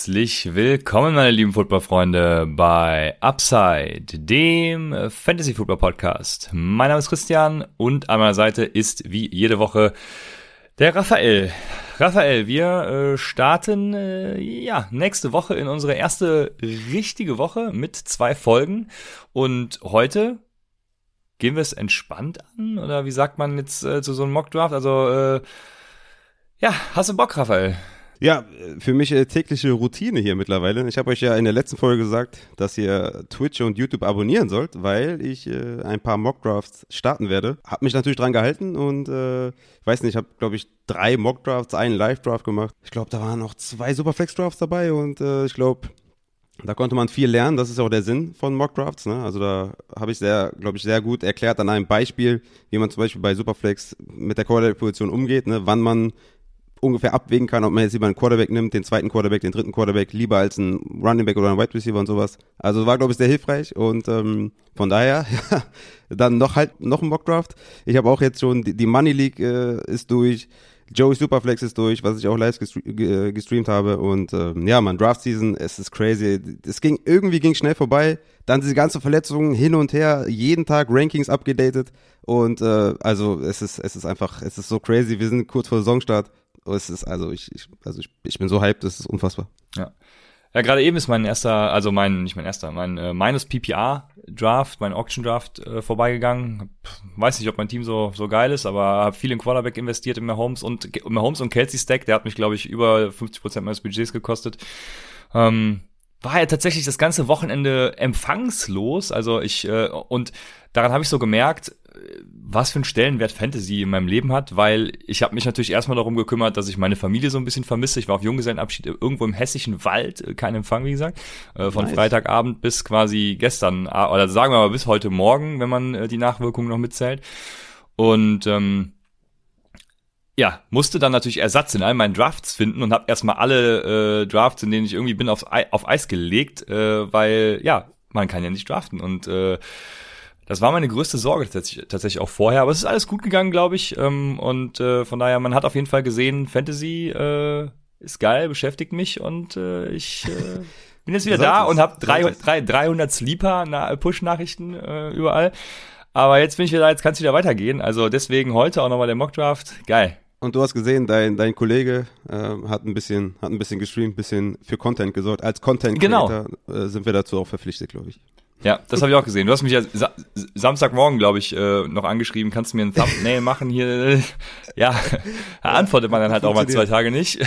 Herzlich willkommen, meine lieben Footballfreunde, bei Upside, dem Fantasy Football Podcast. Mein Name ist Christian und an meiner Seite ist wie jede Woche der Raphael. Raphael, wir äh, starten äh, ja nächste Woche in unsere erste richtige Woche mit zwei Folgen und heute gehen wir es entspannt an oder wie sagt man jetzt äh, zu so einem Mock Draft? Also äh, ja, hast du Bock, Raphael? Ja, für mich äh, tägliche Routine hier mittlerweile. Ich habe euch ja in der letzten Folge gesagt, dass ihr Twitch und YouTube abonnieren sollt, weil ich äh, ein paar Mockdrafts starten werde. Hab mich natürlich dran gehalten und äh, weiß nicht, ich habe glaube ich drei Mockdrafts, einen Live-Draft gemacht. Ich glaube, da waren noch zwei Superflex-Drafts dabei und äh, ich glaube, da konnte man viel lernen. Das ist auch der Sinn von Mockdrafts. Ne? Also da habe ich sehr, glaube ich, sehr gut erklärt an einem Beispiel, wie man zum Beispiel bei Superflex mit der Quarterback-Position umgeht, ne? wann man ungefähr abwägen kann, ob man jetzt lieber einen Quarterback nimmt, den zweiten Quarterback, den dritten Quarterback, lieber als einen Running Back oder einen Wide Receiver und sowas. Also war, glaube ich, sehr hilfreich und ähm, von daher, ja, dann noch halt noch ein Mockdraft. Ich habe auch jetzt schon, die, die Money League äh, ist durch, Joey Superflex ist durch, was ich auch live äh, gestreamt habe und ähm, ja, man, Draft Season, es ist crazy. Es ging, irgendwie ging schnell vorbei, dann diese ganze Verletzungen hin und her, jeden Tag Rankings abgedatet und äh, also es ist, es ist einfach, es ist so crazy, wir sind kurz vor Saisonstart es ist, also ich, ich, also ich, ich bin so hyped, das ist unfassbar. Ja. Ja, gerade eben ist mein erster, also mein, nicht mein erster, mein äh, meines PPR-Draft, mein Auction-Draft äh, vorbeigegangen. Weiß nicht, ob mein Team so, so geil ist, aber habe viel in Quarterback investiert, in Mahomes und Mahomes und Kelsey Stack, der hat mich, glaube ich, über 50% meines Budgets gekostet. Ähm, war ja tatsächlich das ganze Wochenende empfangslos, also ich, äh, und daran habe ich so gemerkt, was für einen Stellenwert Fantasy in meinem Leben hat, weil ich habe mich natürlich erstmal darum gekümmert, dass ich meine Familie so ein bisschen vermisse. Ich war auf Junggesellenabschied irgendwo im hessischen Wald, äh, kein Empfang, wie gesagt, äh, von nice. Freitagabend bis quasi gestern, oder sagen wir mal bis heute Morgen, wenn man äh, die Nachwirkungen noch mitzählt. Und ähm, ja, musste dann natürlich Ersatz in all meinen Drafts finden und habe erstmal alle äh, Drafts, in denen ich irgendwie bin, auf, auf Eis gelegt, äh, weil ja, man kann ja nicht draften und äh, das war meine größte Sorge tatsächlich, tatsächlich auch vorher, aber es ist alles gut gegangen, glaube ich. Ähm, und äh, von daher, man hat auf jeden Fall gesehen, Fantasy äh, ist geil, beschäftigt mich und äh, ich äh, bin jetzt wieder da und habe 300, 300 Sleeper-Push-Nachrichten äh, überall. Aber jetzt bin ich wieder da, jetzt kann es wieder weitergehen. Also deswegen heute auch nochmal der Mockdraft. Geil. Und du hast gesehen, dein, dein Kollege äh, hat ein bisschen, hat ein bisschen gestreamt, ein bisschen für Content gesorgt. Als Content Creator genau. äh, sind wir dazu auch verpflichtet, glaube ich. Ja, das habe ich auch gesehen. Du hast mich ja Sa Samstagmorgen, glaube ich, äh, noch angeschrieben. Kannst du mir ein Thumbnail machen hier? Ja, antwortet man dann halt auch mal zwei Tage nicht.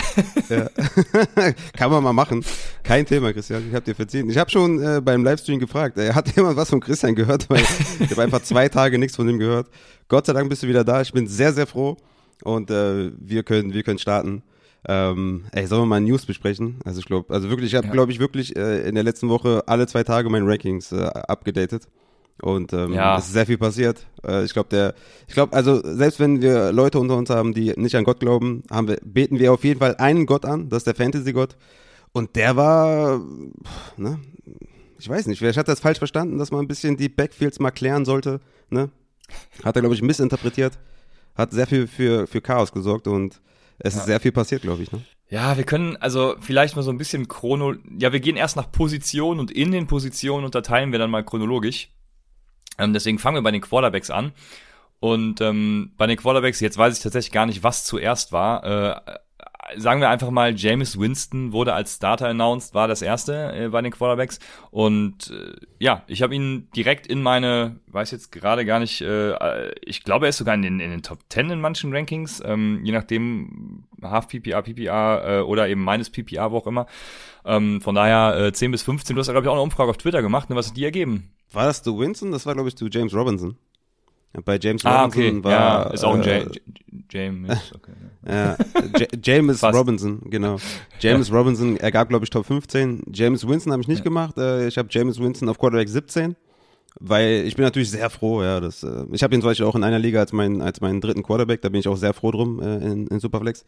Ja. Kann man mal machen. Kein Thema, Christian. Ich habe dir verziehen. Ich habe schon äh, beim Livestream gefragt. Äh, hat jemand was von Christian gehört? Weil ich habe einfach zwei Tage nichts von ihm gehört. Gott sei Dank bist du wieder da. Ich bin sehr, sehr froh. Und äh, wir können, wir können starten. Ähm, ey, sollen wir mal News besprechen? Also ich glaube, also wirklich, ich habe, ja. glaube ich, wirklich äh, in der letzten Woche alle zwei Tage meine Rankings äh, abgedatet. Und ähm, ja. es ist sehr viel passiert. Äh, ich glaube, der, ich glaube, also selbst wenn wir Leute unter uns haben, die nicht an Gott glauben, haben wir, beten wir auf jeden Fall einen Gott an, das ist der Fantasy-Gott. Und der war, ne, ich weiß nicht, vielleicht hat er das falsch verstanden, dass man ein bisschen die Backfields mal klären sollte, ne? Hat er, glaube ich, missinterpretiert, hat sehr viel für, für Chaos gesorgt und es ja. ist sehr viel passiert, glaube ich. Ne? Ja, wir können also vielleicht mal so ein bisschen chrono. Ja, wir gehen erst nach Position und in den Positionen unterteilen wir dann mal chronologisch. Ähm, deswegen fangen wir bei den Quarterbacks an. Und ähm, bei den Quarterbacks, jetzt weiß ich tatsächlich gar nicht, was zuerst war. Äh, sagen wir einfach mal, James Winston wurde als Starter announced, war das erste äh, bei den Quarterbacks. Und äh, ja, ich habe ihn direkt in meine, weiß jetzt gerade gar nicht, äh, ich glaube, er ist sogar in den, in den Top 10 in manchen Rankings, ähm, je nachdem, Half PPA, PPA äh, oder eben meines PPA, wo auch immer. Ähm, von daher äh, 10 bis 15. Du hast, glaube ich, auch eine Umfrage auf Twitter gemacht. Ne? Was hat die ergeben? War das du Winston? Das war, glaube ich, du James Robinson. Bei James Ah, Robinson okay. war ja, ist auch ein äh, Ja- James. Okay. Ja, James. Robinson, genau. James Robinson, er gab, glaube ich, Top 15. James Winston habe ich nicht gemacht. Äh, ich habe James Winston auf Quarterback 17, weil ich bin natürlich sehr froh, ja. Das, äh, ich habe ihn zum Beispiel auch in einer Liga als, mein, als meinen dritten Quarterback, da bin ich auch sehr froh drum äh, in, in Superflex.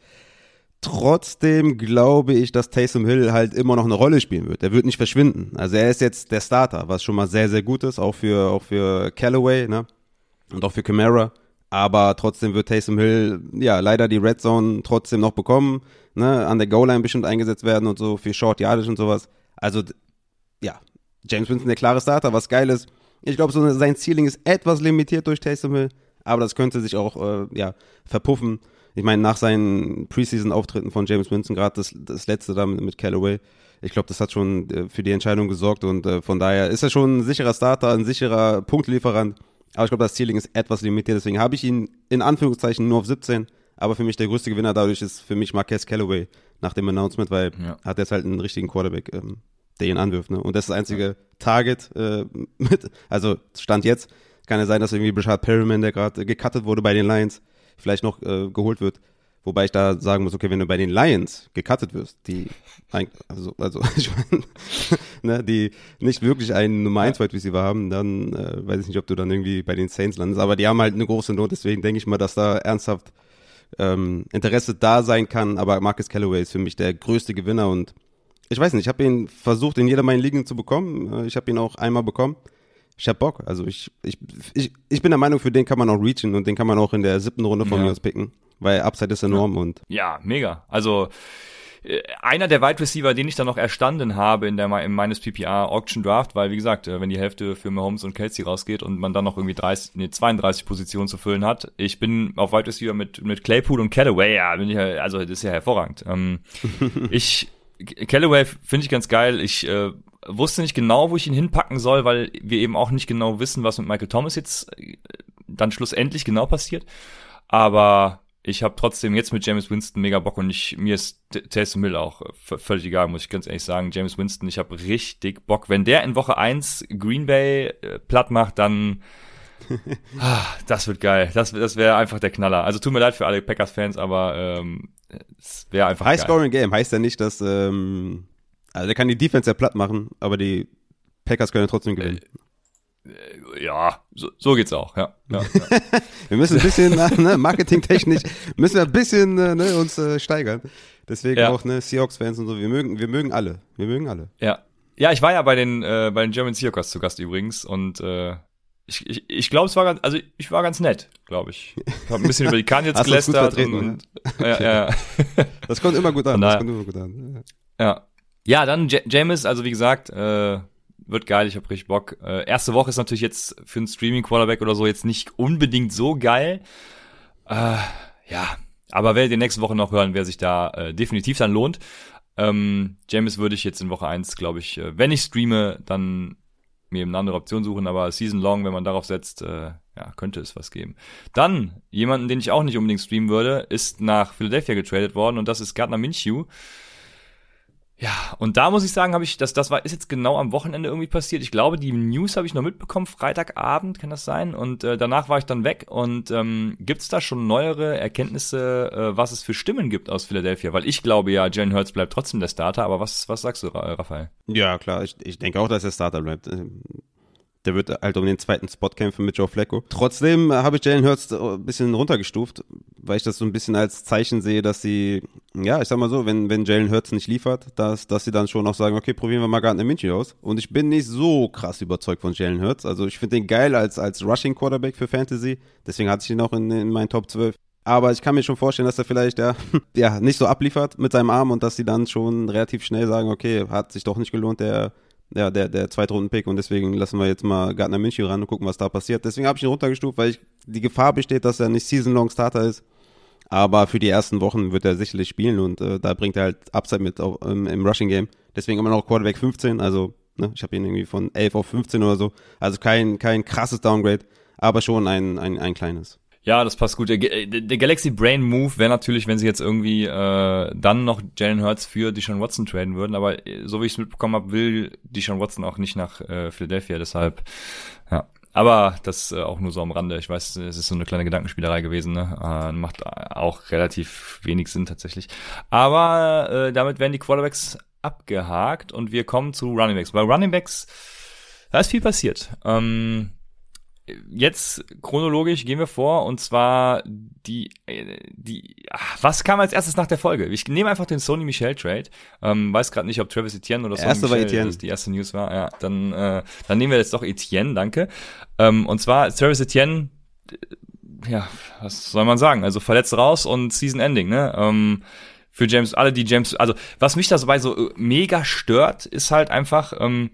Trotzdem glaube ich, dass Taysom Hill halt immer noch eine Rolle spielen wird. Er wird nicht verschwinden. Also er ist jetzt der Starter, was schon mal sehr, sehr gut ist, auch für, auch für Callaway, ne? Und auch für Camara. Aber trotzdem wird Taysom Hill, ja, leider die Red Zone trotzdem noch bekommen, ne? An der Goal-Line bestimmt eingesetzt werden und so, für Short Yardage und sowas. Also, ja, James Winston der klare Starter, was geil ist. Ich glaube, so sein Ceiling ist etwas limitiert durch Taysom Hill, aber das könnte sich auch, äh, ja, verpuffen. Ich meine, nach seinen Preseason-Auftritten von James Winston, gerade das, das letzte da mit, mit Callaway, ich glaube, das hat schon äh, für die Entscheidung gesorgt und äh, von daher ist er schon ein sicherer Starter, ein sicherer Punktlieferant. Aber ich glaube, das Ceiling ist etwas limitiert, deswegen habe ich ihn in Anführungszeichen nur auf 17. Aber für mich der größte Gewinner dadurch ist für mich Marquez Callaway nach dem Announcement, weil Ja. hat jetzt halt einen richtigen Quarterback, ähm, der ihn anwirft. Ne? Und das ist das einzige Target äh, mit, also Stand jetzt, kann ja sein, dass irgendwie Brashad Perryman, der gerade gecuttet wurde bei den Lions, vielleicht noch äh, geholt wird. Wobei ich da sagen muss, okay, wenn du bei den Lions gecuttet wirst, die also, also ich meine, ne, die nicht wirklich einen Nummer 1 Wide Receiver haben, dann äh, weiß ich nicht, ob du dann irgendwie bei den Saints landest. Aber die haben halt eine große Not, deswegen denke ich mal, dass da ernsthaft ähm, Interesse da sein kann. Aber Marcus Callaway ist für mich der größte Gewinner und ich weiß nicht, ich habe ihn versucht, in jeder meiner Ligen zu bekommen. Äh, Ich habe ihn auch einmal bekommen. Ich hab Bock. Also ich, ich, ich, ich bin der Meinung, für den kann man auch reachen und den kann man auch in der siebten Runde von Ja. mir aus picken. Weil Upside ist enorm und Ja, mega. Also äh, einer der Wide Receiver, den ich dann noch erstanden habe in der in meines PPR Auction Draft, weil wie gesagt, äh, wenn die Hälfte für Mahomes und Kelsey rausgeht und man dann noch irgendwie 30, nee, 32 Positionen zu füllen hat. Ich bin auf Wide Receiver mit mit Claypool und Callaway, ja, bin ich ja, also das ist ja hervorragend. Ähm, ich Callaway finde ich ganz geil. Ich äh, wusste nicht genau, wo ich ihn hinpacken soll, weil wir eben auch nicht genau wissen, was mit Michael Thomas jetzt äh, dann schlussendlich genau passiert. Aber ich habe trotzdem jetzt mit James Winston mega Bock und ich, mir ist Taysom Hill auch äh, völlig egal, muss ich ganz ehrlich sagen. James Winston, ich habe richtig Bock. Wenn der in Woche 1 Green Bay äh, platt macht, dann ah, das wird geil. Das, das wäre einfach der Knaller. Also tut mir leid für alle Packers-Fans, aber ähm, es wäre einfach High geil. Scoring Game heißt ja nicht, dass ähm, also der kann die Defense ja platt machen, aber die Packers können ja trotzdem gewinnen. Ja, so, so geht's auch, ja. ja, ja. Wir müssen ein bisschen ne, marketingtechnisch müssen wir ein bisschen äh, ne, uns äh, steigern. Deswegen Ja. auch ne Seahawks-Fans und so. Wir mögen, wir mögen alle. Wir mögen alle. Ja. Ja, ich war ja bei den, äh, bei den German Seahawks zu Gast übrigens und äh, ich, ich, ich glaube, es war ganz, also ich war ganz nett, glaube ich. Ich habe ein bisschen über die Canyons gelästert und, und ja, ja, Das kommt immer gut an. Von Das daher- kommt immer gut an. ja. Ja, dann J James, also wie gesagt, äh, wird geil, ich habe richtig Bock. Äh, erste Woche ist natürlich jetzt für einen Streaming-Quarterback oder so jetzt nicht unbedingt so geil. Äh, ja, aber werdet ihr nächste Woche noch hören, wer sich da äh, definitiv dann lohnt. Ähm, James würde ich jetzt in Woche 1, glaube ich, äh, wenn ich streame, dann mir eine andere Option suchen, aber Season Long, wenn man darauf setzt, äh, ja, könnte es was geben. Dann, jemanden, den ich auch nicht unbedingt streamen würde, ist nach Philadelphia getradet worden und das ist Gardner Minshew. Ja, und da muss ich sagen, habe ich, das, das war, ist jetzt genau am Wochenende irgendwie passiert. Ich glaube, die News habe ich noch mitbekommen, Freitagabend, kann das sein? Und äh, danach war ich dann weg. Und ähm, gibt es da schon neuere Erkenntnisse, äh, was es für Stimmen gibt aus Philadelphia? Weil ich glaube ja, Jalen Hurts bleibt trotzdem der Starter, aber was, was sagst du, Ra- Raphael? Ja, klar. Ich, ich denke auch, dass er Starter bleibt. Ähm, Der wird halt um den zweiten Spot kämpfen mit Joe Flacco. Trotzdem äh, habe ich Jalen Hurts äh, ein bisschen runtergestuft, weil ich das so ein bisschen als Zeichen sehe, dass sie, ja, ich sag mal so, wenn, wenn Jalen Hurts nicht liefert, dass, dass sie dann schon auch sagen, okay, probieren wir mal Gardner Minshew aus. Und ich bin nicht so krass überzeugt von Jalen Hurts. Also ich finde den geil als, als Rushing Quarterback für Fantasy. Deswegen hatte ich ihn auch in, in meinen Top 12. Aber ich kann mir schon vorstellen, dass er vielleicht ja, ja nicht so abliefert mit seinem Arm und dass sie dann schon relativ schnell sagen, okay, hat sich doch nicht gelohnt, der ja, der, der Zweitrunden-Pick und deswegen lassen wir jetzt mal Gardner Minshew ran und gucken, was da passiert. Deswegen habe ich ihn runtergestuft, weil ich, die Gefahr besteht, dass er nicht Season-Long-Starter ist. Aber für die ersten Wochen wird er sicherlich spielen und äh, da bringt er halt Upside mit auf, ähm, im Rushing-Game. Deswegen immer noch Quarterback 15, also ne, ich habe ihn irgendwie von 11 auf 15 oder so. Also kein, kein krasses Downgrade, aber schon ein, ein, ein kleines. Ja, das passt gut. Der, Ga- der Galaxy Brain Move wäre natürlich, wenn sie jetzt irgendwie äh, dann noch Jalen Hurts für Deshaun Watson traden würden, aber äh, so wie ich es mitbekommen habe, will Deshaun Watson auch nicht nach äh, Philadelphia, deshalb ja. Aber das äh, auch nur so am Rande. Ich weiß, es ist so eine kleine Gedankenspielerei gewesen. Ne? Äh, macht auch relativ wenig Sinn tatsächlich. Aber äh, damit werden die Quarterbacks abgehakt und wir kommen zu Runningbacks. Bei Runningbacks, da ist viel passiert. Ähm, jetzt chronologisch gehen wir vor und zwar die die was kam als erstes nach der Folge? Ich nehme einfach den Sony Michel Trade. Ähm, weiß gerade nicht, ob Travis Etienne oder Sony erste Michel war Etienne. die erste News war. Ja, dann äh, dann nehmen wir jetzt doch Etienne, danke. Ähm, und zwar Travis Etienne ja, was soll man sagen? Also verletzt raus und Season Ending, ne? Ähm, für James, alle die James, also was mich dabei so äh, mega stört, ist halt einfach, ähm,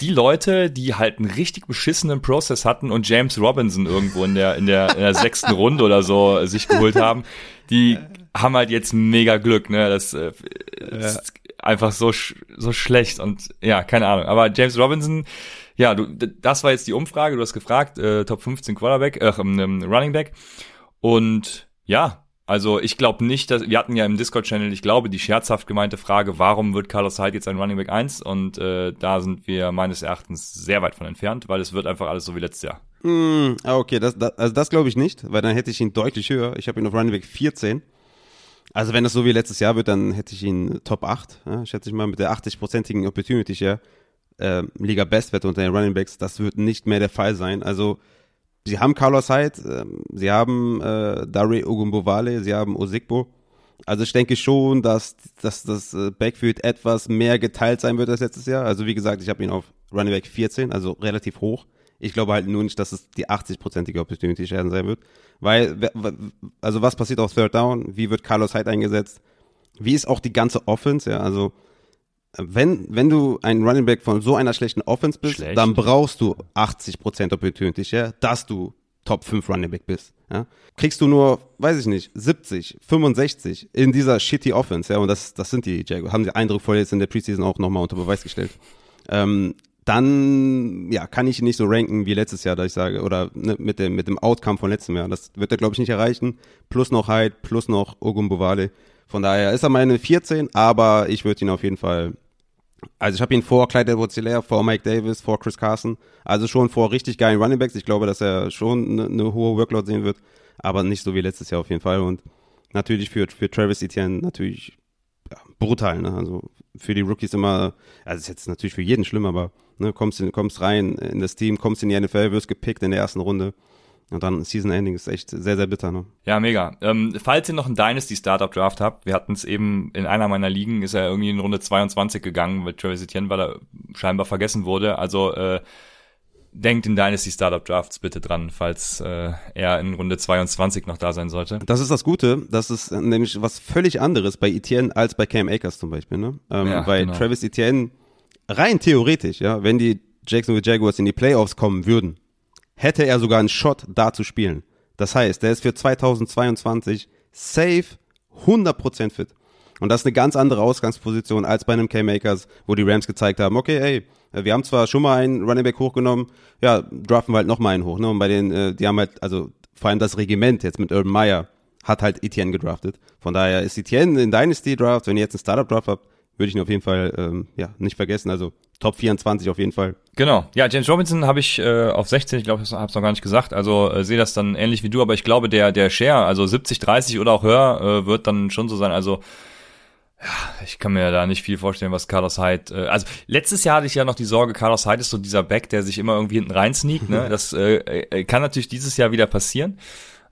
die Leute, die halt einen richtig beschissenen Prozess hatten und James Robinson irgendwo in der, in der, in der sechsten Runde oder so sich geholt haben, die haben halt jetzt mega Glück, ne? Das äh, ist einfach so, sch so schlecht und ja, keine Ahnung. Aber James Robinson, ja, du, das war jetzt die Umfrage, du hast gefragt, äh, Top 15 Quarterback, äh, ähm, Running Back. Und ja, also ich glaube nicht, dass wir hatten ja im Discord-Channel, ich glaube, die scherzhaft gemeinte Frage, warum wird Carlos Hyde jetzt ein Running Back 1? Und äh, da sind wir meines Erachtens sehr weit von entfernt, weil es wird einfach alles so wie letztes Jahr. Mm, okay, das, das, also das glaube ich nicht, weil dann hätte ich ihn deutlich höher. Ich habe ihn auf Running Back 14. Also wenn das so wie letztes Jahr wird, dann hätte ich ihn Top 8. Ja, schätze ich mal mit der 80-prozentigen Opportunity Share. Äh, Liga Bestwerte unter den Running Backs, das wird nicht mehr der Fall sein. Also sie haben Carlos Hyde, äh, sie haben äh, Dare Ogumbowale, sie haben Osigbo. Also ich denke schon, dass, dass das äh, Backfield etwas mehr geteilt sein wird als letztes Jahr. Also wie gesagt, ich habe ihn auf Running Back 14, also relativ hoch. Ich glaube halt nur nicht, dass es die 80-prozentige Opportunity Share sein wird. Weil, also was passiert auf Third Down? Wie wird Carlos Hyde eingesetzt? Wie ist auch die ganze Offense? Ja, also wenn, wenn du ein Running Back von so einer schlechten Offense bist, Schlecht. dann brauchst du 80% Opportunity Share, dass du Top 5 Running Back bist. Ja? Kriegst du nur, weiß ich nicht, 70, 65 in dieser shitty Offense, ja, und das, das sind die Jaguars, haben sie eindrucksvoll jetzt in der Preseason auch nochmal unter Beweis gestellt. Ähm, dann ja, kann ich ihn nicht so ranken wie letztes Jahr, da ich sage, oder ne, mit, dem, mit dem Outcome von letztem Jahr. Das wird er, glaube ich, nicht erreichen. Plus noch Hyde, plus noch Ogumbowale. Von daher ist er meine 14, aber ich würde ihn auf jeden Fall also ich habe ihn vor Clyde edwards vor Mike Davis, vor Chris Carson, also schon vor richtig geilen Running Backs. Ich glaube, dass er schon eine, eine hohe Workload sehen wird, aber nicht so wie letztes Jahr auf jeden Fall. Und natürlich für, für Travis Etienne natürlich ja, brutal. Ne? Also für die Rookies immer, also ist jetzt natürlich für jeden schlimm, aber ne, kommst, in, kommst rein in das Team, kommst in die NFL, wirst gepickt in der ersten Runde. Und dann Season Ending ist echt sehr, sehr bitter, ne? Ja, mega. Ähm, falls ihr noch einen Dynasty Startup Draft habt, wir hatten es eben in einer meiner Ligen, ist er irgendwie in Runde 22 gegangen, weil Travis Etienne, weil er scheinbar vergessen wurde. Also äh, denkt in Dynasty Startup Drafts bitte dran, falls äh, er in Runde 22 noch da sein sollte. Das ist das Gute, das ist nämlich was völlig anderes bei Etienne als bei Cam Akers zum Beispiel, ne? Ähm, Ja, bei genau. Travis Etienne, rein theoretisch, ja, wenn die Jacksonville Jaguars in die Playoffs kommen würden, hätte er sogar einen Shot da zu spielen. Das heißt, der ist für 2022 safe 100% fit. Und das ist eine ganz andere Ausgangsposition als bei einem K-Makers, wo die Rams gezeigt haben, okay, ey, wir haben zwar schon mal einen Running Back hochgenommen, ja, draften wir halt noch mal einen hoch, ne? Und bei den, äh, die haben halt, also vor allem das Regiment jetzt mit Urban Meyer hat halt Etienne gedraftet. Von daher ist Etienne in Dynasty Draft, wenn ihr jetzt einen Startup Draft habt, würde ich ihn auf jeden Fall ähm, ja nicht vergessen. Also Top 24 auf jeden Fall. Genau. Ja, James Robinson habe ich äh, auf 16, ich glaube, ich habe es noch gar nicht gesagt. Also äh, sehe das dann ähnlich wie du, aber ich glaube, der der Share, also 70, 30 oder auch höher, äh, wird dann schon so sein. Also ja, ich kann mir da nicht viel vorstellen, was Carlos Hyde. Äh, also letztes Jahr hatte ich ja noch die Sorge, Carlos Hyde ist so dieser Back, der sich immer irgendwie hinten rein sneakt. Ne? Das äh, äh, kann natürlich dieses Jahr wieder passieren.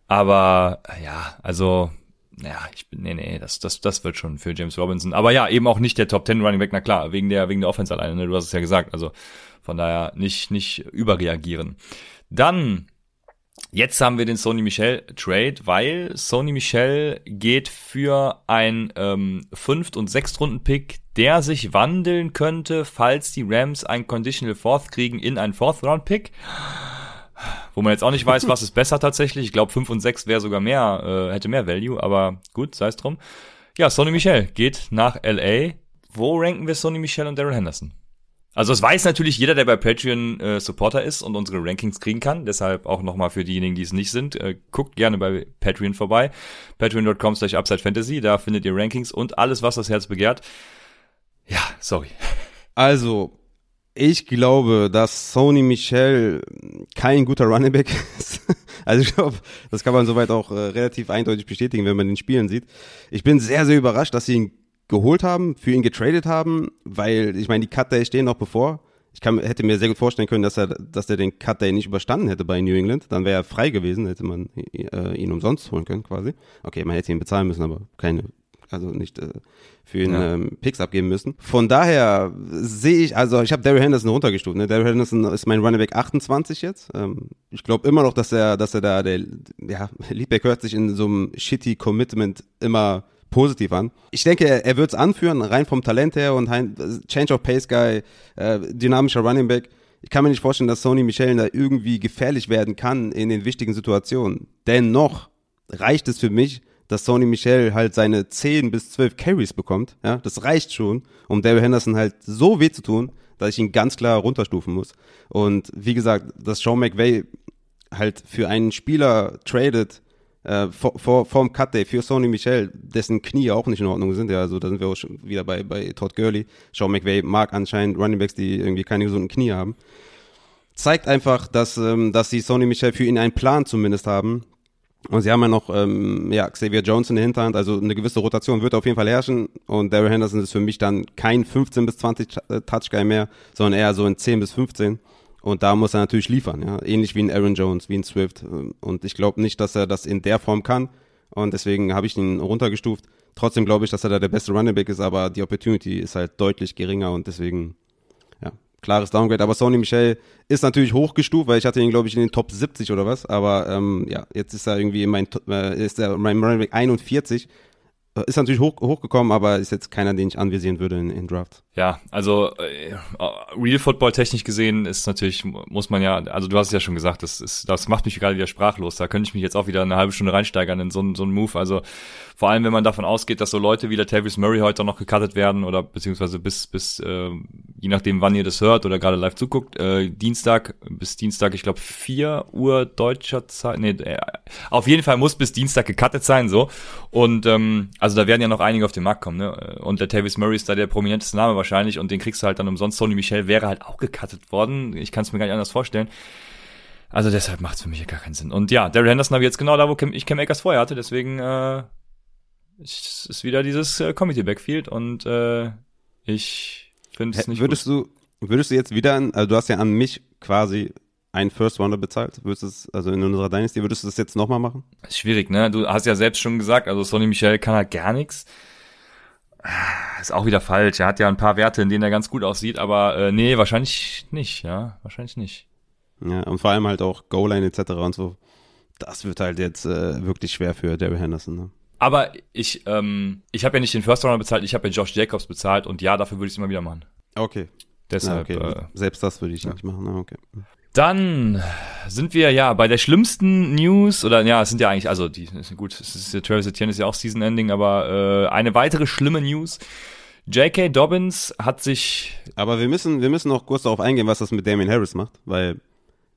Aber ja, also naja, ich bin, nee, nee, das, das, das wird schon für James Robinson. Aber ja, eben auch nicht der Top 10 Running Back, na klar, wegen der, wegen der Offense alleine, ne? du hast es ja gesagt. Also von daher nicht, nicht überreagieren. Dann, jetzt haben wir den Sony Michel Trade, weil Sony Michel geht für ein ähm, Fünft- und Sechstrunden-Pick, der sich wandeln könnte, falls die Rams ein Conditional Fourth kriegen in einen Fourth-Round-Pick wo man jetzt auch nicht weiß, was ist besser tatsächlich. Ich glaube, 5 und 6 wäre sogar mehr, äh, hätte mehr Value, aber gut, sei es drum. Ja, Sonny Michel geht nach LA. Wo ranken wir Sonny Michel und Daryl Henderson? Also es weiß natürlich jeder, der bei Patreon äh, Supporter ist und unsere Rankings kriegen kann. Deshalb auch nochmal für diejenigen, die es nicht sind, äh, guckt gerne bei Patreon vorbei. Patreon.com slash Upside Fantasy, da findet ihr Rankings und alles, was das Herz begehrt. Ja, sorry. Also, Ich glaube, dass Sony Michel kein guter Running Back ist. Also ich glaube, das kann man soweit auch äh, relativ eindeutig bestätigen, wenn man den Spielen sieht. Ich bin sehr, sehr überrascht, dass sie ihn geholt haben, für ihn getradet haben, weil ich meine, die Cut Day stehen noch bevor. Ich kann, hätte mir sehr gut vorstellen können, dass er, dass er den Cut Day nicht überstanden hätte bei New England. Dann wäre er frei gewesen, hätte man äh, ihn umsonst holen können, quasi. Okay, man hätte ihn bezahlen müssen, aber keine also nicht äh, für ihn ja. ähm, Picks abgeben müssen. Von daher sehe ich, also ich habe Daryl Henderson runtergestuft. Ne? Daryl Henderson ist mein Running Back 28 jetzt. Ähm, ich glaube immer noch, dass er, dass er da, der, ja, Liedback hört sich in so einem shitty Commitment immer positiv an. Ich denke, er, er wird es anführen, rein vom Talent her und ein Change of Pace Guy, äh, dynamischer Running Back. Ich kann mir nicht vorstellen, dass Sony Michel da irgendwie gefährlich werden kann in den wichtigen Situationen. Dennoch reicht es für mich, dass Sony Michel halt seine 10 bis 12 Carries bekommt. Ja, das reicht schon, um Daryl Henderson halt so weh zu tun, dass ich ihn ganz klar runterstufen muss. Und wie gesagt, dass Sean McVay halt für einen Spieler tradet, äh, vor, vor, vorm Cut Day für Sony Michel, dessen Knie auch nicht in Ordnung sind. Ja, also da sind wir auch schon wieder bei, bei Todd Gurley. Sean McVay mag anscheinend Running Backs, die irgendwie keine gesunden Knie haben. Zeigt einfach, dass, ähm, dass sie Sony Michel für ihn einen Plan zumindest haben, und sie haben ja noch ähm, ja, Xavier Jones in der Hinterhand, also eine gewisse Rotation wird auf jeden Fall herrschen. Und Daryl Henderson ist für mich dann kein 15 bis 20 äh, Touch-Guy mehr, sondern eher so in 10 bis 15. Und da muss er natürlich liefern, ja. Ähnlich wie ein Aaron Jones, wie ein Swift. Und ich glaube nicht, dass er das in der Form kann. Und deswegen habe ich ihn runtergestuft. Trotzdem glaube ich, dass er da der beste Running Back ist, aber die Opportunity ist halt deutlich geringer und deswegen klares Downgrade. Aber Sony Michel ist natürlich hochgestuft, weil ich hatte ihn, glaube ich, in den Top 70 oder was. Aber ähm, ja, jetzt ist er irgendwie in mein, äh, ist er mein Running Back 41. Ist natürlich hoch, hochgekommen, aber ist jetzt keiner, den ich anvisieren würde in, in Draft. Ja, also äh, Real Football technisch gesehen ist natürlich, muss man ja, also du hast es ja schon gesagt, das, ist, das macht mich gerade wieder sprachlos. Da könnte ich mich jetzt auch wieder eine halbe Stunde reinsteigern in so, so einen Move. Also vor allem, wenn man davon ausgeht, dass so Leute wie der Tavis Murray heute noch gecuttet werden oder beziehungsweise bis, bis äh, je nachdem, wann ihr das hört oder gerade live zuguckt, äh, Dienstag bis Dienstag, ich glaube 4 Uhr deutscher Zeit, nee, äh, auf jeden Fall muss bis Dienstag gecuttet sein, so. Und ähm, also da werden ja noch einige auf den Markt kommen, ne? Und der Tavis Murray ist da der prominenteste Name wahrscheinlich und den kriegst du halt dann umsonst. Sony Michel wäre halt auch gecuttet worden. Ich kann es mir gar nicht anders vorstellen. Also deshalb macht es für mich gar keinen Sinn. Und ja, Daryl Henderson habe ich jetzt genau da, wo ich Cam Akers vorher hatte. Deswegen äh, ist wieder dieses äh, Committee Backfield und äh, ich finde es nicht Würdest gut. du würdest du jetzt wieder an, also du hast ja an mich quasi einen First Rounder bezahlt, würdest du es, also in unserer Dynasty, würdest du das jetzt nochmal machen? Schwierig, ne? Du hast ja selbst schon gesagt, also Sonny Michel kann halt gar nichts. Ist auch wieder falsch. Er hat ja ein paar Werte, in denen er ganz gut aussieht, aber äh, nee, wahrscheinlich nicht, ja. Wahrscheinlich nicht. Ja, und vor allem halt auch Goal-Line etc. und so. Das wird halt jetzt äh, wirklich schwer für Daryl Henderson, ne? Aber ich, ähm, ich habe ja nicht den First Rounder bezahlt, ich habe ja Josh Jacobs bezahlt und ja, dafür würde ich es immer wieder machen. Okay. Deshalb. Okay. Äh, Selbst das würde ich ja. nicht machen, okay. Dann sind wir ja bei der schlimmsten News, oder ja, es sind ja eigentlich, also die gut, es ist, Travis Etienne ist ja auch Season Ending, aber äh, eine weitere schlimme News. J.K. Dobbins hat sich. Aber wir müssen, wir müssen noch kurz darauf eingehen, was das mit Damien Harris macht, weil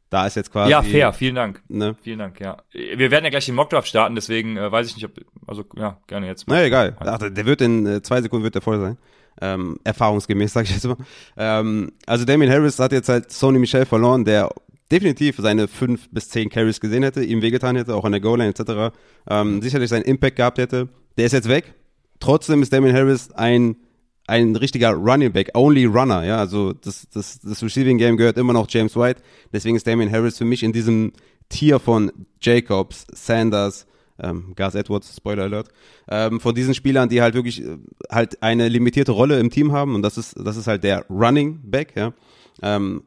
da ist jetzt quasi. Ja, fair, vielen Dank. Ne? Vielen Dank, ja. Wir werden ja gleich den Mockdraft starten, deswegen äh, weiß ich nicht, ob, also ja, gerne jetzt. Na egal. Ach, der wird in äh, zwei Sekunden wird der voll sein. Ähm, erfahrungsgemäß, sag ich jetzt mal. Ähm, also Damien Harris hat jetzt halt Sony Michel verloren, der definitiv seine fünf bis zehn Carries gesehen hätte, ihm wehgetan hätte, auch an der Goal-Line etc. Ähm, sicherlich seinen Impact gehabt hätte. Der ist jetzt weg. Trotzdem ist Damien Harris ein ein richtiger Running Back, only Runner, ja, also das, das, das Receiving Game gehört immer noch James White, deswegen ist Damien Harris für mich in diesem Tier von Jacobs, Sanders, ähm, Gus Edwards, Spoiler Alert, ähm, von diesen Spielern, die halt wirklich äh, halt eine limitierte Rolle im Team haben und das ist, das ist halt der Running Back, ja. Ähm,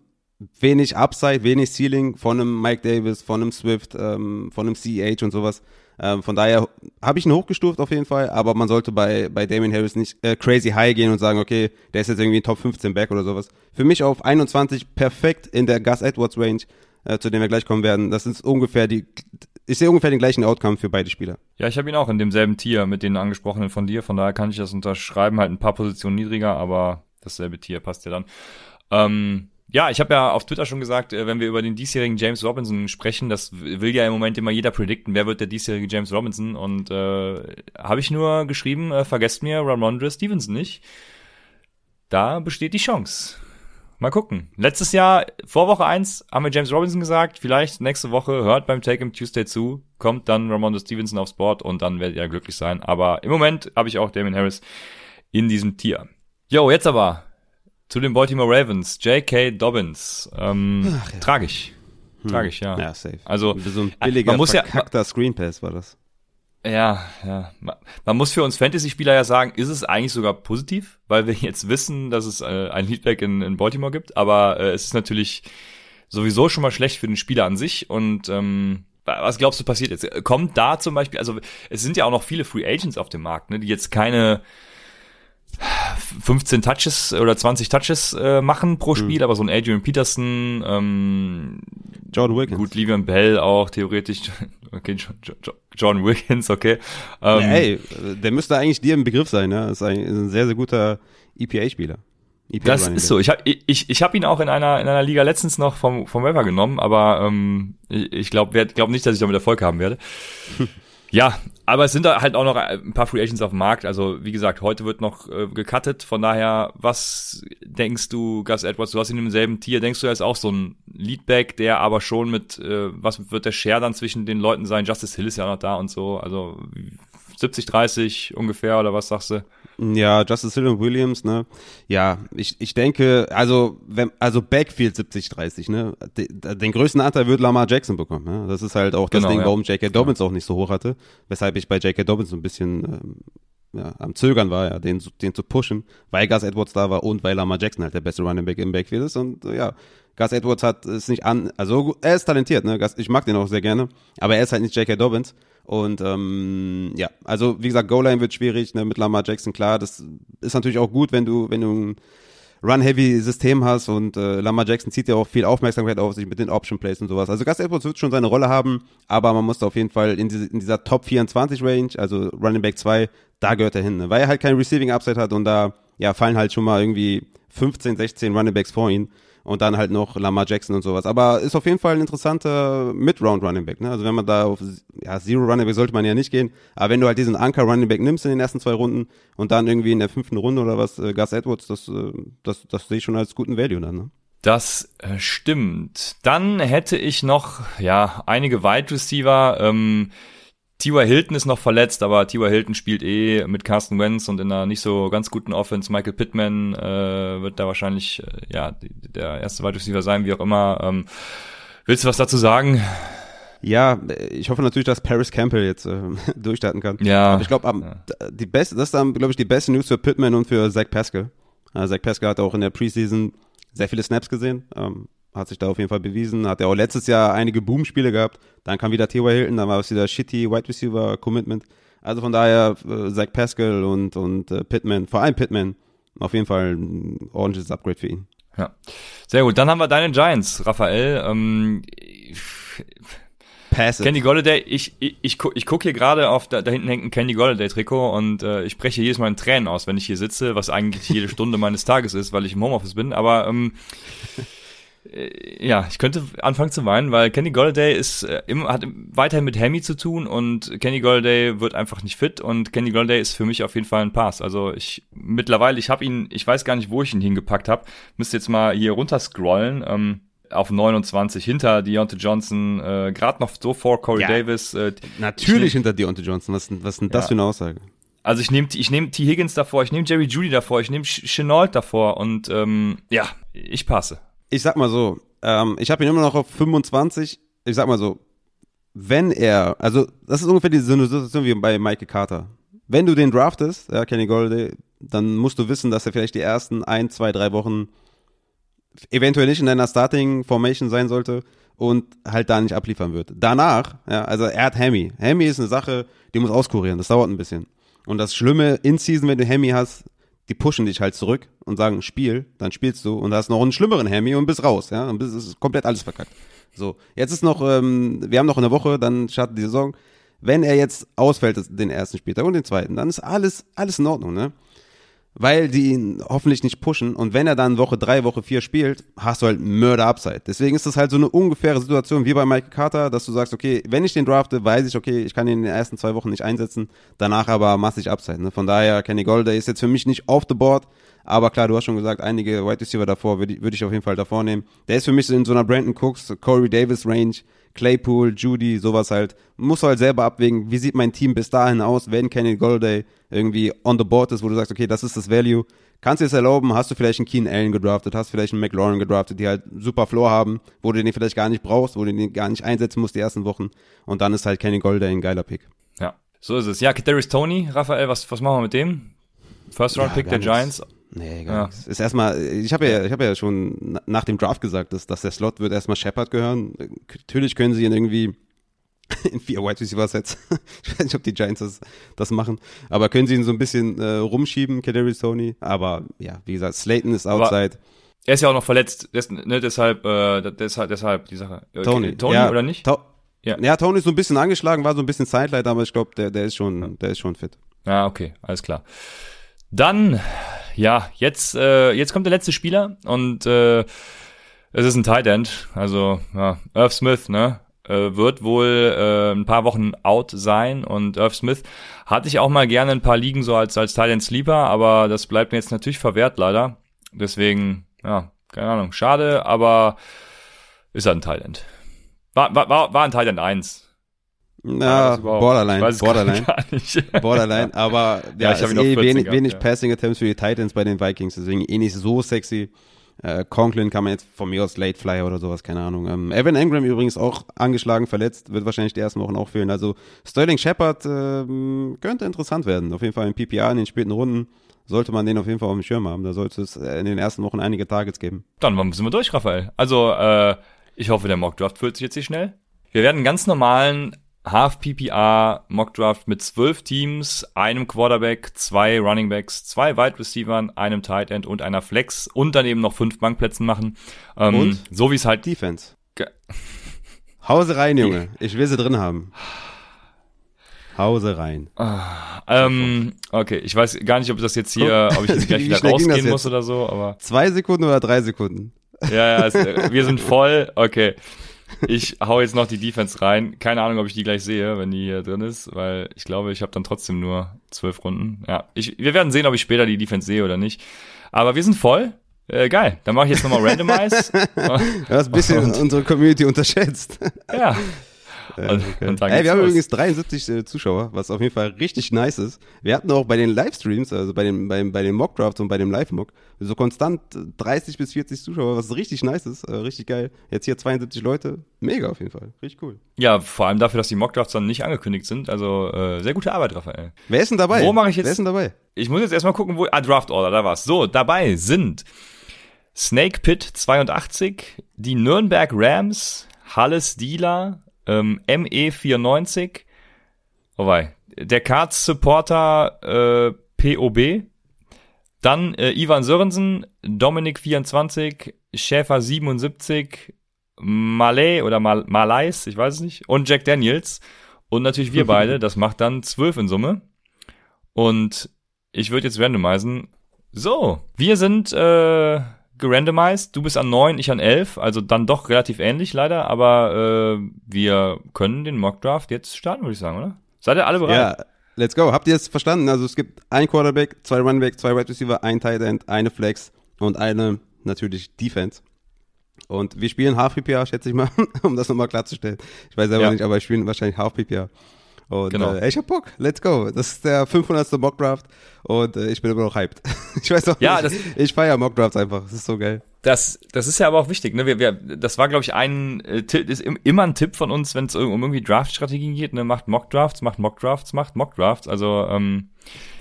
wenig Upside, wenig Ceiling von einem Mike Davis, von einem Swift, ähm, von einem CH und sowas. Ähm, von daher habe ich ihn hochgestuft auf jeden Fall, aber man sollte bei, bei Damien Harris nicht äh, crazy high gehen und sagen, okay, der ist jetzt irgendwie ein Top 15 Back oder sowas. Für mich auf 21 perfekt in der Gus Edwards Range, äh, zu dem wir gleich kommen werden. Das ist ungefähr die, ich sehe ungefähr den gleichen Outcome für beide Spieler. Ja, ich habe ihn auch in demselben Tier mit den angesprochenen von dir, von daher kann ich das unterschreiben, halt ein paar Positionen niedriger, aber dasselbe Tier passt ja dann. Ähm, ja, ich habe ja auf Twitter schon gesagt, äh, wenn wir über den diesjährigen James Robinson sprechen, das will ja im Moment immer jeder predikten, wer wird der diesjährige James Robinson und äh, habe ich nur geschrieben, äh, vergesst mir Ramondre Stevenson nicht. Da besteht die Chance. Mal gucken. Letztes Jahr, vor Woche eins haben wir James Robinson gesagt, vielleicht nächste Woche hört beim Take Him Tuesday zu, kommt dann Ramondo Stevenson aufs Board und dann werdet ihr glücklich sein. Aber im Moment habe ich auch Damien Harris in diesem Tier. Jo, jetzt aber zu den Baltimore Ravens. J.K. Dobbins. Ähm, Ach, ja. Tragisch. Hm. Tragisch, ja. Ja, safe. Also, so ein billiger, man muss verkackter ja, Screen Pass war das. Ja, ja. Man muss für uns Fantasy-Spieler ja sagen, ist es eigentlich sogar positiv, weil wir jetzt wissen, dass es äh, ein Leadback in, in Baltimore gibt, aber äh, es ist natürlich sowieso schon mal schlecht für den Spieler an sich und ähm, was glaubst du passiert jetzt? Kommt da zum Beispiel, also es sind ja auch noch viele Free Agents auf dem Markt, ne, die jetzt keine 15 Touches oder 20 Touches äh, machen pro mhm. Spiel, mhm. aber so ein Adrian Peterson, ähm, John Wiggins. Gut, Livian Bell auch theoretisch. Okay, John, John Wiggins, okay. Ähm, ja, ey, der müsste eigentlich dir im Begriff sein, ne? Ist ein, ist ein sehr, sehr guter EPA-Spieler. EPA das ist so. Ich habe ich, ich hab ihn auch in einer, in einer Liga letztens noch vom, vom Weber genommen, aber ähm, ich glaube glaub nicht, dass ich damit Erfolg haben werde. Ja, aber es sind da halt auch noch ein paar Free Agents auf dem Markt. Also wie gesagt, heute wird noch äh, gecuttet. Von daher, was denkst du, Gus Edwards? Du hast ihn im selben Tier. Denkst du, er ist auch so ein Leadback, der aber schon mit, äh, was wird der Share dann zwischen den Leuten sein? Justice Hill ist ja noch da und so. Also 70, 30 ungefähr oder was sagst du? Ja, Justice Hill und Williams, ne? Ja, ich, ich denke, also, wenn, also Backfield 70-30, ne? Den, den größten Anteil wird Lamar Jackson bekommen, ne? Das ist halt auch das genau, Ding, ja. warum J.K. Dobbins ja. auch nicht so hoch hatte, weshalb ich bei J.K. Dobbins so ein bisschen ähm, ja, am Zögern war, ja, den, den zu pushen, weil Gus Edwards da war und weil Lamar Jackson halt der beste Running Back im Backfield ist und äh, ja, Gus Edwards hat es nicht an, also er ist talentiert, ne? Gus, ich mag den auch sehr gerne, aber er ist halt nicht J.K. Dobbins und ähm, ja, also wie gesagt, Goal-Line wird schwierig, ne, mit Lamar Jackson, klar, das ist natürlich auch gut, wenn du, wenn du ein Run-Heavy-System hast und äh, Lamar Jackson zieht ja auch viel Aufmerksamkeit auf sich mit den Option-Plays und sowas. Also Gus Edwards wird schon seine Rolle haben, aber man muss auf jeden Fall in, diese, in dieser Top 24 Range, also Running Back 2, da gehört er hin, ne? weil er halt kein Receiving-Upside hat und da ja fallen halt schon mal irgendwie 15, 16 Running Backs vor ihn und dann halt noch Lamar Jackson und sowas. Aber ist auf jeden Fall ein interessanter Mid-Round Running Back. Ne? Also wenn man da auf ja, Zero Running Back sollte man ja nicht gehen, aber wenn du halt diesen Anker Running Back nimmst in den ersten zwei Runden und dann irgendwie in der fünften Runde oder was äh, Gus Edwards, das, äh, das, das sehe ich schon als guten Value dann. Ne? Das äh, stimmt. Dann hätte ich noch ja einige Wide Receiver. Ähm, T.Y. Hilton ist noch verletzt, aber T.Y. Hilton spielt eh mit Carsten Wentz und in einer nicht so ganz guten Offense. Michael Pittman äh, wird da wahrscheinlich äh, ja der erste Wide Receiver sein, wie auch immer. Ähm, willst du was dazu sagen? Ja, ich hoffe natürlich, dass Paris Campbell jetzt äh, durchstarten kann. Ja. Aber ich glaube, ja. die beste, das ist dann, glaube ich, die beste News für Pittman und für Zach Pascal. Äh, Zach Pascal hat auch in der Preseason sehr viele Snaps gesehen. Ähm, hat sich da auf jeden Fall bewiesen. Hat er auch letztes Jahr einige Boom-Spiele gehabt. Dann kam wieder T.Y. Hilton, dann war es wieder shitty Wide Receiver Commitment. Also von daher äh, Zach Pascal und, und äh, Pittman, vor allem Pittman, auf jeden Fall ein ordentliches Upgrade für ihn. Ja, sehr gut. Dann haben wir deine Giants, Raphael. Ähm, Pass Candy Golladay, ich, ich, ich, guck, ich guck hier gerade auf, da, da hinten hängt ein Candy Golladay Trikot und äh, ich breche jedes Mal in Tränen aus, wenn ich hier sitze, was eigentlich jede Stunde meines Tages ist, weil ich im Homeoffice bin. Aber ähm, äh, ja, ich könnte anfangen zu weinen, weil Kenny Golladay ist äh, immer, hat weiterhin mit Hammy zu tun und Kenny Golladay wird einfach nicht fit und Kenny Golladay ist für mich auf jeden Fall ein Pass. Also ich mittlerweile, ich habe ihn, ich weiß gar nicht, wo ich ihn hingepackt habe. Müsste jetzt mal hier runter scrollen. Ähm, auf 29 hinter Deontay Johnson, äh, gerade noch so vor Corey ja, Davis. Äh, natürlich hinter Deontay Johnson. Was, was ist denn das ja. für eine Aussage? Also ich nehme ich nehm T. Higgins davor, ich nehme Jerry Judy davor, ich nehme Chenault davor und ähm, ja, ich passe ich sag mal so, ähm, ich habe ihn immer noch auf 25. Ich sag mal so, wenn er, also das ist ungefähr die, Situation wie bei Michael Carter. Wenn du den draftest, ja, Kenny Golladay, dann musst du wissen, dass er vielleicht die ersten ein, zwei, drei Wochen eventuell nicht in deiner Starting Formation sein sollte und halt da nicht abliefern wird. Danach, ja, also er hat Hemi. Hemi ist eine Sache, die muss auskurieren. Das dauert ein bisschen. Und das Schlimme in Season, wenn du Hemi hast, die pushen dich halt zurück und sagen, spiel, dann spielst du und hast noch einen schlimmeren Hemi und bist raus, ja, und bist ist komplett alles verkackt. So, jetzt ist noch, ähm, wir haben noch eine Woche, dann startet die Saison. Wenn er jetzt ausfällt, den ersten Spieltag und den zweiten, dann ist alles, alles in Ordnung, ne? Weil die ihn hoffentlich nicht pushen. Und wenn er dann Woche drei, Woche vier spielt, hast du halt Mörder-Upside. Deswegen ist das halt so eine ungefähre Situation wie bei Michael Carter, dass du sagst, okay, wenn ich den drafte, weiß ich, okay, ich kann ihn in den ersten zwei Wochen nicht einsetzen, danach aber massig Upside. Ne? Von daher, Kenny Golder ist jetzt für mich nicht off the board, Aber klar, du hast schon gesagt, einige Wide Receiver davor würde ich, würd ich auf jeden Fall davor nehmen. Der ist für mich in so einer Brandon Cooks, Corey Davis Range, Claypool, Judy, sowas halt. Muss halt selber abwägen, wie sieht mein Team bis dahin aus, wenn Kenny Golladay irgendwie on the board ist, wo du sagst, okay, das ist das Value. Kannst du es erlauben, hast du vielleicht einen Keen Allen gedraftet, hast vielleicht einen McLaurin gedraftet, die halt super Floor haben, wo du den vielleicht gar nicht brauchst, wo du den gar nicht einsetzen musst die ersten Wochen. Und dann ist halt Kenny Golladay ein geiler Pick. Ja, so ist es. Ja, Kadarius Tony, Raphael, was, was machen wir mit dem? First Round Pick Ja, der gar nichts. Nee, gar Ja. nichts. Ist erstmal, ich habe ja, ich habe ja schon na- nach dem Draft gesagt, dass, dass der Slot wird erstmal Shepard gehören. Natürlich können sie ihn irgendwie in vier Wide Receiver Sets. ich weiß nicht, ob die Giants das, das machen, aber können sie ihn so ein bisschen äh, rumschieben, Kadarius Tony. Aber ja, wie gesagt, Slayton ist Aber- outside. Er ist ja auch noch verletzt, des, ne, deshalb, äh, deshalb, deshalb die Sache. Äh, Tony, Tony ja, oder nicht? Ja. ja. Tony ist so ein bisschen angeschlagen, war so ein bisschen Sidelight, aber ich glaube, der, der ist schon, der ist schon fit. Ja, okay, alles klar. Dann, ja, jetzt, äh, jetzt kommt der letzte Spieler und äh, es ist ein Tight End, also ja, Irv Smith, ne? Äh, wird wohl äh, ein paar Wochen out sein und Irv Smith hatte ich auch mal gerne ein paar Ligen so als als Tight Sleeper, aber das bleibt mir jetzt natürlich verwehrt leider. Deswegen, ja, keine Ahnung, schade, aber ist halt ein Tight End. War, war, war, ein Tight End 1. Na, überhaupt? Borderline, Borderline. Gar nicht. Borderline, aber ja, Ja, ich hab ist eh 14 wenig, gehabt, wenig ja. Passing Attempts für die Titans bei den Vikings, deswegen eh nicht so sexy. Äh, Conklin kann man jetzt von mir aus Late Flyer oder sowas, keine Ahnung. Ähm, Evan Engram übrigens auch angeschlagen, verletzt, wird wahrscheinlich die ersten Wochen auch fehlen. Also Sterling Shepard ähm, könnte interessant werden. Auf jeden Fall im PPA in den späten Runden sollte man den auf jeden Fall auf dem Schirm haben. Da sollte es in den ersten Wochen einige Targets geben. Dann sind wir durch, Raphael. Also, äh, ich hoffe, der Mockdraft fühlt sich jetzt hier schnell. Wir werden einen ganz normalen Half-PPA Mockdraft mit zwölf Teams, einem Quarterback, zwei Runningbacks, zwei Wide Receivern, einem Tight End und einer Flex und dann eben noch fünf Bankplätzen machen. Ähm, Und? So wie es halt Defense. Hause rein, Junge. Ich will sie drin haben. Hause rein. Ähm, okay, ich weiß gar nicht, ob das jetzt hier, ob ich jetzt gleich Wie wieder rausgehen muss jetzt? oder so, aber Zwei Sekunden oder drei Sekunden? ja, ja, es, wir sind voll. Okay, ich hau jetzt noch die Defense rein. Keine Ahnung, ob ich die gleich sehe, wenn die hier drin ist, weil ich glaube, ich habe dann trotzdem nur zwölf Runden. Ja, ich, wir werden sehen, ob ich später die Defense sehe oder nicht. Aber wir sind voll. Äh, geil, dann mache ich jetzt nochmal Randomize. Du hast ein bisschen Und- unsere Community unterschätzt. ja. Ja, Und- okay. und Ey, wir haben los. übrigens 73 äh, Zuschauer, was auf jeden Fall richtig nice ist. Wir hatten auch bei den Livestreams, also bei den, bei, bei den Mockdrafts und bei dem Live-Mock, so konstant äh, 30 bis 40 Zuschauer, was richtig nice ist, äh, richtig geil. Jetzt hier 72 Leute, mega auf jeden Fall, richtig cool. Ja, vor allem dafür, dass die Mockdrafts dann nicht angekündigt sind. Also äh, sehr gute Arbeit, Raphael. Wer ist denn dabei? Wo mache ich jetzt- Wer ist denn dabei? Ich muss jetzt erstmal gucken, wo. Ah, Draft Order, da war's. So, dabei sind Snake Pit 82, die Nürnberg Rams, Halles Dealer, ähm, ME94, oh wei, der Cards Supporter äh, POB, dann äh, Ivan Sörensen, Dominik 24, Schäfer 77, Malay oder Mal Malais, ich weiß es nicht, und Jack Daniels. Und natürlich wir beide, das macht dann 12 in Summe. Und ich würde jetzt randomisen. So, wir sind äh, gerandomized. Du bist an 9, ich an 11. Also dann doch relativ ähnlich leider. Aber äh, wir können den Mockdraft jetzt starten, würde ich sagen, oder? Seid ihr alle bereit? Ja, let's go. Habt ihr es verstanden? Also es gibt ein Quarterback, zwei Runback, zwei Wide Receiver, ein Tight End, eine Flex und eine natürlich Defense. Und wir spielen Half PPA, schätze ich mal, um das nochmal klarzustellen. Ich weiß selber Ja. nicht, aber wir spielen wahrscheinlich Half PPA. Und Genau. äh, ich hab Bock, let's go. Das ist der 500. Mockdraft und äh, ich bin immer noch hyped. ich weiß auch Ja, nicht, das- ich feiere Mockdrafts einfach, das ist so geil. Das, das ist ja aber auch wichtig, ne? Wir, wir, das war, glaube ich, ein äh, ist im- immer ein Tipp von uns, wenn es um irgendwie Draft-Strategien geht, ne? Macht Mock-Drafts, macht Mock-Drafts, macht Mock-Drafts. Also ähm,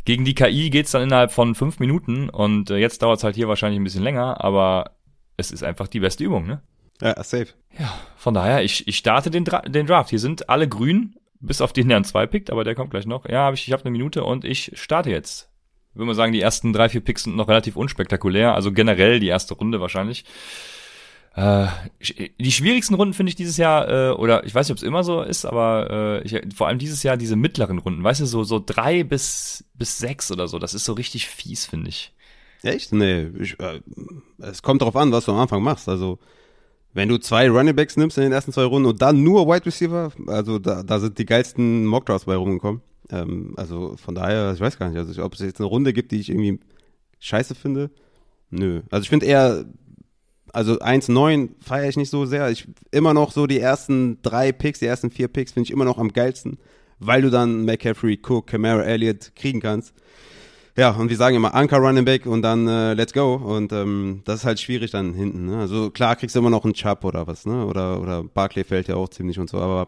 gegen die KI geht's dann innerhalb von fünf Minuten und äh, jetzt dauert's halt hier wahrscheinlich ein bisschen länger, aber es ist einfach die beste Übung, ne? Ja, safe. Von daher, ich, ich starte den, Dra den Draft. Hier sind alle grün, bis auf den, der an zwei pickt, aber der kommt gleich noch. Ja, hab ich, ich habe eine Minute und ich starte jetzt. Würde mal sagen, die ersten drei, vier Picks sind noch relativ unspektakulär. Also generell die erste Runde wahrscheinlich. Äh, die schwierigsten Runden finde ich dieses Jahr, äh, oder ich weiß nicht, ob es immer so ist, aber äh, ich, vor allem dieses Jahr diese mittleren Runden, weißt du, so, so drei bis, bis sechs oder so, das ist so richtig fies, finde ich. Echt? Nee, ich, äh, es kommt darauf an, was du am Anfang machst. Also, wenn du zwei Running Backs nimmst in den ersten zwei Runden und dann nur Wide Receiver, also da, da sind die geilsten Mockdrafts bei rumgekommen. Ähm, also von daher, ich weiß gar nicht, also ob es jetzt eine Runde gibt, die ich irgendwie scheiße finde. Nö. Also ich finde eher, also 1,9 feiere ich nicht so sehr. Ich immer noch so die ersten drei Picks, die ersten vier Picks finde ich immer noch am geilsten, weil du dann McCaffrey, Cook, Camara, Elliott kriegen kannst. Ja, und wir sagen immer Anker Running Back und dann äh, Let's Go. Und ähm, das ist halt schwierig dann hinten. Ne? Also klar kriegst du immer noch einen Chubb oder was, ne? Oder, oder Barclay fällt ja auch ziemlich und so, aber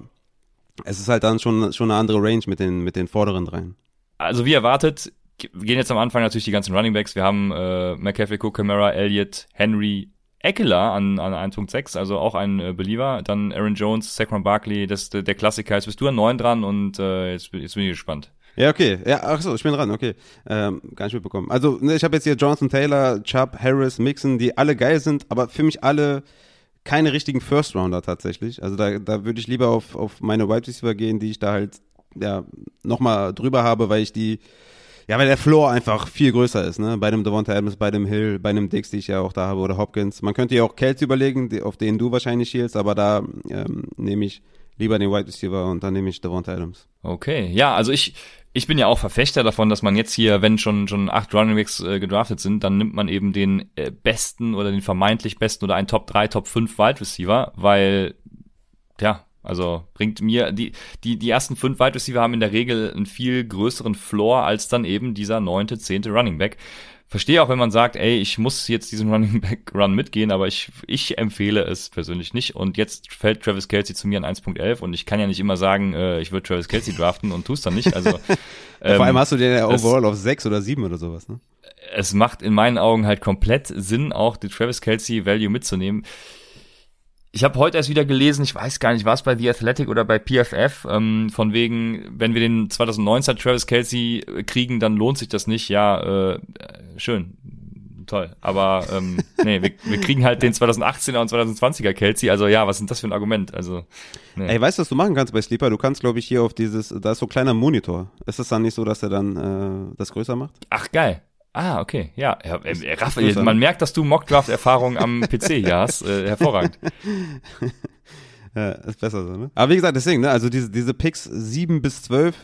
es ist halt dann schon, schon eine andere Range mit den, mit den vorderen dreien. Also wie erwartet, gehen jetzt am Anfang natürlich die ganzen Running Backs. Wir haben äh, McCaffrey, Cook, Camara, Elliott, Henry, Eckler an, an 1.6, also auch ein äh, Believer. Dann Aaron Jones, Saquon Barkley, das der, der Klassiker. Jetzt bist du an 9 dran und äh, jetzt, jetzt bin ich gespannt. Ja, okay. Ja, ach so, ich bin dran, okay. Ähm, gar nicht mitbekommen. Also, ne, ich habe jetzt hier Johnson, Taylor, Chubb, Harris, Mixon, die alle geil sind, aber für mich alle keine richtigen First Rounder tatsächlich. Also da, da würde ich lieber auf, auf meine Wide Receiver gehen, die ich da halt ja nochmal drüber habe, weil ich die ja, weil der Floor einfach viel größer ist, ne? Bei dem Devonta Adams, bei dem Hill, bei dem Dix, die ich ja auch da habe, oder Hopkins. Man könnte ja auch Kels überlegen, die, auf den du wahrscheinlich schielst, aber da ähm, nehme ich lieber den Wide Receiver und dann nehme ich Devonta Adams. Okay, ja, also ich, ich bin ja auch Verfechter davon, dass man jetzt hier, wenn schon schon acht Running Backs äh, gedraftet sind, dann nimmt man eben den äh, besten oder den vermeintlich besten oder einen Top 3, Top 5 Wide Receiver, weil ja, also bringt mir die die die ersten fünf Wide Receiver haben in der Regel einen viel größeren Floor als dann eben dieser neunte, zehnte Running Back verstehe auch, wenn man sagt, ey, ich muss jetzt diesen Running Back Run mitgehen, aber ich, ich empfehle es persönlich nicht. Und jetzt fällt Travis Kelsey zu mir an 1.11 und ich kann ja nicht immer sagen, äh, ich würde Travis Kelsey draften und tust dann nicht. Also ähm, Vor allem hast du den ja overall auf 6 oder 7 oder sowas, ne? Es macht in meinen Augen halt komplett Sinn, auch die Travis Kelsey Value mitzunehmen ich habe heute erst wieder gelesen, ich weiß gar nicht, war es bei The Athletic oder bei PFF, ähm, von wegen, wenn wir den 2019 Travis Kelsey kriegen, dann lohnt sich das nicht. Ja, äh, schön, toll. Aber ähm, nee, wir, wir kriegen halt den 2018er und 2020er Kelsey. Also ja, was ist das für ein Argument? Also nee. Ey, weißt du, was du machen kannst bei Sleeper? Du kannst, glaube ich, hier auf dieses, da ist so ein kleiner Monitor. Ist es dann nicht so, dass er dann äh, das größer macht? Ach geil. Ah, okay. Ja, ja äh, Raphael, man merkt, dass du Mockdraft-Erfahrung am PC hier hast. Äh, hervorragend. ja, ist besser so, ne? Aber wie gesagt, deswegen, ne? Also diese, diese Picks 7 bis 12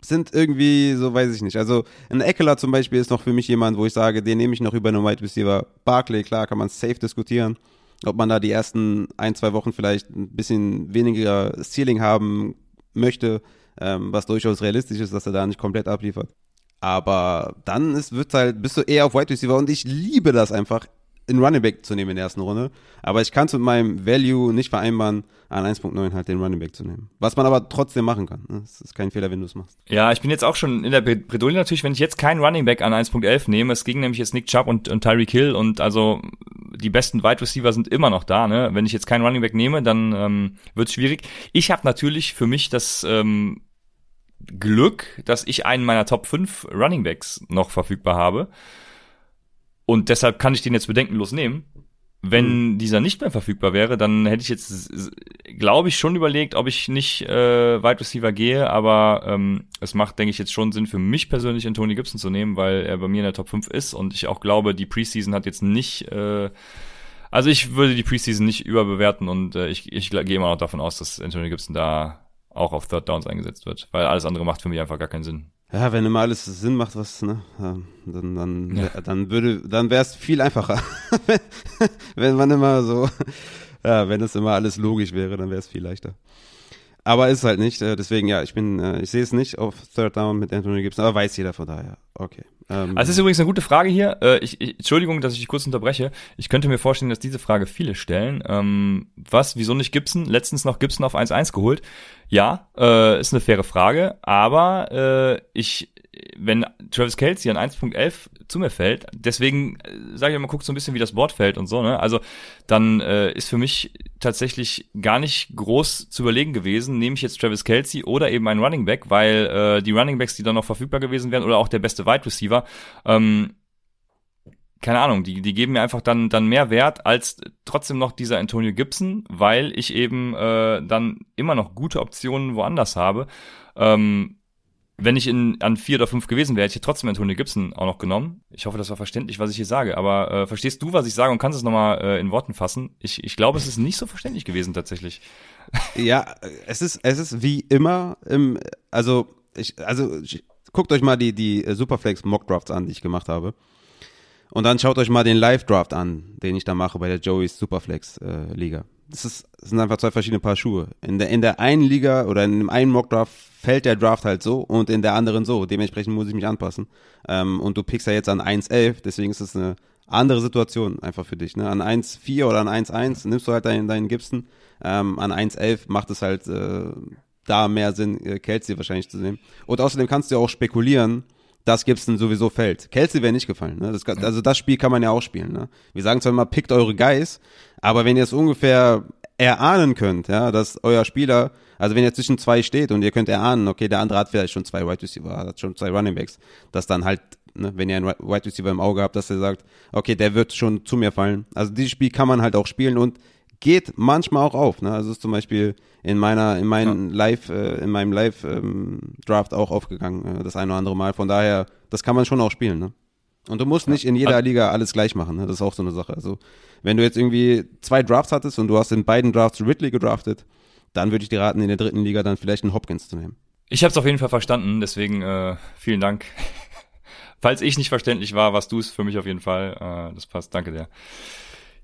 sind irgendwie, so weiß ich nicht. Also ein Eckler zum Beispiel ist noch für mich jemand, wo ich sage, den nehme ich noch über einen Wide Receiver. Barclay, klar, kann man safe diskutieren. Ob man da die ersten ein, zwei Wochen vielleicht ein bisschen weniger Ceiling haben möchte, ähm, was durchaus realistisch ist, dass er da nicht komplett abliefert. Aber dann ist, wird's halt, bist du eher auf Wide Receiver und ich liebe das einfach, in Running Back zu nehmen in der ersten Runde. Aber ich kann es mit meinem Value nicht vereinbaren, an 1.9 halt den Running Back zu nehmen. Was man aber trotzdem machen kann. Das ist kein Fehler, wenn du es machst. Ja, ich bin jetzt auch schon in der Bredouille natürlich, wenn ich jetzt keinen Running Back an 1.11 nehme. Es ging nämlich jetzt Nick Chubb und, und Tyreek Hill und also die besten Wide Receiver sind immer noch da. Ne? Wenn ich jetzt keinen Running Back nehme, dann ähm, wird es schwierig. Ich habe natürlich für mich das ähm, Glück, dass ich einen meiner Top 5 Running Backs noch verfügbar habe. Und deshalb kann ich den jetzt bedenkenlos nehmen. Wenn mhm. dieser nicht mehr verfügbar wäre, dann hätte ich jetzt, glaube ich, schon überlegt, ob ich nicht äh, Wide Receiver gehe, aber ähm, es macht, denke ich, jetzt schon Sinn für mich persönlich, Tony Gibson zu nehmen, weil er bei mir in der Top 5 ist und ich auch glaube, die Preseason hat jetzt nicht, äh, also ich würde die Preseason nicht überbewerten und äh, ich, ich gehe immer noch davon aus, dass Anthony Gibson da auch auf Third Downs eingesetzt wird, weil alles andere macht für mich einfach gar keinen Sinn. Ja, wenn immer alles Sinn macht, was, ne, dann, dann, ja. dann würde, dann wäre es viel einfacher. wenn man immer so, ja, wenn es immer alles logisch wäre, dann wäre es viel leichter. Aber ist halt nicht, äh, deswegen ja, ich bin, äh, ich sehe es nicht auf Third Down mit Anthony Gibson, aber weiß jeder von daher. Okay. Ähm, also das ist übrigens eine gute Frage hier. Äh, ich, ich, Entschuldigung, dass ich dich kurz unterbreche. Ich könnte mir vorstellen, dass diese Frage viele stellen. Ähm, was, wieso nicht Gibson? Letztens noch Gibson auf 1-1 geholt. Ja, äh, ist eine faire Frage, aber äh, ich wenn Travis Kelsey an 1.11 zu mir fällt, deswegen äh, sage ich mal, guckt so ein bisschen, wie das Board fällt und so, ne? Also dann äh, ist für mich tatsächlich gar nicht groß zu überlegen gewesen, nehme ich jetzt Travis Kelsey oder eben einen Running Back, weil äh, die Running Backs, die dann noch verfügbar gewesen wären, oder auch der beste Wide Receiver, ähm, keine Ahnung, die, die geben mir einfach dann, dann mehr Wert als trotzdem noch dieser Antonio Gibson, weil ich eben äh, dann immer noch gute Optionen woanders habe. Ähm, wenn ich in, an vier oder fünf gewesen wäre, hätte ich trotzdem Antonio Gibson auch noch genommen. Ich hoffe, das war verständlich, was ich hier sage. Aber äh, verstehst du, was ich sage und kannst es nochmal äh, in Worten fassen? Ich, ich glaube, es ist nicht so verständlich gewesen tatsächlich. Ja, es ist, es ist wie immer im, also ich, also ich, guckt euch mal die, die Superflex Mock Drafts an, die ich gemacht habe. Und dann schaut euch mal den Live-Draft an, den ich da mache bei der Joey's Superflex äh, Das, ist, das sind einfach zwei verschiedene Paar Schuhe. In der, in der einen Liga oder in dem einen Mock-Draft fällt der Draft halt so und in der anderen so. Dementsprechend muss ich mich anpassen. Ähm, und du pickst ja jetzt an 1.11, deswegen ist es eine andere Situation einfach für dich. Ne? An 1.4 oder an 1.1 nimmst du halt deinen, deinen Gibson. Ähm, an 1.11 macht es halt äh, da mehr Sinn, äh, Kelsey wahrscheinlich zu nehmen. Und außerdem kannst du ja auch spekulieren, dass Gibson sowieso fällt. Kelsey wäre nicht gefallen. Ne? Das, also das Spiel kann man ja auch spielen. Ne? Wir sagen zwar immer, pickt eure Guys, aber wenn ihr es ungefähr erahnen könnt, ja, dass euer Spieler, also wenn ihr zwischen zwei steht und ihr könnt erahnen, okay, der andere hat vielleicht schon zwei Wide Receiver, hat schon zwei Running Backs, dass dann halt, ne, wenn ihr einen Wide Receiver im Auge habt, dass ihr sagt, okay, der wird schon zu mir fallen. Also dieses Spiel kann man halt auch spielen und geht manchmal auch auf. Ne? Also ist zum Beispiel in meiner, in meinem ja. Live, äh, in meinem Live ähm, Draft auch aufgegangen, äh, das eine oder andere Mal. Von daher, das kann man schon auch spielen. Ne? Und du musst nicht in jeder Liga alles gleich machen. Ne? Das ist auch so eine Sache. Also wenn du jetzt irgendwie zwei Drafts hattest und du hast in beiden Drafts Ridley gedraftet, dann würde ich dir raten, in der dritten Liga dann vielleicht einen Hopkins zu nehmen. Ich habe es auf jeden Fall verstanden, deswegen äh, vielen Dank. Falls ich nicht verständlich war, was du es für mich auf jeden Fall. Äh, das passt, danke dir.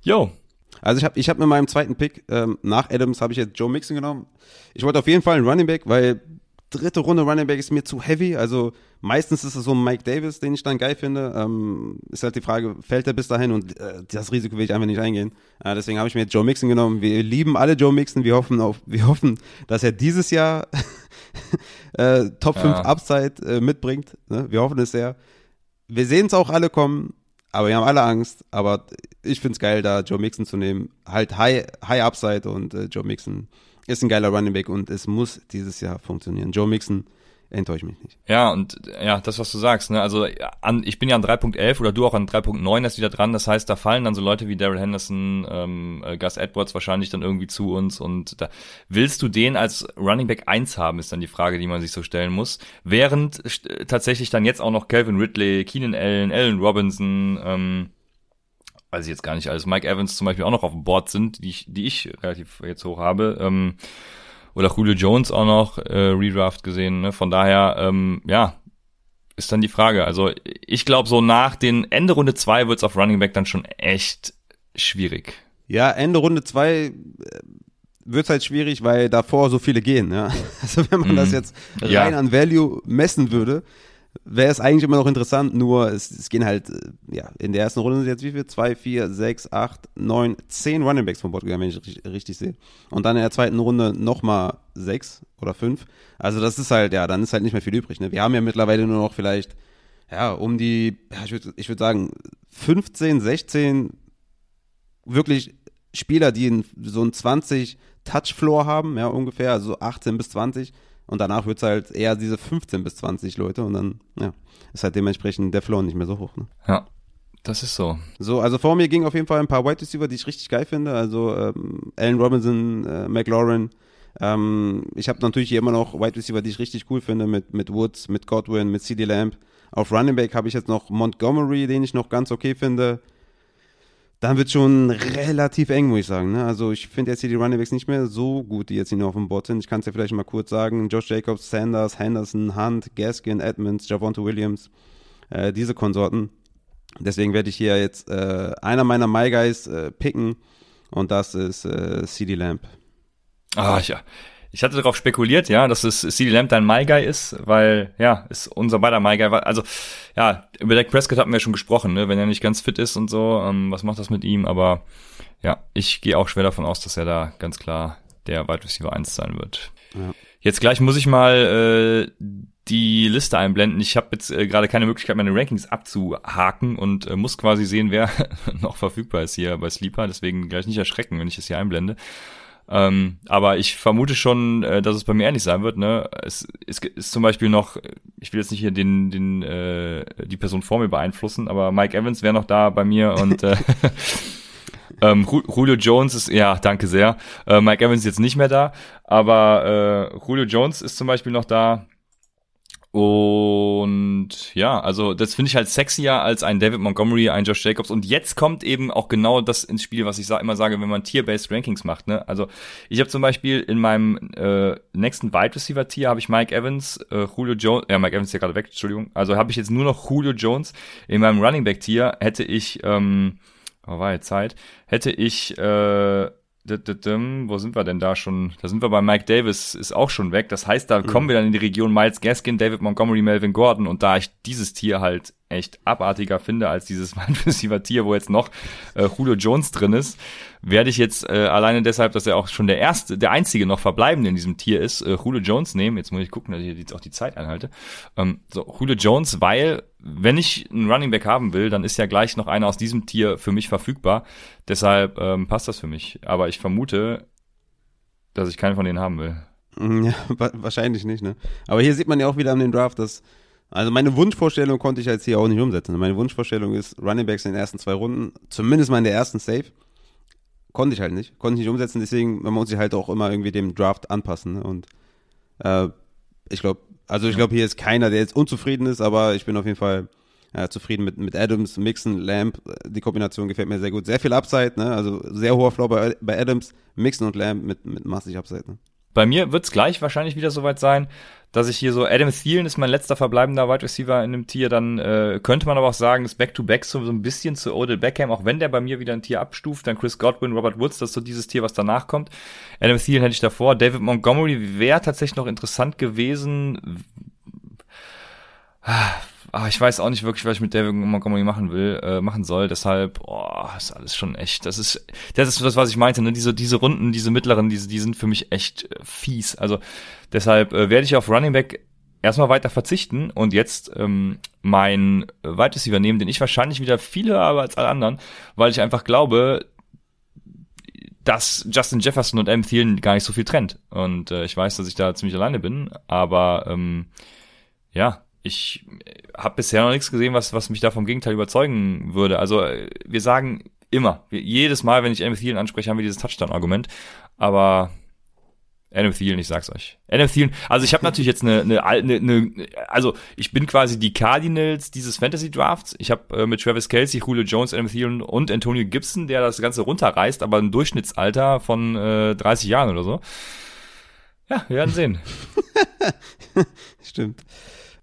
Jo, also ich habe ich hab mit meinem zweiten Pick ähm, nach Adams habe ich jetzt Joe Mixon genommen. Ich wollte auf jeden Fall einen Running Back, weil dritte Runde Running Back ist mir zu heavy. Also meistens ist es so ein Mike Davis, den ich dann geil finde. Ähm, ist halt die Frage, fällt er bis dahin? Und äh, das Risiko will ich einfach nicht eingehen. Äh, deswegen habe ich mir jetzt Joe Mixon genommen. Wir lieben alle Joe Mixon. Wir hoffen auf, wir hoffen, dass er dieses Jahr äh, Top 5 ja. Upside äh, mitbringt. Ne? Wir hoffen es sehr. Wir sehen es auch alle kommen. Aber wir haben alle Angst. Aber ich finde es geil, da Joe Mixon zu nehmen. Halt High, High Upside und äh, Joe Mixon ist ein geiler Running Back und es muss dieses Jahr funktionieren. Joe Mixon enttäuscht mich nicht. Ja, und ja, das, was du sagst, ne? Also an, ich bin ja an 3.11 oder du auch an 3.9 ist wieder dran. Das heißt, da fallen dann so Leute wie Daryl Henderson, ähm, äh, Gus Edwards wahrscheinlich dann irgendwie zu uns. Und da willst du den als Running Back 1 haben, ist dann die Frage, die man sich so stellen muss. Während tatsächlich dann jetzt auch noch Calvin Ridley, Keenan Allen, Allen Robinson, ähm, weiß ich jetzt gar nicht, als Mike Evans zum Beispiel auch noch auf dem Board sind, die ich, die ich relativ jetzt hoch habe. Ähm, oder Julio Jones auch noch äh, Redraft gesehen. Ne? Von daher, ähm, ja, ist dann die Frage. Also ich glaube, so nach den Ende Runde zwei wird's auf Running Back dann schon echt schwierig. Ja, Ende Runde zwei äh, wird's halt schwierig, weil davor so viele gehen. Ja? Also wenn man mm, das mhm. jetzt rein ja. an Value messen würde, wäre es eigentlich immer noch interessant, nur es, es gehen halt, äh, ja, in der ersten Runde sind jetzt wie viel? Zwei, vier, sechs, acht, neun, zehn Runningbacks vom Bord gegangen, wenn ich richtig, richtig sehe. Und dann in der zweiten Runde nochmal sechs oder fünf. Also das ist halt, ja, dann ist halt nicht mehr viel übrig. Ne? Wir haben ja mittlerweile nur noch vielleicht, ja, um die, ja, ich würde ich würd sagen, 15, 16 wirklich Spieler, die so ein 20 Touch-Floor haben, ja, ungefähr, also 18 bis 20 und danach wird es halt eher diese 15 bis 20 Leute und dann, ja, ist halt dementsprechend der Floor nicht mehr so hoch. Ne? Ja, das ist so. So, also vor mir ging auf jeden Fall ein paar White Receiver, die ich richtig geil finde. Also ähm, Allen Robinson, äh, McLaurin. Ähm, ich habe natürlich hier immer noch White Receiver, die ich richtig cool finde, mit, mit Woods, mit Godwin, mit CD Lamb. Auf Running Back habe ich jetzt noch Montgomery, den ich noch ganz okay finde dann wird schon relativ eng, muss ich sagen. Ne? Also ich finde jetzt hier die Runningbacks nicht mehr so gut, die jetzt hier noch auf dem Board sind. Ich kann es ja vielleicht mal kurz sagen. Josh Jacobs, Sanders, Henderson, Hunt, Gaskin, Edmonds, Javonte Williams, äh, diese Konsorten. Deswegen werde ich hier jetzt äh, einer meiner My Guys äh, picken und das ist äh, CD Lamp. Ah, ja. Ich hatte darauf spekuliert, ja, dass es CD Lamp dein My Guy ist, weil, ja, ist unser beider My Guy. Also, ja, über Dak Prescott hatten wir ja schon gesprochen, ne, wenn er nicht ganz fit ist und so, ähm, was macht das mit ihm? Aber, ja, ich gehe auch schwer davon aus, dass er da ganz klar der Wide Receiver 1 sein wird. Ja. Jetzt gleich muss ich mal äh, die Liste einblenden. Ich habe jetzt äh, gerade keine Möglichkeit, meine Rankings abzuhaken und äh, muss quasi sehen, wer noch verfügbar ist hier bei Sleeper. Deswegen gleich nicht erschrecken, wenn ich es hier einblende. Ähm, aber ich vermute schon, äh, dass es bei mir ähnlich sein wird. Ne? Es, es ist zum Beispiel noch, ich will jetzt nicht hier den, den, äh, die Person vor mir beeinflussen, aber Mike Evans wäre noch da bei mir und äh, ähm, Julio Jones ist, ja, danke sehr. Äh, Mike Evans ist jetzt nicht mehr da, aber äh, Julio Jones ist zum Beispiel noch da. Und ja, also das finde ich halt sexier als ein David Montgomery, ein Josh Jacobs. Und jetzt kommt eben auch genau das ins Spiel, was ich immer sage, wenn man Tier-Based Rankings macht. Ne? Also ich habe zum Beispiel in meinem äh, nächsten Wide Receiver Tier habe ich Mike Evans, äh, Julio Jones, ja Mike Evans ist ja gerade weg, Entschuldigung. Also habe ich jetzt nur noch Julio Jones. In meinem Running Back Tier hätte ich, ähm, oh, war ja Zeit, hätte ich äh, wo sind wir denn da schon? Da sind wir bei Mike Davis, ist auch schon weg. Das heißt, da mhm. kommen wir dann in die Region Miles Gaskin, David Montgomery, Melvin Gordon. Und da ich dieses Tier halt echt abartiger finde als dieses Wide Receiver Tier, wo jetzt noch äh, Julio Jones drin ist, werde ich jetzt äh, alleine deshalb, dass er auch schon der erste, der einzige noch verbleibende in diesem Tier ist, äh, Julio Jones nehmen. Jetzt muss ich gucken, dass ich jetzt auch die Zeit einhalte. Ähm, so, Julio Jones, weil wenn ich einen Running Back haben will, dann ist ja gleich noch einer aus diesem Tier für mich verfügbar. Deshalb ähm, passt das für mich. Aber ich vermute, dass ich keinen von denen haben will. Ja, wahrscheinlich nicht, ne? Aber hier sieht man ja auch wieder an den Draft, dass also meine Wunschvorstellung konnte ich jetzt hier auch nicht umsetzen. Meine Wunschvorstellung ist Running Backs in den ersten zwei Runden, zumindest mal in der ersten Safe. Konnte ich halt nicht. Konnte ich nicht umsetzen, deswegen man muss sich halt auch immer irgendwie dem Draft anpassen. Ne? Und äh, ich glaube, also ich glaube, hier ist keiner, der jetzt unzufrieden ist, aber ich bin auf jeden Fall ja, zufrieden mit, mit Adams, Mixon, Lamb. Die Kombination gefällt mir sehr gut. Sehr viel Upside, ne? Also sehr hoher Floor bei, bei Adams, Mixon und Lamb mit, mit massig Upside, ne? Bei mir wird's gleich wahrscheinlich wieder soweit sein, dass ich hier so, Adam Thielen ist mein letzter verbleibender Wide Receiver in dem Tier, dann äh, könnte man aber auch sagen, das Back-to-Back so, so ein bisschen zu Odell Beckham, auch wenn der bei mir wieder ein Tier abstuft, dann Chris Godwin, Robert Woods, das ist so dieses Tier, was danach kommt. Adam Thielen hätte ich davor, David Montgomery wäre tatsächlich noch interessant gewesen, ah, ich weiß auch nicht wirklich, was ich mit David Montgomery machen will, äh, machen soll. Deshalb, oh, ist alles schon echt. Das ist, das ist das, was ich meinte. Ne? Diese, diese Runden, diese mittleren, diese, die sind für mich echt äh, fies. Also deshalb äh, werde ich auf Running Back erstmal weiter verzichten und jetzt ähm, mein Wide Receiver nehmen, den ich wahrscheinlich wieder viel höher habe als alle anderen, weil ich einfach glaube, dass Justin Jefferson und M. Thielen gar nicht so viel trennt. Und äh, ich weiß, dass ich da ziemlich alleine bin, aber ähm, ja, ich habe bisher noch nichts gesehen, was, was mich da vom Gegenteil überzeugen würde. Also wir sagen immer, jedes Mal, wenn ich Adam Thielen anspreche, haben wir dieses Touchdown-Argument. Aber Adam Thielen, ich sag's euch. Adam Thielen, also ich habe natürlich jetzt eine, eine, eine, eine, also ich bin quasi die Cardinals dieses Fantasy Drafts. Ich habe äh, mit Travis Kelsey, Julio Jones, Adam Thielen und Antonio Gibson, der das Ganze runterreißt, aber ein Durchschnittsalter von äh, 30 Jahren oder so. Ja, wir werden sehen. Stimmt.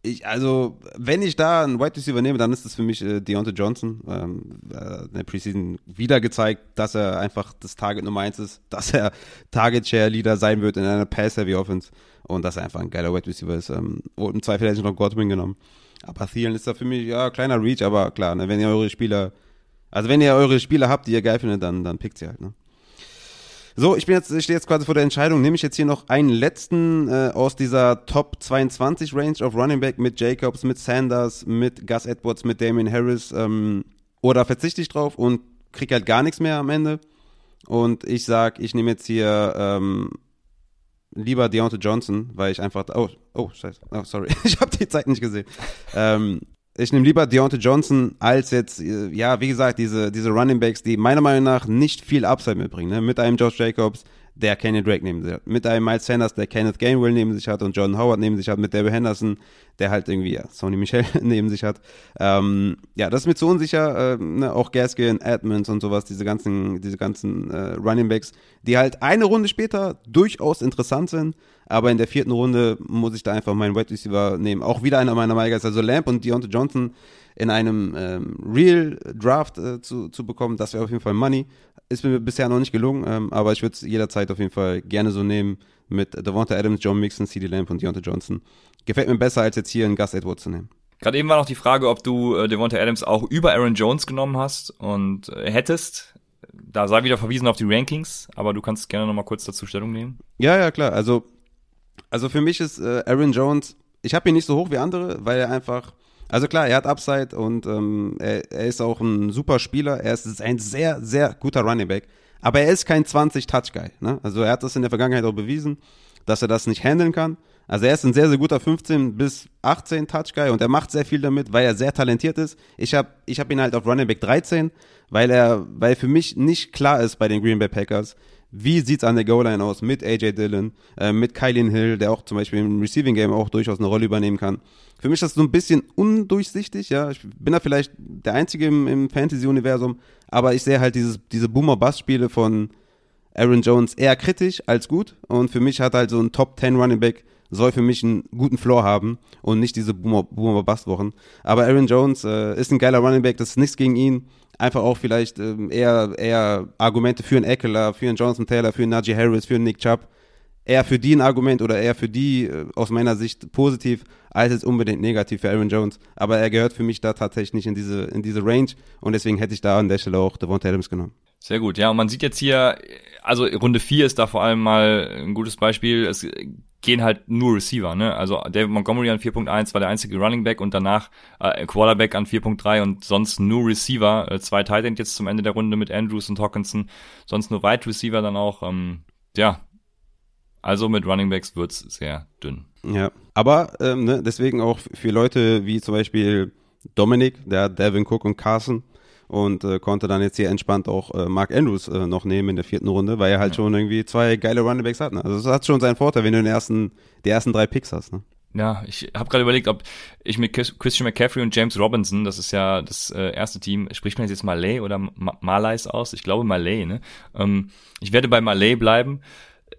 Ich, also, wenn ich da einen White Receiver nehme, dann ist es für mich äh, Deontay Johnson. Ähm, äh, in der Preseason wieder gezeigt, dass er einfach das Target Nummer eins ist, dass er Target Share Leader sein wird in einer Pass-Heavy Offense und dass er einfach ein geiler White Receiver ist. Ähm, und im Zweifel hätte ich noch Godwin genommen. Aber Thielen ist da für mich, ja, kleiner Reach, aber klar, ne, wenn ihr eure Spieler, also wenn ihr eure Spieler habt, die ihr geil findet, dann, dann pickt sie halt, ne. So, ich bin jetzt, ich stehe jetzt quasi vor der Entscheidung, nehme ich jetzt hier noch einen letzten äh, aus dieser Top 22 Range of Running Back mit Jacobs, mit Sanders, mit Gus Edwards, mit Damien Harris, ähm, oder verzichte ich drauf und kriege halt gar nichts mehr am Ende. Und ich sag, ich nehme jetzt hier ähm, lieber Deontay Johnson, weil ich einfach, oh, oh, scheiße, oh, sorry, ich habe die Zeit nicht gesehen. ähm, ich nehme lieber Deontay Johnson als jetzt, äh, ja, wie gesagt, diese, diese Running Backs, die meiner Meinung nach nicht viel Upside mitbringen. Ne? Mit einem Josh Jacobs, der Kenny Drake neben sich hat. Mit einem Miles Sanders, der Kenneth Gainwell neben sich hat und John Howard neben sich hat. Mit David Henderson, der halt irgendwie ja, Sony Michel neben sich hat. Ähm, ja, das ist mir zu unsicher. Äh, ne? Auch Gaskin, Edmonds und sowas, diese ganzen, diese ganzen äh, Running Backs, die halt eine Runde später durchaus interessant sind. Aber in der vierten Runde muss ich da einfach meinen Wide Receiver nehmen. Auch wieder einer meiner Meigas, also Lamp und Deontay Johnson in einem ähm, Real Draft äh, zu, zu bekommen, das wäre auf jeden Fall Money. Ist mir bisher noch nicht gelungen, ähm, aber ich würde es jederzeit auf jeden Fall gerne so nehmen mit Devonta Adams, John Mixon, CD Lamp und Deontay Johnson. Gefällt mir besser, als jetzt hier einen Gus Edwards zu nehmen. Gerade eben war noch die Frage, ob du äh, Devonta Adams auch über Aaron Jones genommen hast und äh, hättest. Da sei wieder verwiesen auf die Rankings, aber du kannst gerne nochmal kurz dazu Stellung nehmen. Ja, ja, klar. Also also für mich ist äh, Aaron Jones, ich habe ihn nicht so hoch wie andere, weil er einfach, also klar, er hat Upside und ähm, er, er, ist auch ein super Spieler. Er ist ein sehr, sehr guter Running Back. Aber er ist kein 20-Touch-Guy. Ne? Also er hat das in der Vergangenheit auch bewiesen, dass er das nicht handeln kann. Also er ist ein sehr, sehr guter 15 bis 18 Touch Guy und er macht sehr viel damit, weil er sehr talentiert ist. Ich habe ich hab ihn halt auf Running Back 13, weil er, weil für mich nicht klar ist bei den Green Bay Packers, wie sieht's an der Goal-Line aus mit AJ Dillon, äh, mit Kylin Hill, der auch zum Beispiel im Receiving Game auch durchaus eine Rolle übernehmen kann. Für mich ist das so ein bisschen undurchsichtig, ja. Ich bin da vielleicht der Einzige im, im Fantasy-Universum, aber ich sehe halt dieses, diese Boomer-Bust-Spiele von Aaron Jones eher kritisch als gut. Und für mich hat halt so ein Top 10 Running Back soll für mich einen guten Floor haben und nicht diese Boomer-Bust-Wochen. Aber Aaron Jones äh, ist ein geiler Running Back, das ist nichts gegen ihn. Einfach auch vielleicht ähm, eher, eher Argumente für einen Eckler, für einen Jonathan Taylor, für einen Najee Harris, für einen Nick Chubb. Eher für die ein Argument oder eher für die äh, aus meiner Sicht positiv, als jetzt unbedingt negativ für Aaron Jones. Aber er gehört für mich da tatsächlich nicht in diese, in diese Range und deswegen hätte ich da an der Stelle auch Devonta Adams genommen. Sehr gut, ja, und man sieht jetzt hier, also Runde 4 ist da vor allem mal ein gutes Beispiel. Es gehen halt nur Receiver, ne? Also David Montgomery an 4.1 war der einzige Running Back und danach äh, Quarterback an 4.3 und sonst nur Receiver. Äh, zwei Tight End jetzt zum Ende der Runde mit Andrews und Hawkinson, sonst nur Wide Receiver dann auch. Ähm, ja, also mit Running Backs wird's sehr dünn. Ja, aber ähm, ne, deswegen auch für Leute wie zum Beispiel Dominic, der hat Devin Cook und Carson und äh, konnte dann jetzt hier entspannt auch äh, Mark Andrews äh, noch nehmen in der vierten Runde, weil er halt ja. schon irgendwie zwei geile Runningbacks hat. Ne? Also das hat schon seinen Vorteil, wenn du den ersten, die ersten drei Picks hast. Ne? Ja, ich habe gerade überlegt, ob ich mit Christian McCaffrey und James Robinson, das ist ja das äh, erste Team, spricht man jetzt Malay oder Ma Malais aus? Ich glaube Malay, ne? Ähm, ich werde bei Malay bleiben.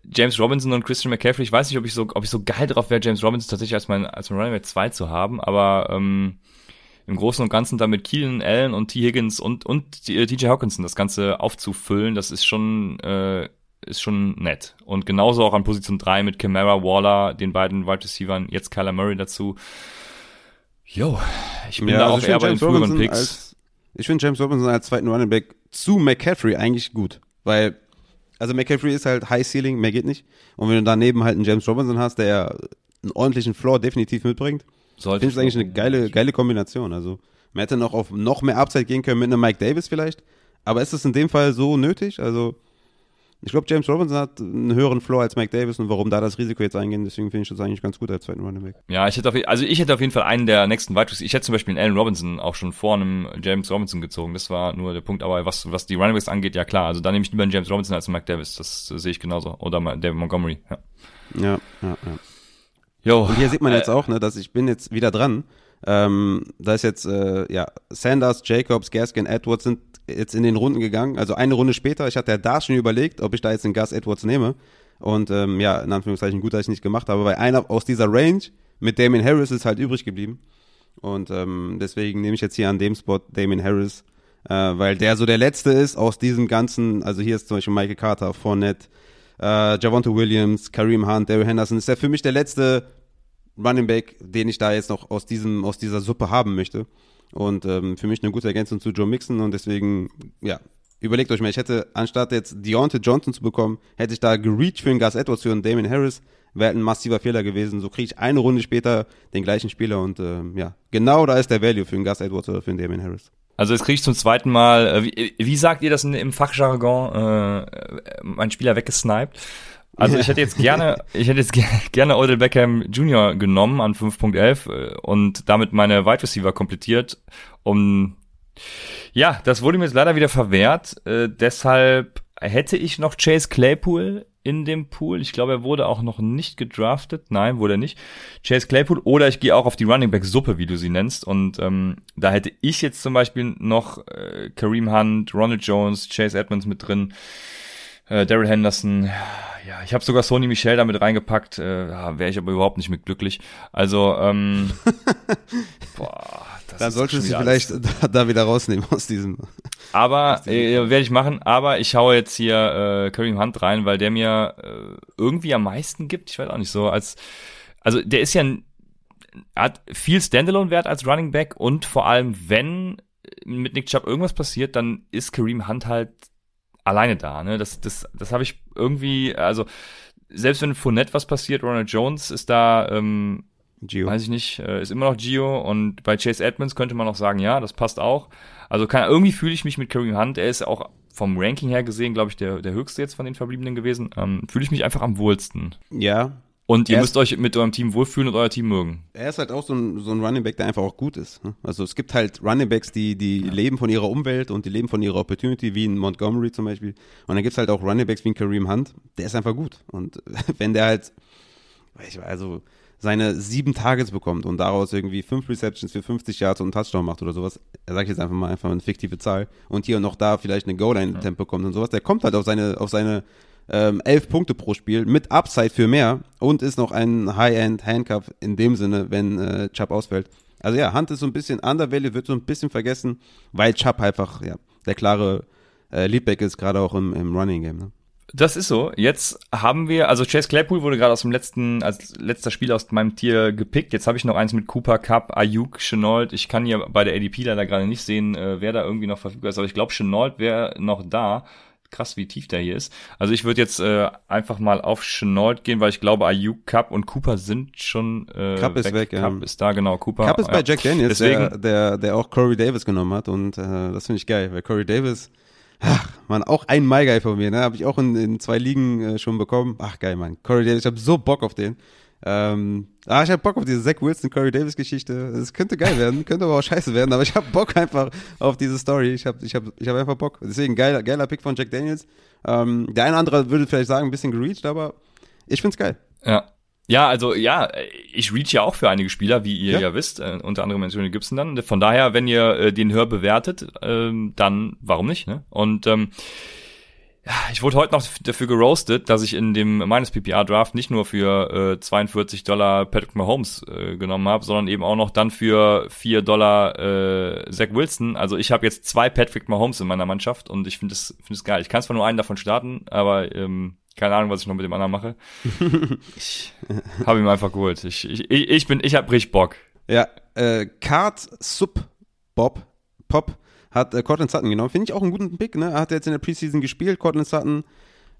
James Robinson und Christian McCaffrey, ich weiß nicht, ob ich so, ob ich so geil drauf wäre, James Robinson tatsächlich als mein, als mein Running Back 2 zu haben, aber ähm, im Großen und Ganzen damit Keelan Allen und T. Higgins und, und DJ Hawkinson das Ganze aufzufüllen, das ist schon, äh, ist schon nett. Und genauso auch an Position 3 mit Camara, Waller, den beiden Wide Receivers, jetzt Kyler Murray dazu. Jo, ich bin ja, da also auch eher bei den früheren Picks. Als, ich finde James Robinson als zweiten Running Back zu McCaffrey eigentlich gut, weil also McCaffrey ist halt High Ceiling, mehr geht nicht. Und wenn du daneben halt einen James Robinson hast, der einen ordentlichen Floor definitiv mitbringt, sollte Finde ich eigentlich eine geile, geile Kombination. Also man hätte noch auf noch mehr Upside gehen können mit einem Mike Davis vielleicht. Aber ist es in dem Fall so nötig? Also ich glaube, James Robinson hat einen höheren Floor als Mike Davis und warum da das Risiko jetzt eingehen, deswegen finde ich das eigentlich ganz gut als zweiten Running Back. Ja, ich hätte auf, also ich hätte auf jeden Fall einen der nächsten Wide Ich hätte zum Beispiel einen Allen Robinson auch schon vor einem James Robinson gezogen. Das war nur der Punkt. Aber was, was die Running Backs angeht, ja klar. Also da nehme ich lieber einen James Robinson als einen Mike Davis. Das sehe ich genauso. Oder David Montgomery. Ja, ja, ja. ja. Jo, und hier sieht man jetzt äh, auch, ne, dass ich bin jetzt wieder dran. Ähm, da ist jetzt, äh, ja, Sanders, Jacobs, Gaskin, Edwards sind jetzt in den Runden gegangen. Also eine Runde später, ich hatte ja da schon überlegt, ob ich da jetzt den Gus Edwards nehme. Und ähm, ja, in Anführungszeichen gut, dass ich nicht gemacht habe, weil einer aus dieser Range mit Damien Harris ist halt übrig geblieben. Und ähm, deswegen nehme ich jetzt hier an dem Spot Damien Harris, äh, weil der so der letzte ist aus diesem ganzen, also hier ist zum Beispiel Michael Carter, Fournette, äh, Javonte Williams, Kareem Hunt, Daryl Henderson, ist der für mich der letzte Running Back, den ich da jetzt noch aus diesem, aus dieser Suppe haben möchte. Und ähm, für mich eine gute Ergänzung zu Joe Mixon und deswegen, ja, überlegt euch mal, ich hätte, anstatt jetzt Deontay Johnson zu bekommen, hätte ich da gereached für einen Gus Edwards, für einen Damien Harris, wäre ein massiver Fehler gewesen. So kriege ich eine Runde später den gleichen Spieler und ähm, ja, genau da ist der Value für einen Gus Edwards oder für einen Damien Harris. Also jetzt kriege ich zum zweiten Mal, äh, wie, wie sagt ihr das im Fachjargon, äh, mein Spieler weggesniped? Also ich hätte jetzt gerne, ich hätte jetzt gerne Odell Beckham Jr. genommen an 5.11 äh, und damit meine Wide Receiver komplettiert, um ja, das wurde mir jetzt leider wieder verwehrt. Äh, deshalb hätte ich noch Chase Claypool in dem Pool. Ich glaube, er wurde auch noch nicht gedraftet. Nein, wurde er nicht. Chase Claypool. Oder ich gehe auch auf die Running Back Suppe, wie du sie nennst. Und ähm, da hätte ich jetzt zum Beispiel noch äh, Kareem Hunt, Ronald Jones, Chase Edmonds mit drin äh, Daryl Henderson, ja, ich habe sogar Sony Michel damit reingepackt, äh, wäre ich aber überhaupt nicht mit glücklich. Also, ähm, boah, das Dann solltest du sie vielleicht da, da, wieder rausnehmen aus diesem. Aber äh, werde ich machen. Aber ich haue jetzt hier äh, Kareem Hunt rein, weil der mir äh, irgendwie am meisten gibt. Ich weiß auch nicht so als, also der ist ja hat viel Standalone-Wert als Running Back und vor allem wenn mit Nick Chubb irgendwas passiert, dann ist Kareem Hunt halt alleine da. Ne? Das, das, das habe ich irgendwie, also selbst wenn Fournette was passiert, Ronald Jones ist da, ähm, Gio. weiß ich nicht, äh, ist immer noch Gio und bei Chase Edmonds könnte man auch sagen, ja, das passt auch. Also kann, irgendwie fühle ich mich mit Kareem Hunt, er ist auch vom Ranking her gesehen, glaube ich, der, der höchste jetzt von den Verbliebenen gewesen. Ähm, fühle ich mich einfach am wohlsten. Ja. Und ihr müsst euch mit eurem Team wohlfühlen und euer Team mögen. Er ist halt auch so ein, so ein Running Back, der einfach auch gut ist. ne? Also es gibt halt Running Backs, die, die leben von ihrer Umwelt und die leben von ihrer Opportunity, wie in Montgomery zum Beispiel. Und dann gibt's halt auch Running Backs wie ein Kareem Hunt, der ist einfach gut. Und wenn der halt, ich weiß, also seine sieben Targets bekommt und daraus irgendwie fünf Receptions für 50 Yards und einen Touchdown macht oder sowas, er sag ich jetzt einfach mal einfach eine fiktive Zahl und hier und noch da vielleicht eine Goal-Line-Tempo bekommt und sowas, der kommt halt auf seine, auf seine ähm, elf Punkte pro Spiel mit Upside für mehr und ist noch ein High-End-Handcuff in dem Sinne, wenn äh, Chubb ausfällt. Also ja, Hunt ist so ein bisschen undervalued, wird so ein bisschen vergessen, weil Chubb einfach ja, der klare äh, Leadback ist, gerade auch im, im Running-Game. Ne? Das ist so. Jetzt haben wir, also Chase Claypool wurde gerade aus dem letzten, als letzter Spiel aus meinem Tier gepickt. Jetzt habe ich noch eins mit Cooper Cup, Ayuk, Chenault. Ich kann hier bei der ADP leider gerade nicht sehen, äh, wer da irgendwie noch verfügbar ist, aber ich glaube, Chenault wäre noch da. Krass, wie tief der hier ist. Also ich würde jetzt äh, einfach mal auf Chenault gehen, weil ich glaube, Ayuk, Cup und Cooper sind schon äh, Cup ist weg, ja. Cup ist da, genau. Cooper. Cup ist bei ja. Jack Daniels, Deswegen, der, der, der auch Corey Davis genommen hat und äh, das finde ich geil, weil Corey Davis, ach man, auch ein My Guy von mir, ne, habe ich auch in, in zwei Ligen äh, schon bekommen. Ach geil, Mann, Corey Davis, ich habe so Bock auf den. Ähm, ah, ich habe Bock auf diese Zach Wilson Corey Davis Geschichte. Es könnte geil werden, könnte aber auch scheiße werden, aber ich habe Bock einfach auf diese Story. Ich habe ich hab, ich hab einfach Bock. Deswegen geiler geiler Pick von Jack Daniels. Ähm, der eine oder andere würde vielleicht sagen, ein bisschen gereached, aber ich find's geil. Ja. Ja, also ja, ich reach ja auch für einige Spieler, wie ihr Ja. ja, wisst, äh, unter anderem Anthony Gibson dann. Von daher, wenn ihr äh, den höher bewertet, ähm, dann warum nicht, ne? Und ähm, ich wurde heute noch dafür geroastet, dass ich in dem meines PPR Draft nicht nur für äh, 42 Dollar Patrick Mahomes äh, genommen habe, sondern eben auch noch dann für 4 Dollar äh, Zach Wilson. Also ich habe jetzt zwei Patrick Mahomes in meiner Mannschaft und ich finde es finde es geil. Ich kann zwar nur einen davon starten, aber ähm, keine Ahnung, was ich noch mit dem anderen mache. ich habe ihn einfach geholt. Ich, ich, ich bin, ich habe richtig Bock. Ja, äh, Card Sub Bob Pop hat äh, Cortland Sutton genommen. Finde ich auch einen guten Pick, ne? Er hat jetzt in der Preseason gespielt, Cortland Sutton,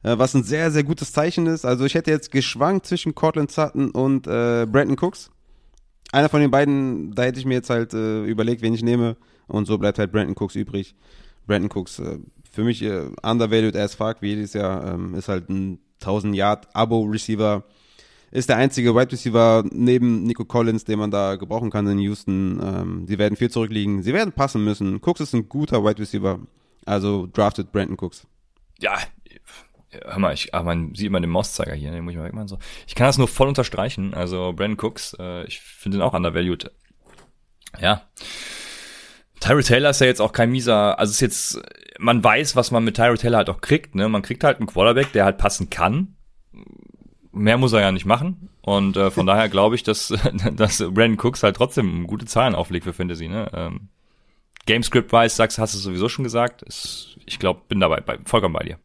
äh, was ein sehr, sehr gutes Zeichen ist. Also ich hätte jetzt geschwankt zwischen Cortland Sutton und äh, Brandon Cooks. Einer von den beiden, da hätte ich mir jetzt halt äh, überlegt, wen ich nehme. Und so bleibt halt Brandon Cooks übrig. Brandon Cooks, äh, für mich äh, undervalued as fuck, wie jedes Jahr, ähm, ist halt ein 1000 Yard Abo-Receiver ist der einzige Wide Receiver neben Nico Collins, den man da gebrauchen kann in Houston. Ähm, sie werden viel zurückliegen. Sie werden passen müssen. Cooks ist ein guter Wide Receiver. Also drafted Brandon Cooks. Ja, hör mal, ich, ah, man sieht immer den Mauszeiger hier, den muss ich mal wegmachen. So. Ich kann das nur voll unterstreichen. Also Brandon Cooks, äh, ich finde den auch undervalued. Ja. Tyrell Taylor ist ja jetzt auch kein mieser, also ist jetzt, man weiß, was man mit Tyrell Taylor halt auch kriegt, ne? Man kriegt halt einen Quarterback, der halt passen kann. Mehr muss er ja nicht machen. Und äh, von daher glaube ich, dass, dass Brandon Cooks halt trotzdem gute Zahlen auflegt für Fantasy, ne? Ähm, Gamescript-wise, sagst, hast du sowieso schon gesagt. Ist, ich glaube, bin dabei, bei, vollkommen bei dir.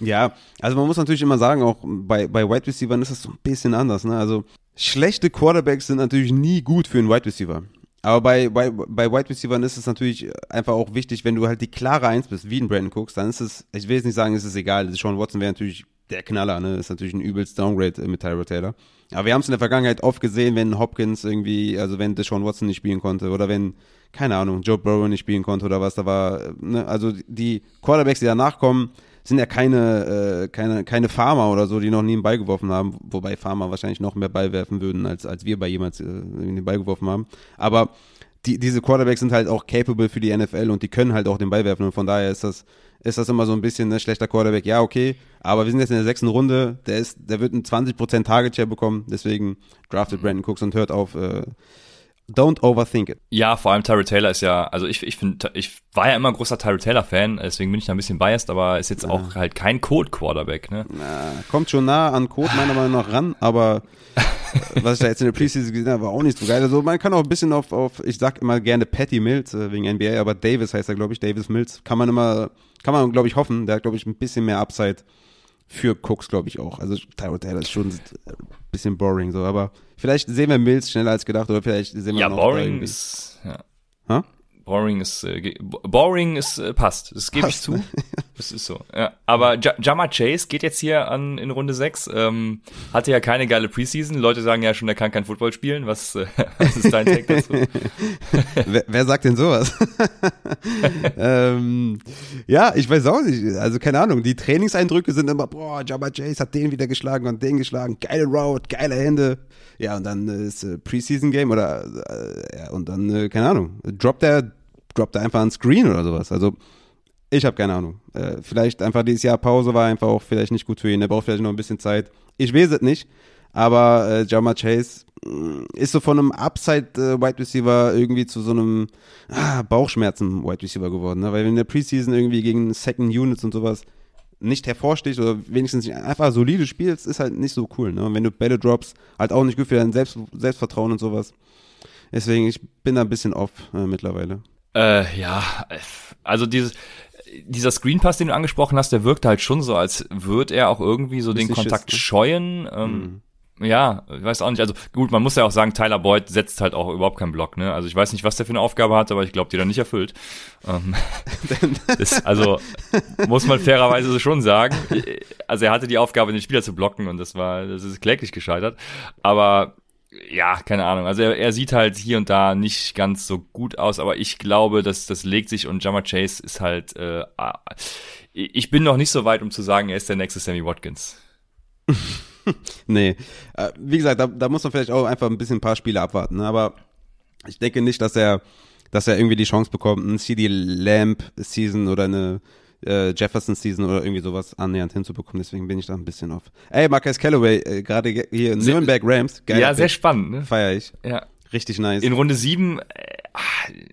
Ja, also man muss natürlich immer sagen, auch bei, bei Wide Receivern ist das so ein bisschen anders. Ne? Also schlechte Quarterbacks sind natürlich nie gut für einen Wide Receiver. Aber bei, bei, bei Wide Receivern ist es natürlich einfach auch wichtig, wenn du halt die klare Eins bist, wie ein Brandon Cooks, dann ist es, ich will jetzt nicht sagen, es ist egal. Sean Watson wäre natürlich der Knaller, ne? Ist natürlich ein übelst Downgrade mit Tyrod Taylor. Aber wir haben es in der Vergangenheit oft gesehen, wenn Hopkins irgendwie, also wenn Deshaun Watson nicht spielen konnte oder wenn, keine Ahnung, Joe Burrow nicht spielen konnte oder was da war. Ne? Also die Quarterbacks, die danach kommen, sind ja keine, äh, keine, keine Farmer oder so, die noch nie einen Ball geworfen haben, wobei Farmer wahrscheinlich noch mehr Ball werfen würden, als, als wir bei jemals äh, den Ball geworfen haben. Aber die, diese Quarterbacks sind halt auch capable für die NFL und die können halt auch den Ball werfen und von daher ist das, ist das immer so ein bisschen ein schlechter Quarterback. Ja, okay, aber wir sind jetzt in der sechsten Runde, der ist, der wird einen 20% Target Share bekommen, deswegen drafted Brandon Cooks und hört auf, äh, don't overthink it. Ja, vor allem Tyrell Taylor ist ja, also ich, ich finde, ich war ja immer großer Tyrell Taylor Fan, deswegen bin ich da ein bisschen biased, aber ist jetzt auch halt kein Code Quarterback, ne? Na, kommt schon nah an Code meiner Meinung nach ran, aber äh, was ich da jetzt in der Preseason gesehen habe, war auch nicht so geil. Also man kann auch ein bisschen auf, auf ich sag immer gerne Patty Mills äh, wegen NBA, aber Davis heißt er, glaube ich, Davis Mills. Kann man immer, kann man, glaube ich, hoffen. Der hat, glaube ich, ein bisschen mehr Upside für Cooks, glaube ich, auch. Also Tyrod Taylor ist schon ein bisschen boring so, aber vielleicht sehen wir Mills schneller als gedacht oder vielleicht sehen wir Ja, noch boring ist, ja. Ha? Boring ist äh, boring ist äh, passt. Das gebe ich zu. Das ist so. Ja. Aber J Jama Chase geht jetzt hier an in Runde 6. Ähm, hatte ja keine geile Preseason. Leute sagen ja schon, er kann kein Football spielen. Was, äh, was ist dein Take dazu? wer, wer sagt denn sowas? ähm, ja, ich weiß auch nicht. Also keine Ahnung. Die Trainingseindrücke sind immer, boah, Jama Chase hat den wieder geschlagen und den geschlagen. Geile Route, geile Hände. Ja, und dann äh, ist äh, Preseason Game oder äh, ja, und dann, äh, keine Ahnung, droppt er, droppt er einfach ein Screen oder sowas. Also ich habe keine Ahnung. Äh, vielleicht einfach dieses Jahr Pause war einfach auch vielleicht nicht gut für ihn. Er braucht vielleicht noch ein bisschen Zeit. Ich weiß es nicht. Aber äh, Jama Chase mh, ist so von einem Upside äh, Receiver irgendwie zu so einem ah, Bauchschmerzen Wide Receiver geworden. Ne? Weil wenn der Preseason irgendwie gegen Second Units und sowas nicht hervorsticht oder wenigstens nicht einfach solide spielst, ist halt nicht so cool. Ne? Und wenn du Bälle drops, halt auch nicht gut für dein Selbst Selbstvertrauen und sowas. Deswegen, ich bin da ein bisschen off äh, mittlerweile. Äh, ja, also dieses, dieser Screenpass, den du angesprochen hast, der wirkt halt schon so, als würde er auch irgendwie so den Kontakt Schiss, ne? scheuen. Ähm, mhm. Ja, ich weiß auch nicht. Also gut, man muss ja auch sagen, Tyler Boyd setzt halt auch überhaupt keinen Block. Ne? Also ich weiß nicht, was der für eine Aufgabe hat, aber ich glaube, die dann nicht erfüllt. Ähm, ist, also muss man fairerweise schon sagen. Also er hatte die Aufgabe, den Spieler zu blocken und das war, das ist kläglich gescheitert. Aber ja, keine Ahnung. Also er, er sieht halt hier und da nicht ganz so gut aus, aber ich glaube, dass das legt sich und Jammer Chase ist halt. Äh, ich bin noch nicht so weit, um zu sagen, er ist der nächste Sammy Watkins. nee. Äh, wie gesagt, da, da muss man vielleicht auch einfach ein bisschen ein paar Spiele abwarten. Ne? Aber ich denke nicht, dass er, dass er irgendwie die Chance bekommt, ein CD Lamp Season oder eine äh, Jefferson Season oder irgendwie sowas annähernd hinzubekommen. Deswegen bin ich da ein bisschen auf. Ey, Marcus Callaway, äh, gerade hier in Nürnberg Rams. Geil. Ja, sehr spannend. Ne? Feier ich. Ja. Richtig nice. In Runde 7, äh,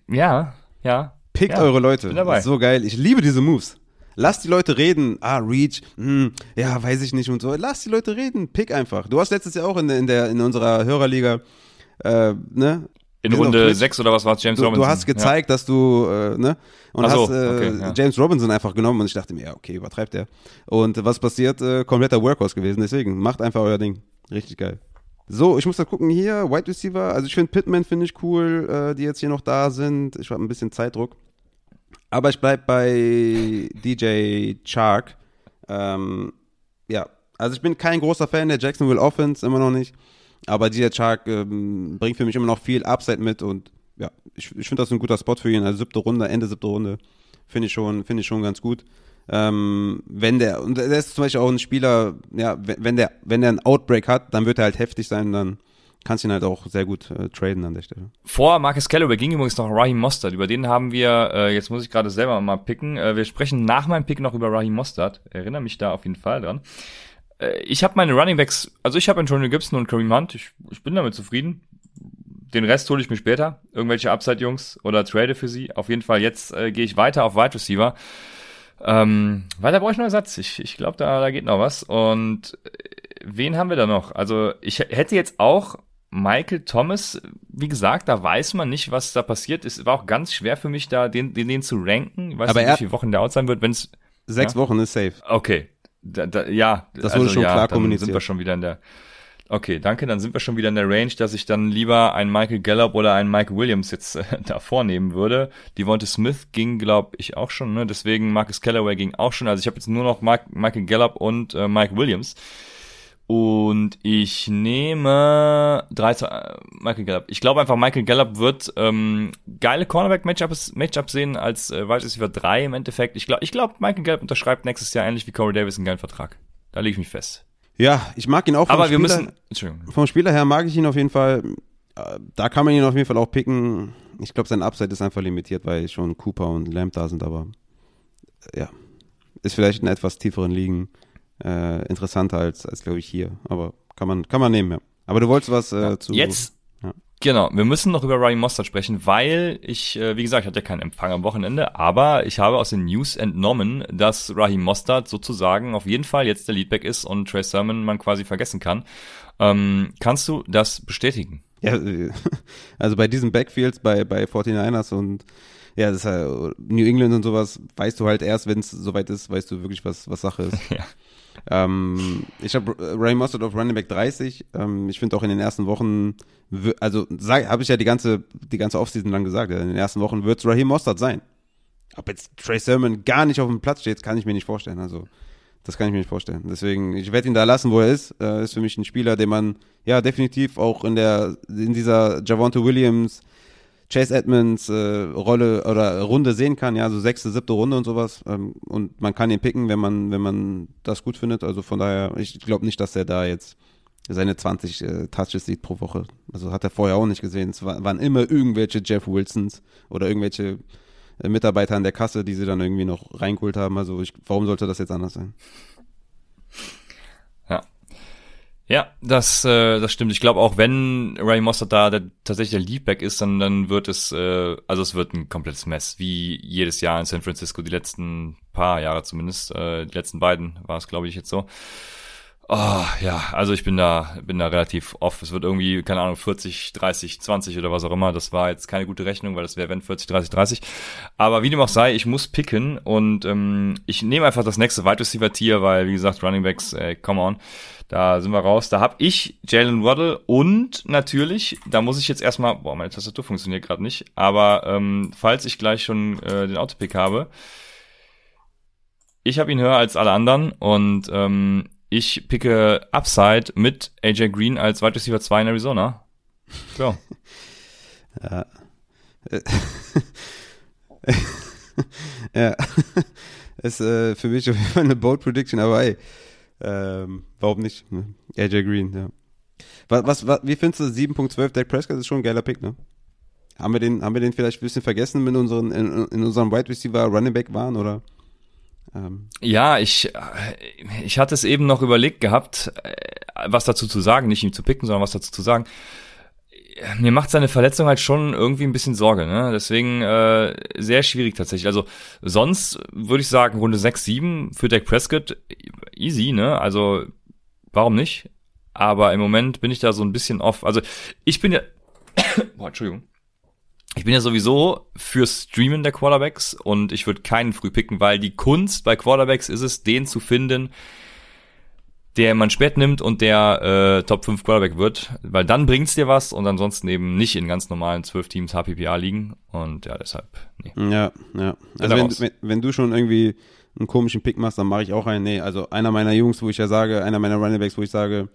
ja, ja. Pickt ja, eure Leute. Bin dabei. So geil. Ich liebe diese Moves. Lass die Leute reden. Ah, Reach, hm, ja, weiß ich nicht und so. Lass die Leute reden. Pick einfach. Du hast letztes Jahr auch in, in, der, in unserer Hörerliga, äh, ne? In Runde 6 oder was war es, James du, Robinson? Du hast gezeigt, ja. dass du, äh, ne? Und so, hast äh, okay, ja. James Robinson einfach genommen und ich dachte mir, ja, okay, übertreibt er. Und was passiert? Äh, kompletter Workhorse gewesen. Deswegen, macht einfach euer Ding. Richtig geil. So, ich muss da gucken hier, Wide Receiver. Also ich finde Pittman finde ich cool, äh, die jetzt hier noch da sind. Ich habe ein bisschen Zeitdruck. Aber ich bleib bei DJ Chark. Ähm, ja, also ich bin kein großer Fan der Jacksonville Offense, immer noch nicht. Aber DJ Chark ähm, bringt für mich immer noch viel Upside mit und ja, ich, ich finde das ein guter Spot für ihn. Also siebte Runde, Ende siebte Runde, finde ich schon, finde ich schon ganz gut. Ähm, wenn der, und der ist zum Beispiel auch ein Spieler, ja, wenn der, wenn der einen Outbreak hat, dann wird er halt heftig sein, dann kannst ihn halt auch sehr gut äh, traden an der Stelle. Vor Marcus Callaway ging übrigens noch Raheem Mostert. Über den haben wir, äh, jetzt muss ich gerade selber mal picken. Äh, wir sprechen nach meinem Pick noch über Raheem Mostert. Erinnere mich da auf jeden Fall dran. Äh, ich habe meine Running Backs, also ich habe Antonio Gibson und Kareem Hunt. Ich, ich bin damit zufrieden. Den Rest hole ich mir später. Irgendwelche Upside-Jungs oder trade für sie. Auf jeden Fall, jetzt äh, gehe ich weiter auf Wide Receiver. Ähm, weiter brauche ich noch Ersatz. Ich, ich glaube, da, da geht noch was. Und äh, wen haben wir da noch? Also ich hätte jetzt auch Michael Thomas, wie gesagt, da weiß man nicht, was da passiert. Es war auch ganz schwer für mich, da den, den, den zu ranken. Ich weiß Aber nicht, wie viele Wochen der out sein wird, wenn es. Sechs ja? Wochen ist safe. Okay. Da, da, ja, das wurde also, schon ja, klar dann kommuniziert. sind wir schon wieder in der. Okay, danke. Dann sind wir schon wieder in der Range, dass ich dann lieber einen Michael Gallup oder einen Mike Williams jetzt äh, da vornehmen würde. Die Devonta Smith ging, glaube ich, auch schon. Ne? Deswegen Marcus Callaway ging auch schon. Also ich habe jetzt nur noch Mike, Michael Gallup und äh, Mike Williams. Und ich nehme 3 zu, äh, Michael Gallup. Ich glaube einfach, Michael Gallup wird ähm, geile Cornerback-Matchups Matchups sehen als äh, Wide Receiver 3 im Endeffekt. Ich glaube, ich glaub, Michael Gallup unterschreibt nächstes Jahr ähnlich wie Corey Davis einen geilen Vertrag. Da lege ich mich fest. Ja, ich mag ihn auch. Aber wir Spieler, müssen. Vom Spieler her mag ich ihn auf jeden Fall. Äh, da kann man ihn auf jeden Fall auch picken. Ich glaube, sein Upside ist einfach limitiert, weil schon Cooper und Lamb da sind. Aber ja, ist vielleicht in etwas tieferen Ligen äh, interessanter als, als glaube ich, hier. Aber kann man, kann man nehmen, ja. Aber du wolltest was äh, ja, zu. Jetzt. Ja. Genau, wir müssen noch über Ryan Mostert sprechen, weil ich, äh, wie gesagt, ich hatte ja keinen Empfang am Wochenende, aber ich habe aus den News entnommen, dass Raheem Mostert sozusagen auf jeden Fall jetzt der Leadback ist und Trey Sermon man quasi vergessen kann. Ähm, kannst du das bestätigen? Ja, also bei diesen Backfields bei, bei 49ers und Ja, das ist halt New England und sowas, weißt du halt erst, wenn es soweit ist, weißt du wirklich, was, was Sache ist. Ja. Ähm, ich habe Ray Mustard auf Running Back 30. Ähm, ich finde auch in den ersten Wochen, also habe ich ja die ganze, die ganze Offseason lang gesagt, in den ersten Wochen wird es Raheem Mustard sein. Ob jetzt Trey Sermon gar nicht auf dem Platz steht, kann ich mir nicht vorstellen. Also, das kann ich mir nicht vorstellen. Deswegen, ich werde ihn da lassen, wo er ist. Äh, ist für mich ein Spieler, den man ja definitiv auch in der, in dieser Javonte Williams, Chase Edmonds äh, Rolle oder Runde sehen kann, ja, so sechste, siebte Runde und sowas. Ähm, und man kann ihn picken, wenn man, wenn man das gut findet. Also von daher, ich glaube nicht, dass er da jetzt seine 20 äh, Touches sieht pro Woche. Also hat er vorher auch nicht gesehen. Es war, waren immer irgendwelche Jeff Wilsons oder irgendwelche äh, Mitarbeiter an der Kasse, die sie dann irgendwie noch reingeholt haben. Also ich, warum sollte das jetzt anders sein? Ja. Ja, das, äh, das stimmt. Ich glaube auch, wenn Ray Mossad da der, tatsächlich der Leadback ist, dann, dann wird es, äh, also es wird ein komplettes Mess, wie jedes Jahr in San Francisco, die letzten paar Jahre zumindest, äh, die letzten beiden war es, glaube ich, jetzt so. Oh, ja, also ich bin da, bin da relativ off. Es wird irgendwie, keine Ahnung, 40, 30, 20 oder was auch immer. Das war jetzt keine gute Rechnung, weil das wäre wenn 40, 30, 30. Aber wie dem auch sei, ich muss picken und ähm, ich nehme einfach das nächste Wide Receiver Tier, weil wie gesagt, Running Backs, äh, come on, da sind wir raus. Da habe ich Jalen Waddle und natürlich, da muss ich jetzt erstmal, boah, meine Tastatur funktioniert gerade nicht, aber ähm, falls ich gleich schon äh, den Autopick habe, ich habe ihn höher als alle anderen und ähm, ich picke Upside mit AJ Green als Wide Receiver 2 in Arizona. So. Ja. ja. ist äh, für mich auf jeden Fall eine Bold Prediction, aber ey, ähm, warum nicht? Ne? AJ Green, ja. Was, was, was, wie findest du 7.12 Dak Prescott? ist schon ein geiler Pick, ne? Haben wir den, haben wir den vielleicht ein bisschen vergessen in unseren, in, in unserem Wide Receiver Running Back waren, oder? Ähm. Ja, ich, ich hatte es eben noch überlegt gehabt, was dazu zu sagen, nicht ihm zu picken, sondern was dazu zu sagen. Mir macht seine Verletzung halt schon irgendwie ein bisschen Sorge, ne? Deswegen äh, sehr schwierig tatsächlich. Also sonst würde ich sagen, Runde 6, 7 für Dak Prescott easy, ne? Also warum nicht? Aber im Moment bin ich da so ein bisschen off. Also ich bin ja. Boah, Entschuldigung. Ich bin ja sowieso für Streamen der Quarterbacks und ich würde keinen früh picken, weil die Kunst bei Quarterbacks ist es, den zu finden, der man spät nimmt und der äh, Top 5 Quarterback wird, weil dann bringt's dir was und ansonsten eben nicht in ganz normalen 12 Teams HPPA liegen und ja, deshalb, nee. Ja, ja. Also wenn, wenn, wenn, du schon irgendwie einen komischen Pick machst, dann mache ich auch einen. Nee, also einer meiner Jungs, wo ich ja sage, einer meiner Runningbacks, wo ich sage,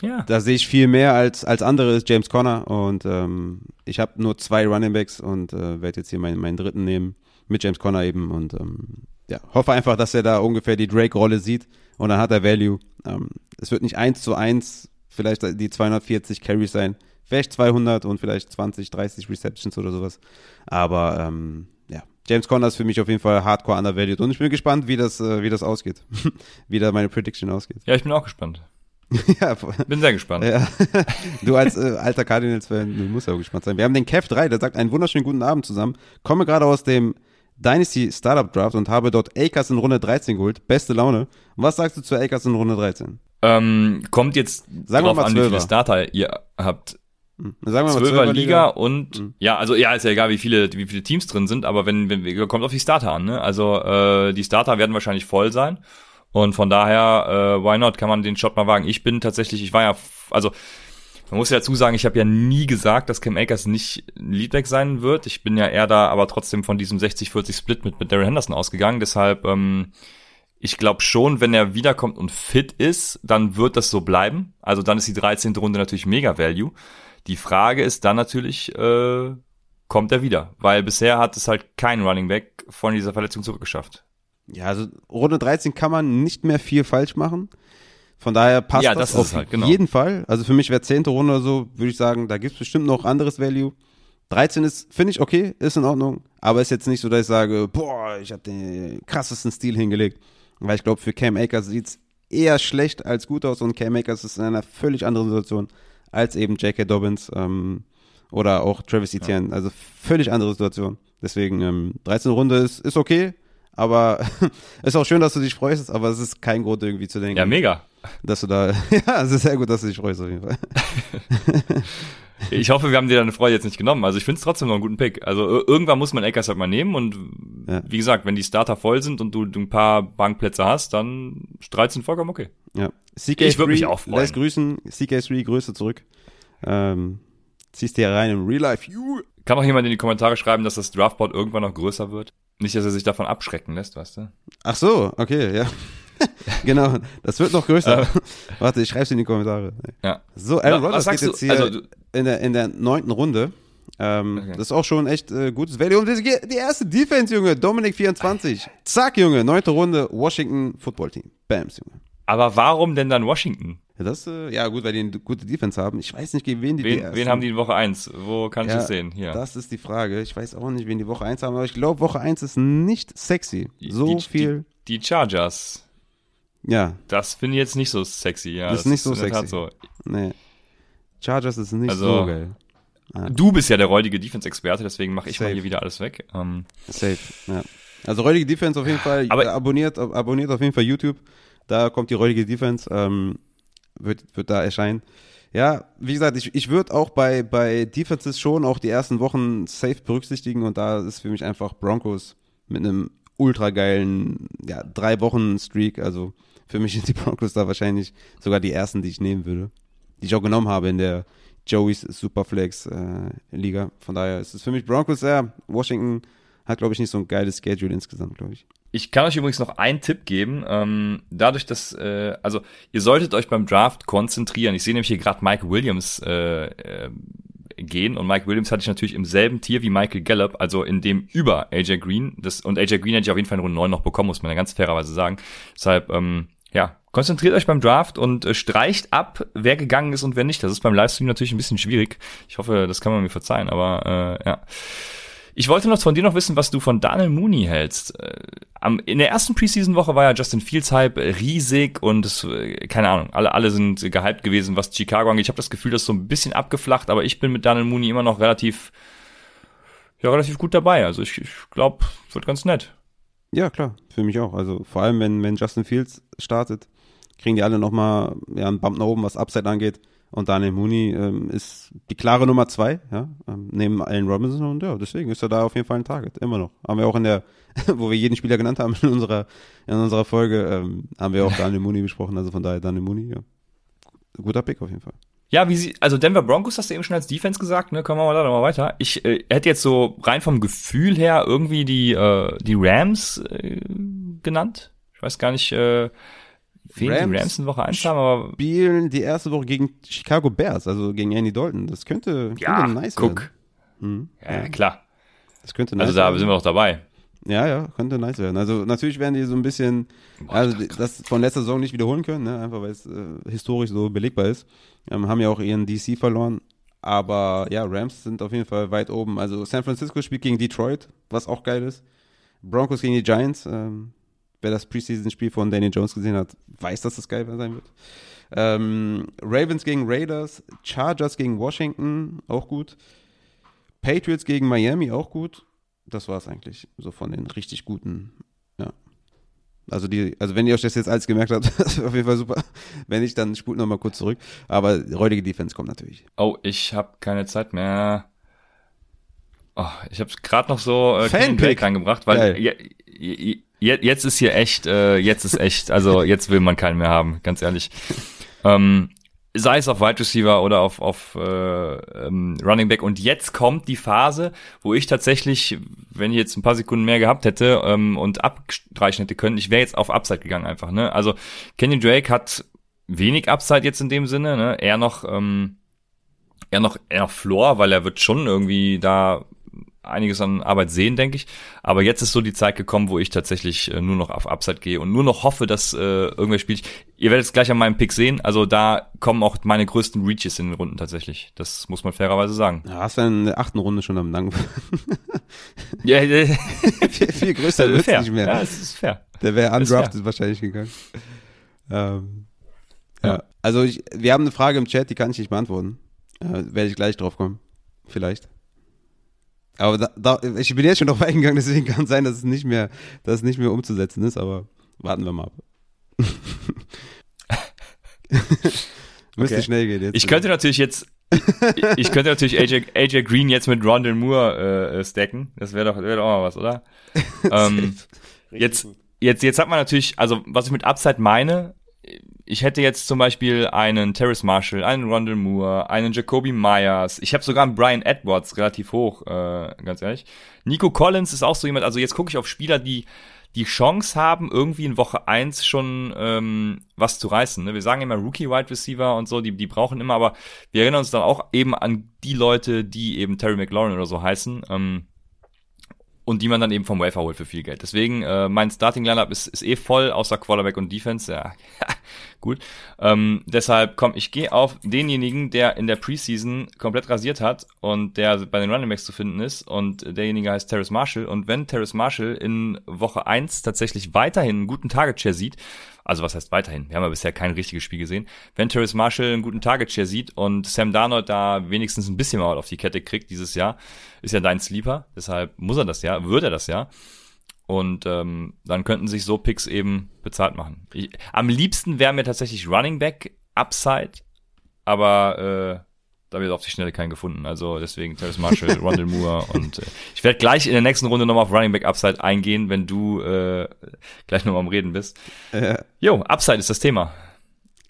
ja. Da sehe ich viel mehr als, als andere ist James Conner und ähm, ich habe nur zwei Runningbacks und äh, werde jetzt hier meinen, meinen dritten nehmen mit James Conner eben und ähm, ja, hoffe einfach, dass er da ungefähr die Drake-Rolle sieht und dann hat er Value. Ähm, es wird nicht eins zu eins vielleicht die 240 Carries sein, vielleicht 200 und vielleicht 20, 30 Receptions oder sowas, aber ähm, ja, James Conner ist für mich auf jeden Fall hardcore undervalued und ich bin gespannt, wie das, äh, wie das ausgeht, wie da meine Prediction ausgeht. Ja, ich bin auch gespannt. ja, bin sehr gespannt. Ja. Du als äh, alter Cardinals-Fan, du musst ja auch gespannt sein. Wir haben den Kev 3, der sagt einen wunderschönen guten Abend zusammen. Komme gerade aus dem Dynasty Startup Draft und habe dort Akers in Runde 13 geholt. Beste Laune. Was sagst du zu Akers in Runde 13? Ähm, kommt jetzt Sagen drauf wir mal an, wie viele Starter ihr habt. Hm. Sagen wir mal 12er Liga und hm. ja, also ja, ist ja egal, wie viele wie viele Teams drin sind, aber wenn wenn kommt auf die Starter an, ne? Also äh, die Starter werden wahrscheinlich voll sein. Und von daher, äh, why not, kann man den Shot mal wagen. Ich bin tatsächlich, ich war ja, also man muss ja dazu sagen, ich habe ja nie gesagt, dass Cam Akers nicht Leadback sein wird. Ich bin ja eher da, aber trotzdem von diesem 60-40-Split mit, mit Darren Henderson ausgegangen. Deshalb, ähm, ich glaube schon, wenn er wiederkommt und fit ist, dann wird das so bleiben. Also dann ist die 13. Runde natürlich mega Value. Die Frage ist dann natürlich, äh, kommt er wieder? Weil bisher hat es halt kein Running Back von dieser Verletzung zurückgeschafft. Ja, also Runde 13 kann man nicht mehr viel falsch machen. Von daher passt ja, das, das auf halt, genau. jeden Fall. Also für mich wäre 10. Runde oder so, würde ich sagen, da gibt's bestimmt noch anderes Value. 13 ist, finde ich, okay, ist in Ordnung, aber ist jetzt nicht so, dass ich sage, boah, ich habe den krassesten Stil hingelegt. Weil ich glaube, für Cam Akers sieht's eher schlecht als gut aus und Cam Akers ist in einer völlig anderen Situation als eben J.K. Dobbins ähm, oder auch Travis Etienne. Ja. Also völlig andere Situation. Deswegen ähm, 13. Runde ist, ist okay, aber ist auch schön, dass du dich freust, aber es ist kein Grund irgendwie zu denken. Ja, mega. Dass du da, ja, es ist sehr gut, dass du dich freust auf jeden Fall. ich hoffe, wir haben dir deine Freude jetzt nicht genommen. Also ich finde es trotzdem noch einen guten Pick. Also irgendwann muss man Eckers halt mal nehmen und ja. wie gesagt, wenn die Starter voll sind und du, du ein paar Bankplätze hast, dann 13 vollkommen okay. Ja. CK3, ich würde mich auch freuen. Lässt grüßen, CK3 Grüße zurück. Ähm, ziehst dir rein im Real Life. You. Kann auch jemand in die Kommentare schreiben, dass das Draftboard irgendwann noch größer wird? Nicht, dass er sich davon abschrecken lässt, weißt du? Ach so, okay, ja. genau, das wird noch größer. Warte, ich schreib's in die Kommentare. Ja. So, Aaron Rodgers geht jetzt hier also, in der, in der neunten Runde. Ähm, okay. Das ist auch schon echt äh, gutes Value. Und die, die erste Defense, Junge, Dominik 24. Zack, Junge, neunte Runde, Washington Football Team. Bams, Junge. Aber warum denn dann Washington? Ja, das, äh, ja gut, weil die eine gute Defense haben. Ich weiß nicht, gegen wen die Wen, die wen haben die in Woche 1? Wo kann ich ja, das sehen? Hier. Das ist die Frage. Ich weiß auch nicht, wen die Woche 1 haben, aber ich glaube, Woche 1 ist nicht sexy. So die, viel. Die, die, Chargers. Ja. Das finde ich jetzt nicht so sexy, ja. Das, das ist nicht so sexy. So. Nee. Chargers ist nicht also, so geil. Ja. Du bist ja der räudige Defense-Experte, deswegen mache ich Safe. mal hier wieder alles weg. Um, Safe, ja. Also räudige Defense auf jeden Fall. Aber, abonniert, abonniert auf jeden Fall YouTube. Da kommt die räudige Defense. Ähm, wird, wird da erscheinen. Ja, wie gesagt, ich, ich würde auch bei, bei Defenses schon auch die ersten Wochen safe berücksichtigen und da ist für mich einfach Broncos mit einem ultra geilen, ja, drei Wochen Streak. Also für mich sind die Broncos da wahrscheinlich sogar die ersten, die ich nehmen würde. Die ich auch genommen habe in der Joey's Superflex äh, Liga. Von daher ist es für mich Broncos, ja, Washington hat, glaube ich, nicht so ein geiles Schedule insgesamt, glaube ich. Ich kann euch übrigens noch einen Tipp geben. Ähm, dadurch, dass, äh, also ihr solltet euch beim Draft konzentrieren. Ich sehe nämlich hier gerade Mike Williams äh, äh, gehen und Mike Williams hatte ich natürlich im selben Tier wie Michael Gallup, also in dem über AJ Green. Das, und AJ Green hätte ich auf jeden Fall in Runde 9 noch bekommen, muss man ja ganz fairerweise sagen. Deshalb, ähm, ja, konzentriert euch beim Draft und äh, streicht ab, wer gegangen ist und wer nicht. Das ist beim Livestream natürlich ein bisschen schwierig. Ich hoffe, das kann man mir verzeihen, aber äh, ja. Ich wollte noch von dir noch wissen, was du von Daniel Mooney hältst. Äh, am, in der ersten Preseason-Woche war ja Justin Fields Hype riesig und es, äh, keine Ahnung, alle, alle sind gehypt gewesen, was Chicago angeht. Ich habe das Gefühl, das ist so ein bisschen abgeflacht, aber ich bin mit Daniel Mooney immer noch relativ, ja, relativ gut dabei. Also ich, ich glaube, wird ganz nett. Ja, klar, für mich auch. Also vor allem, wenn, wenn Justin Fields startet, kriegen die alle nochmal ja, einen Bump nach oben, was Upside angeht. Und Daniel Mooney ähm, ist die klare Nummer zwei, ja, ähm, neben Allen Robinson und ja, deswegen ist er da auf jeden Fall ein Target, immer noch. Haben wir auch in der, wo wir jeden Spieler genannt haben in unserer, in unserer Folge, ähm, haben wir auch Daniel Mooney besprochen, also von daher Daniel Mooney, ja. Guter Pick auf jeden Fall. Ja, wie sie, also Denver Broncos hast du eben schon als Defense gesagt, ne? Kommen wir mal da nochmal weiter. Ich äh, hätte jetzt so rein vom Gefühl her irgendwie die, äh, die Rams äh, genannt. Ich weiß gar nicht, äh, Wen Rams die Rams in Woche 1 haben, aber. Spielen die erste Woche gegen Chicago Bears, also gegen Andy Dalton. Das könnte, ja, könnte nice guck. werden. Hm, ja, klar. Das könnte also nice Also da werden. sind wir doch dabei. Ja, ja, könnte nice werden. Also natürlich werden die so ein bisschen, Boah, also das von letzter Saison nicht wiederholen können, ne? einfach weil es äh, historisch so belegbar ist. Ähm, haben ja auch ihren DC verloren. Aber ja, Rams sind auf jeden Fall weit oben. Also San Francisco spielt gegen Detroit, was auch geil ist. Broncos gegen die Giants. Ähm, wer das Preseason-Spiel von Danny Jones gesehen hat, weiß, dass das geil sein wird. Ähm, Ravens gegen Raiders, Chargers gegen Washington, auch gut. Patriots gegen Miami, auch gut. Das war es eigentlich, so von den richtig guten, ja. Also die, also wenn ihr euch das jetzt alles gemerkt habt, das auf jeden Fall super. Wenn nicht, dann spult noch mal kurz zurück. Aber räudige Defense kommt natürlich. Oh, ich habe keine Zeit mehr. Oh, ich habe gerade noch so äh, Fanpick reingebracht, weil ja, jetzt ist hier echt, äh, jetzt ist echt, also jetzt will man keinen mehr haben, ganz ehrlich. Ähm, sei es auf Wide Receiver oder auf, auf äh, ähm, Running Back. Und jetzt kommt die Phase, wo ich tatsächlich, wenn ich jetzt ein paar Sekunden mehr gehabt hätte ähm, und abstreichen hätte können, ich wäre jetzt auf Upside gegangen einfach. Ne? Also Kenny Drake hat wenig Upside jetzt in dem Sinne, ne? eher noch ähm, eher noch eher noch Floor, weil er wird schon irgendwie da einiges an Arbeit sehen, denke ich. Aber jetzt ist so die Zeit gekommen, wo ich tatsächlich äh, nur noch auf Upside gehe und nur noch hoffe, dass äh, irgendwer spielt. Ihr werdet es gleich an meinem Pick sehen. Also da kommen auch meine größten Reaches in den Runden tatsächlich. Das muss man fairerweise sagen. Ja, hast du in der achten Runde schon am Dank. ja, viel, viel größer wird nicht mehr. Ja, es ist fair. Der wäre undrafted wahrscheinlich gegangen. Ähm, ja. ja. Also ich, wir haben eine Frage im Chat, die kann ich nicht beantworten. Äh, Werde ich gleich drauf kommen. Vielleicht. Aber da, da, ich bin jetzt schon drauf eingegangen, deswegen kann es sein, dass es nicht mehr, dass es nicht mehr umzusetzen ist, aber warten wir mal ab. Müsste okay. schnell gehen jetzt. Ich könnte natürlich jetzt, ich könnte natürlich AJ, AJ Green jetzt mit Rondell Moore äh, stacken. Das wäre doch, wär doch auch mal was, oder? ähm, jetzt, jetzt, jetzt hat man natürlich, also was ich mit Upside meine, ich hätte jetzt zum Beispiel einen Terrace Marshall, einen Rondell Moore, einen Jacoby Myers. Ich habe sogar einen Brian Edwards relativ hoch, äh, ganz ehrlich. Nico Collins ist auch so jemand, also jetzt gucke ich auf Spieler, die die Chance haben, irgendwie in Woche eins schon ähm, was zu reißen. Ne? Wir sagen immer Rookie-Wide Receiver und so, die, die brauchen immer, aber wir erinnern uns dann auch eben an die Leute, die eben Terry McLaurin oder so heißen. Ähm, und die man dann eben vom Wafer holt für viel Geld. Deswegen, äh, mein Starting-Lineup ist, ist eh voll, außer Quarterback und Defense. Ja, gut. Ähm, deshalb, komm, ich gehe auf denjenigen, der in der Preseason komplett rasiert hat und der bei den Running Backs zu finden ist und derjenige heißt Terrace Marshall. Und wenn Terrace Marshall in Woche eins tatsächlich weiterhin einen guten Target-Share sieht, also was heißt weiterhin? Wir haben ja bisher kein richtiges Spiel gesehen. Wenn Terrace Marshall einen guten Target-Share sieht und Sam Darnold da wenigstens ein bisschen mal auf die Kette kriegt dieses Jahr, ist ja dein Sleeper. Deshalb muss er das ja, würde er das ja. Und ähm, dann könnten sich so Picks eben bezahlt machen. Ich, am liebsten wäre mir tatsächlich Running Back Upside, aber da wird auf die Schnelle keinen gefunden. Also deswegen Terrence Marshall, Rondell Moore und äh, ich werde gleich in der nächsten Runde nochmal auf Running Back Upside eingehen, wenn du äh, gleich nochmal am Reden bist. Äh, jo, Upside ist das Thema.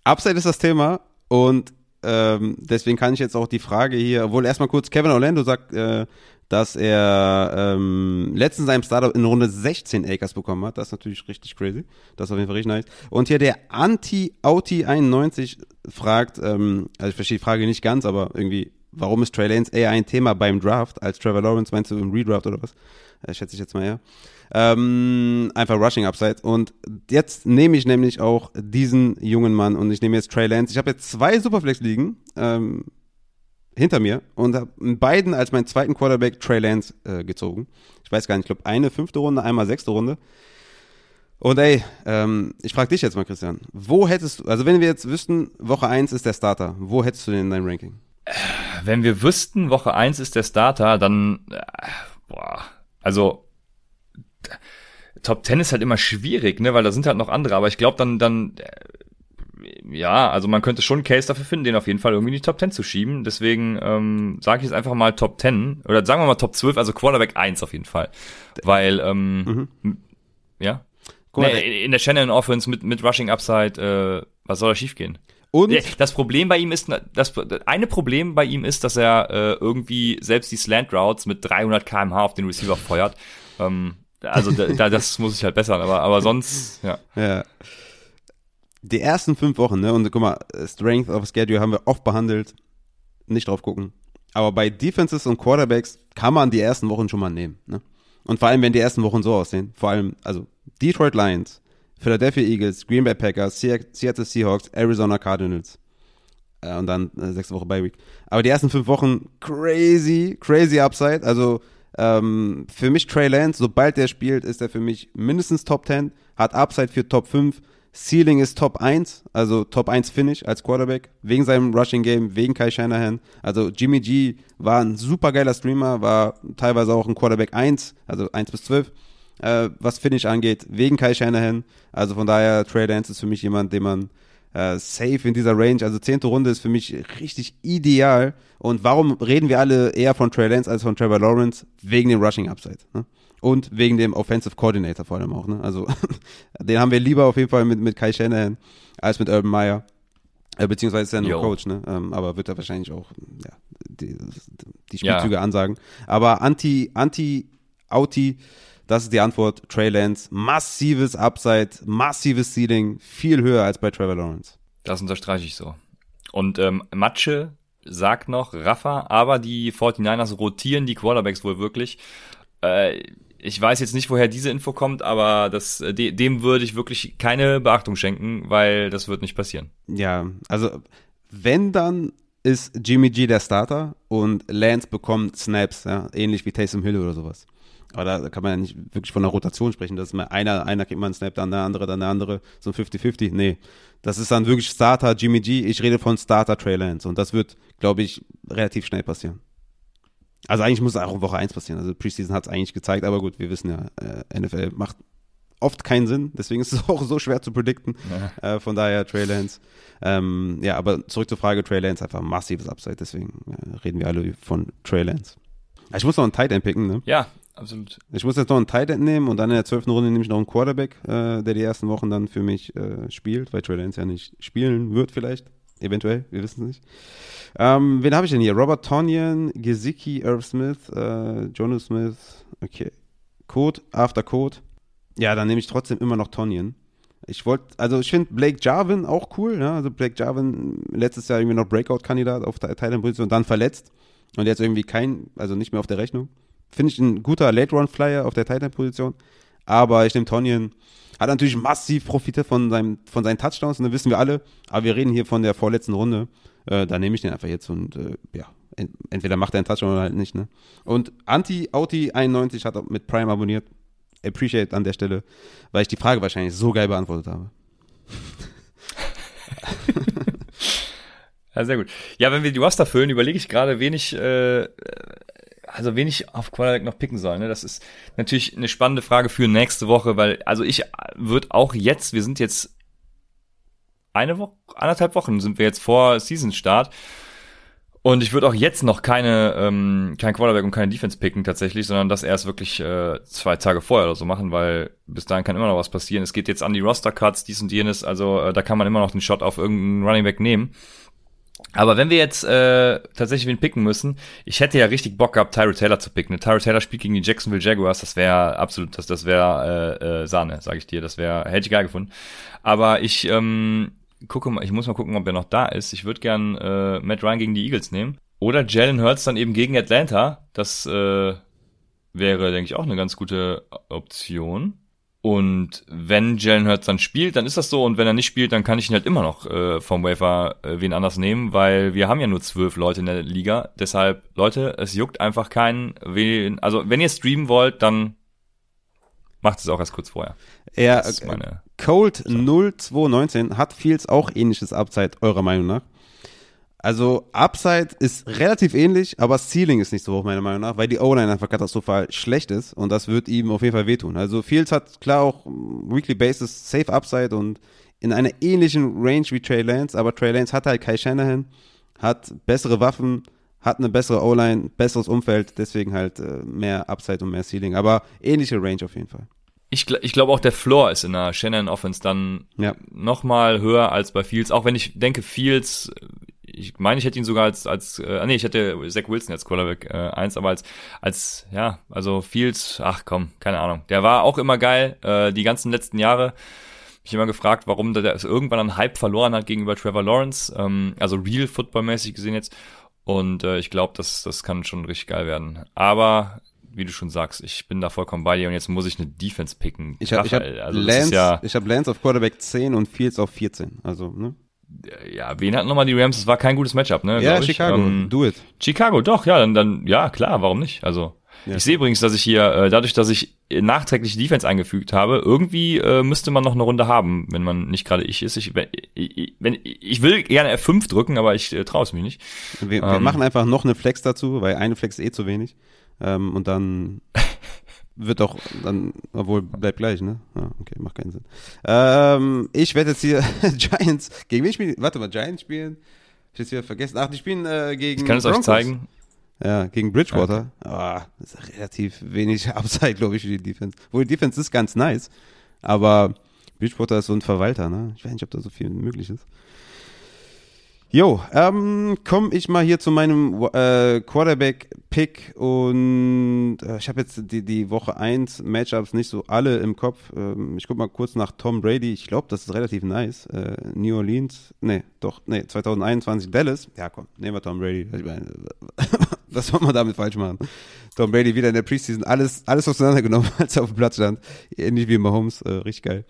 Upside ist das Thema und ähm, deswegen kann ich jetzt auch die Frage hier, obwohl erstmal kurz, Kevin Orlando sagt, äh, dass er ähm, letztens seinem Startup in Runde 16 Acres bekommen hat. Das ist natürlich richtig crazy. Das ist auf jeden Fall richtig nice. Und hier der Anti-Auti91 fragt, ähm, also ich verstehe die Frage nicht ganz, aber irgendwie, warum ist Trey Lance eher ein Thema beim Draft als Trevor Lawrence? Meinst du im Redraft oder was? Äh, schätze ich jetzt mal ja. Ähm, einfach Rushing Upside. Und jetzt nehme ich nämlich auch diesen jungen Mann und ich nehme jetzt Trey Lance. Ich habe jetzt zwei Superflex liegen. Ähm, hinter mir und habe beiden als meinen zweiten Quarterback Trey Lance äh, gezogen. Ich weiß gar nicht, ich glaube eine fünfte Runde, einmal sechste Runde. Und ey, ähm, ich frage dich jetzt mal, Christian, wo hättest du, also wenn wir jetzt wüssten, Woche 1 ist der Starter, wo hättest du den in deinem Ranking? Wenn wir wüssten, Woche 1 ist der Starter, dann, äh, boah, also Top 10 ist halt immer schwierig, ne, weil da sind halt noch andere, aber ich glaube dann, dann äh, ja, also man könnte schon einen Case dafür finden, den auf jeden Fall irgendwie in die Top 10 zu schieben. Deswegen ähm, sage ich jetzt einfach mal Top 10 oder sagen wir mal Top 12, also Quarterback 1 auf jeden Fall. Weil, ähm, mhm. ja. Nee, in der Shannon Offense mit, mit Rushing Upside, äh, was soll da schiefgehen? Und das Problem bei ihm ist, das eine Problem bei ihm ist, dass er äh, irgendwie selbst die Slant Routes mit 300 km/h auf den Receiver feuert. Ähm, also da, das muss ich halt bessern, aber aber sonst ja. Ja die ersten fünf Wochen, ne, und guck mal, Strength of Schedule haben wir oft behandelt, nicht drauf gucken. Aber bei Defenses und Quarterbacks kann man die ersten Wochen schon mal nehmen, ne? Und vor allem, wenn die ersten Wochen so aussehen, vor allem, also Detroit Lions, Philadelphia Eagles, Green Bay Packers, Seattle Seahawks, Arizona Cardinals. Äh, und dann äh, sechste Woche Bye Week. Aber die ersten fünf Wochen crazy, crazy Upside. Also ähm, für mich Trey Lance, sobald der spielt, ist er für mich mindestens Top 10, hat Upside für Top 5 Ceiling ist Top 1, also Top 1 Finish als Quarterback, wegen seinem Rushing Game, wegen Kai Shanahan. Also Jimmy G war ein super geiler Streamer, war teilweise auch ein Quarterback 1, also 1 bis 12, äh, was Finish angeht, wegen Kai Shanahan. Also von daher, Trey Lance ist für mich jemand, den man äh, safe in dieser Range, also zehnte Runde ist für mich richtig ideal. Und warum reden wir alle eher von Trey Lance als von Trevor Lawrence? Wegen dem Rushing Upside. Ne? Und wegen dem Offensive Coordinator vor allem auch. Ne? Also den haben wir lieber auf jeden Fall mit, mit Kai Shanahan als mit Urban Meyer. Äh, beziehungsweise ist er nur. Coach, ne? Ähm, aber wird er wahrscheinlich auch ja, die, die Spielzüge ja. ansagen. Aber Anti, Anti, Auti, das ist die Antwort. Trey Lance, massives Upside, massives Ceiling, viel höher als bei Trevor Lawrence. Das unterstreiche ich so. Und ähm, Matsche sagt noch, Rafa, aber die 49ers rotieren die Quarterbacks wohl wirklich. Äh, ich weiß jetzt nicht, woher diese Info kommt, aber das, äh, dem würde ich wirklich keine Beachtung schenken, weil das wird nicht passieren. Ja, also wenn dann ist Jimmy G der Starter und Lance bekommt Snaps, ja, ähnlich wie Taysom Hill oder sowas. Aber da kann man ja nicht wirklich von einer Rotation sprechen, dass mal einer, einer kriegt mal einen Snap, dann der andere, dann der andere, so ein 50-50. Nee, das ist dann wirklich Starter Jimmy G. Ich rede von Starter Trey Lance und das wird, glaube ich, relativ schnell passieren. Also eigentlich muss es auch in Woche 1 passieren. Also Preseason hat es eigentlich gezeigt, aber gut, wir wissen ja, äh, NFL macht oft keinen Sinn. Deswegen ist es auch so schwer zu predikten. Ja. Äh, von daher Trey Lance. Ähm, ja, aber zurück zur Frage, Trey Lance einfach massives Upside. Deswegen äh, reden wir alle von Trey Lance. Ich muss noch einen Tight End picken, ne? Ja, absolut. Ich muss jetzt noch einen Tight End nehmen und dann in der zwölften Runde nehme ich noch einen Quarterback, äh, der die ersten Wochen dann für mich äh, spielt, weil Trey Lance ja nicht spielen wird vielleicht. Eventuell, wir wissen es nicht. Ähm, wen habe ich denn hier? Robert Tonyan, Gesicki, Irv Smith, äh, Jonas Smith, okay. Code, After Code. Ja, dann nehme ich trotzdem immer noch Tonyan. Ich wollte, also ich finde Blake Jarvin auch cool, ja. Also Blake Jarvin letztes Jahr irgendwie noch Breakout-Kandidat auf der Thailand-Position, dann verletzt und jetzt irgendwie kein, also nicht mehr auf der Rechnung. Finde ich ein guter Late-Run-Flyer auf der Titan-Position. Aber ich nehme Tonyan. Hat natürlich massiv profitiert von, seinem, von seinen Touchdowns, und das wissen wir alle. Aber wir reden hier von der vorletzten Runde. Äh, da nehme ich den einfach jetzt und äh, ja, entweder macht er einen Touchdown oder halt nicht. Ne? Und Anti-Auti91 hat mit Prime abonniert. Appreciate an der Stelle, weil ich die Frage wahrscheinlich so geil beantwortet habe. ja, sehr gut. Ja, wenn wir die Roster füllen, überlege ich gerade, wenig äh, also wen ich auf Quarterback noch picken soll. Ne? Das ist natürlich eine spannende Frage für nächste Woche, weil also ich würde auch jetzt, wir sind jetzt eine Woche, anderthalb Wochen sind wir jetzt vor Season Start. Und ich würde auch jetzt noch keine, ähm, kein Quarterback und keine Defense picken tatsächlich, sondern das erst wirklich äh, zwei Tage vorher oder so machen, weil bis dahin kann immer noch was passieren. Es geht jetzt an die Roster-Cuts, dies und jenes, also äh, da kann man immer noch den Shot auf irgendeinen Running Back nehmen. Aber wenn wir jetzt äh, tatsächlich wen picken müssen, ich hätte ja richtig Bock gehabt, Tyro Taylor zu picken. Tyro Taylor spielt gegen die Jacksonville Jaguars, das wäre absolut, das, das wäre äh, äh, Sahne, sage ich dir. Das wäre, hätte ich geil gefunden. Aber ich ähm, gucke mal, ich muss mal gucken, ob er noch da ist. Ich würde gern äh, Matt Ryan gegen die Eagles nehmen. Oder Jalen Hurts dann eben gegen Atlanta. Das äh, wäre, denke ich, auch eine ganz gute Option. Und wenn Jalen Hurts dann spielt, dann ist das so. Und wenn er nicht spielt, dann kann ich ihn halt immer noch äh, vom Wafer äh, wen anders nehmen, weil wir haben ja nur zwölf Leute in der Liga. Deshalb, Leute, es juckt einfach keinen. Wen, also wenn ihr streamen wollt, dann macht es auch erst kurz vorher. Ja, Cold 0219 hat Fields auch ähnliches Upside, eurer Meinung nach? Also Upside ist relativ ähnlich, aber Ceiling ist nicht so hoch meiner Meinung nach, weil die O-Line einfach katastrophal schlecht ist und das wird ihm auf jeden Fall wehtun. Also Fields hat klar auch Weekly Basis Safe Upside und in einer ähnlichen Range wie Trey Lance, aber Trey Lance hat halt Kai Shanahan, hat bessere Waffen, hat eine bessere O-Line, besseres Umfeld, deswegen halt äh, mehr Upside und mehr Ceiling, aber ähnliche Range auf jeden Fall. Ich, ich glaube auch der Floor ist in der Shannon Offense dann ja. noch mal höher als bei Fields, auch wenn ich denke Fields ich meine, ich hätte ihn sogar als, als äh, nee, ich hätte Zach Wilson als Quarterback äh, eins, aber als, als, ja, also Fields, ach komm, keine Ahnung. Der war auch immer geil, äh, die ganzen letzten Jahre. Ich immer gefragt, warum der, der irgendwann einen Hype verloren hat gegenüber Trevor Lawrence, ähm, also real footballmäßig gesehen jetzt. Und äh, ich glaube, das, das kann schon richtig geil werden. Aber wie du schon sagst, ich bin da vollkommen bei dir und jetzt muss ich eine Defense picken. Ich habe hab also Lance, ja ich hab Lance auf Quarterback 10 und Fields auf 14. Also, ne? Ja, wen hatten nochmal die Rams? Das war kein gutes Matchup, ne? Ja, Chicago, ähm, do it. Chicago, doch, ja, dann, dann, ja, klar, warum nicht? Also, ja. ich sehe übrigens, dass ich hier, äh, dadurch, dass ich nachträglich Defense eingefügt habe, irgendwie äh, müsste man noch eine Runde haben, wenn man nicht gerade ich ist. Ich, ich, wenn, ich will gerne F5 drücken, aber ich äh, traue es mich nicht. Wir, wir ähm, machen einfach noch eine Flex dazu, weil eine Flex ist eh zu wenig. Ähm, und dann wird doch dann, obwohl bleibt gleich, ne? Ja, okay, macht keinen Sinn. Ähm, ich werde jetzt hier Giants, gegen wen spielen? Warte mal, Giants spielen? Ich jetzt wieder vergessen. Ach, die spielen äh, gegen. Ich kann es Broncos. euch zeigen. Ja, gegen Bridgewater. Okay. Ah, das ist relativ wenig Upside, glaube ich, für die Defense. Wo die Defense ist ganz nice, aber Bridgewater ist so ein Verwalter, ne? Ich weiß nicht, ob da so viel möglich ist. Jo, ähm, komme ich mal hier zu meinem äh, Quarterback-Pick und äh, ich habe jetzt die, die Woche 1 Matchups nicht so alle im Kopf. Ähm, ich gucke mal kurz nach Tom Brady. Ich glaube, das ist relativ nice. Äh, New Orleans, nee, doch, nee, 2021 Dallas. Ja, komm, nehmen wir Tom Brady. Was soll man damit falsch machen? Tom Brady wieder in der Preseason alles, alles auseinandergenommen, als er auf dem Platz stand. Ähnlich wie Mahomes, äh, richtig geil.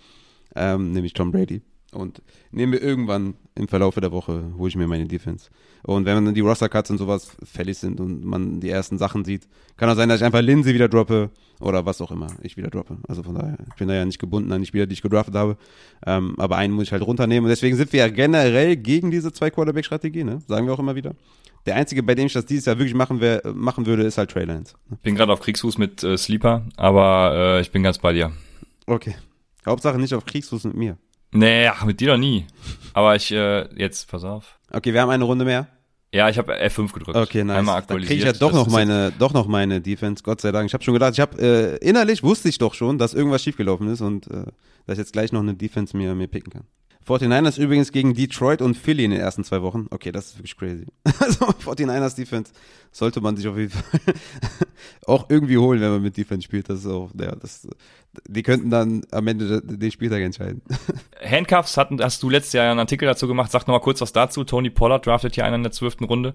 Ähm, nämlich Tom Brady und nehme irgendwann im Verlauf der Woche, hole ich mir meine Defense. Und wenn dann die Roster-Cuts und sowas fällig sind und man die ersten Sachen sieht, kann auch sein, dass ich einfach Lindsay wieder droppe oder was auch immer ich wieder droppe. Also von daher, ich bin da ja nicht gebunden an die Spieler, die ich gedraftet habe. Ähm, aber einen muss ich halt runternehmen. Und deswegen sind wir ja generell gegen diese zwei Quarterback-Strategie, ne? Sagen wir auch immer wieder. Der einzige, bei dem ich das dieses Jahr wirklich machen, wär, machen würde, ist halt Trey Lance. Bin gerade auf Kriegsfuß mit äh, Sleeper, aber äh, ich bin ganz bei dir. Okay. Hauptsache nicht auf Kriegsfuß mit mir. Nee, ach, mit dir doch nie. Aber ich, äh, jetzt, pass auf. Okay, wir haben eine Runde mehr. Ja, ich habe F5 gedrückt. Okay, nice. Einmal Dann aktualisiert. kriege ich ja doch Das noch meine, doch noch meine Defense, Gott sei Dank. Ich habe schon gedacht, ich habe äh, innerlich wusste ich doch schon, dass irgendwas schiefgelaufen ist und äh, dass ich jetzt gleich noch eine Defense mir, mir picken kann. 49ers übrigens gegen Detroit und Philly in den ersten zwei Wochen. Okay, das ist wirklich crazy. Also 49ers Defense sollte man sich auf jeden Fall auch irgendwie holen, wenn man mit Defense spielt. Das ist auch, ja, das, die könnten dann am Ende den Spieltag entscheiden. Handcuffs hatten, hast du letztes Jahr einen Artikel dazu gemacht. Sag noch mal kurz was dazu. Tony Pollard draftet hier einen in der zwölften Runde.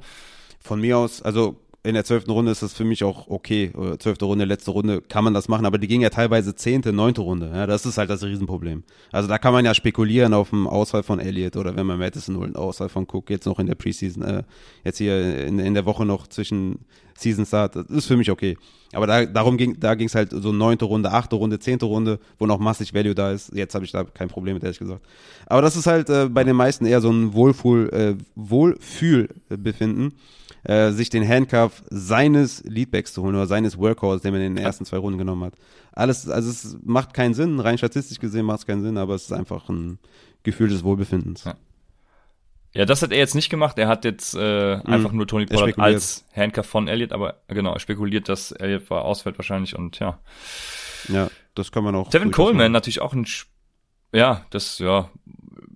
Von mir aus, also in der zwölften Runde ist das für mich auch okay. Zwölfte Runde, letzte Runde kann man das machen, aber die gingen ja teilweise zehnte, neunte Runde. Ja, das ist halt das Riesenproblem. Also da kann man ja spekulieren auf einen Ausfall von Elliott oder wenn man Madison holt, einen Ausfall von Cook, jetzt noch in der Preseason, äh, jetzt hier in, in der Woche noch zwischen Season Start, das ist für mich okay. Aber da, darum ging, da ging es halt so neunte Runde, achte Runde, zehnte Runde, wo noch massig Value da ist. Jetzt habe ich da kein Problem mit, ehrlich gesagt. Aber das ist halt äh, bei den meisten eher so ein Wohlfühl, äh, Wohlfühlbefinden, äh, sich den Handcuff seines Leadbacks zu holen oder seines Workhorse, den man in den ersten zwei Runden genommen hat. Alles, also es macht keinen Sinn, rein statistisch gesehen macht es keinen Sinn, aber es ist einfach ein Gefühl des Wohlbefindens. Ja. Ja, das hat er jetzt nicht gemacht. Er hat jetzt äh, einfach nur Tony Pollard als Handcuff von Elliott, aber genau, er spekuliert, dass Elliott war ausfällt wahrscheinlich und ja. Ja, das kann man auch. Durchaus Coleman natürlich auch ein, Sch- ja, das, ja.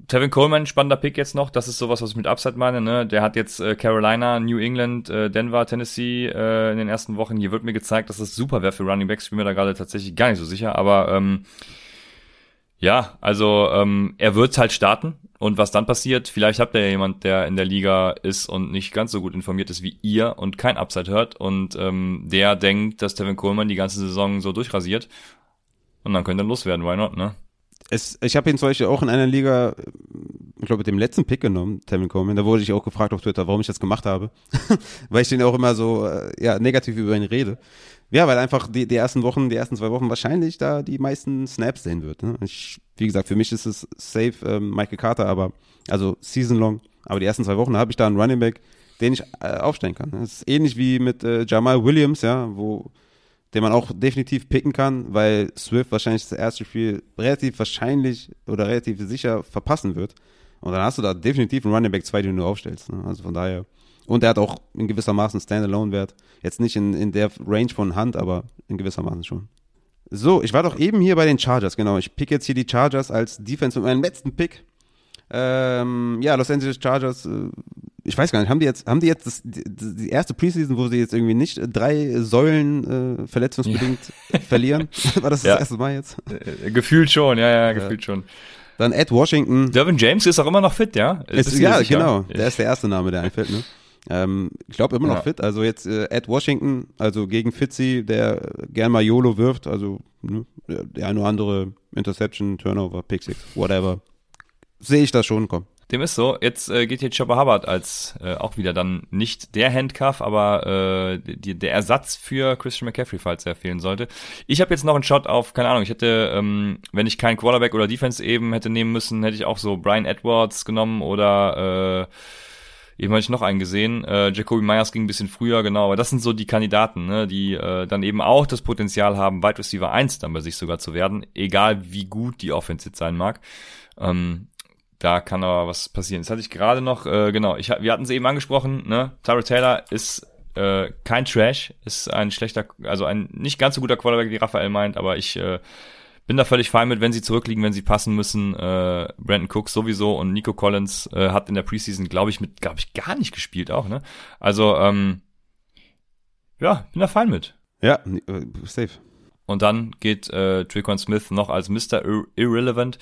Tevin Coleman, spannender Pick jetzt noch. Das ist sowas, was ich mit Upside meine, ne? Der hat jetzt äh, Carolina, New England, äh, Denver, Tennessee äh, in den ersten Wochen. Hier wird mir gezeigt, dass das super wäre für Running Backs. Ich bin mir da gerade tatsächlich gar nicht so sicher, aber ähm, ja, also ähm, er wird halt starten und was dann passiert, vielleicht habt ihr ja jemand, der in der Liga ist und nicht ganz so gut informiert ist wie ihr und kein Upside hört und ähm, der denkt, dass Tevin Coleman die ganze Saison so durchrasiert und dann könnt ihr loswerden, why not, ne? Es, ich habe ihn zum Beispiel auch in einer Liga, ich glaube, mit dem letzten Pick genommen, Tevin Coleman. Da wurde ich auch gefragt auf Twitter, warum ich das gemacht habe. weil ich den auch immer so äh, ja, negativ über ihn rede. Ja, weil einfach die, die ersten Wochen, die ersten zwei Wochen wahrscheinlich da die meisten Snaps sehen wird. Ne? Ich, wie gesagt, für mich ist es safe ähm, Michael Carter, aber also season long. Aber die ersten zwei Wochen habe ich da einen Running Back, den ich äh, aufstellen kann. Das ist ähnlich wie mit äh, Jamal Williams, ja, wo den man auch definitiv picken kann, weil Swift wahrscheinlich das erste Spiel relativ wahrscheinlich oder relativ sicher verpassen wird. Und dann hast du da definitiv einen Running Back 2, den du aufstellst. Ne? Also von daher. Und er hat auch in gewissermaßen Standalone-Wert. Jetzt nicht in, in der Range von Hand, aber in gewissermaßen schon. So, ich war doch eben hier bei den Chargers, genau. Ich pick jetzt hier die Chargers als Defense mit meinem letzten Pick. Ähm, ja, Los Angeles Chargers, äh, ich weiß gar nicht, haben die jetzt, haben die jetzt das, die, erste Preseason, wo sie jetzt irgendwie nicht äh, drei Säulen äh, verletzungsbedingt verlieren? War das das Ja. erste Mal jetzt? Äh, gefühlt schon, ja, ja, gefühlt schon. Dann Ed Washington. Dervin James ist auch immer noch fit, ja? Ist, dir ja, genau. Der ist der erste Name, der einfällt, ne? Ähm, ich glaube immer noch Ja. fit. Also jetzt äh, Ed Washington, also gegen Fitzy, der äh, gern mal YOLO wirft, also ne, der der eine oder andere Interception, Turnover, Pick Six, whatever. Sehe ich das schon, komm. Dem ist so. Jetzt äh, geht hier Chopper Hubbard als äh, auch wieder dann nicht der Handcuff, aber äh, die, der Ersatz für Christian McCaffrey, falls er fehlen sollte. Ich habe jetzt noch einen Shot auf, keine Ahnung, ich hätte, ähm, wenn ich keinen Quarterback oder Defense eben hätte nehmen müssen, hätte ich auch so Brian Edwards genommen oder äh, eben habe ich noch einen gesehen. Äh, Jacoby Myers ging ein bisschen früher, genau, aber das sind so die Kandidaten, ne, die äh, dann eben auch das Potenzial haben, Wide Receiver 1 dann bei sich sogar zu werden, egal wie gut die Offense jetzt sein mag. Ähm, da kann aber was passieren. Das hatte ich gerade noch, äh, genau, ich, wir hatten es eben angesprochen, ne? Tyra Taylor ist äh, kein Trash, ist ein schlechter, also ein nicht ganz so guter Quarterback, wie Raphael meint, aber ich äh, bin da völlig fein mit, wenn sie zurückliegen, wenn sie passen müssen. Äh, Brandon Cooks sowieso und Nico Collins äh, hat in der Preseason, glaube ich, mit, glaube ich, gar nicht gespielt auch, ne? Also, ähm, ja, bin da fein mit. Ja, äh, safe. Und dann geht äh, Traquan Smith noch als Mr. Ir Irrelevant.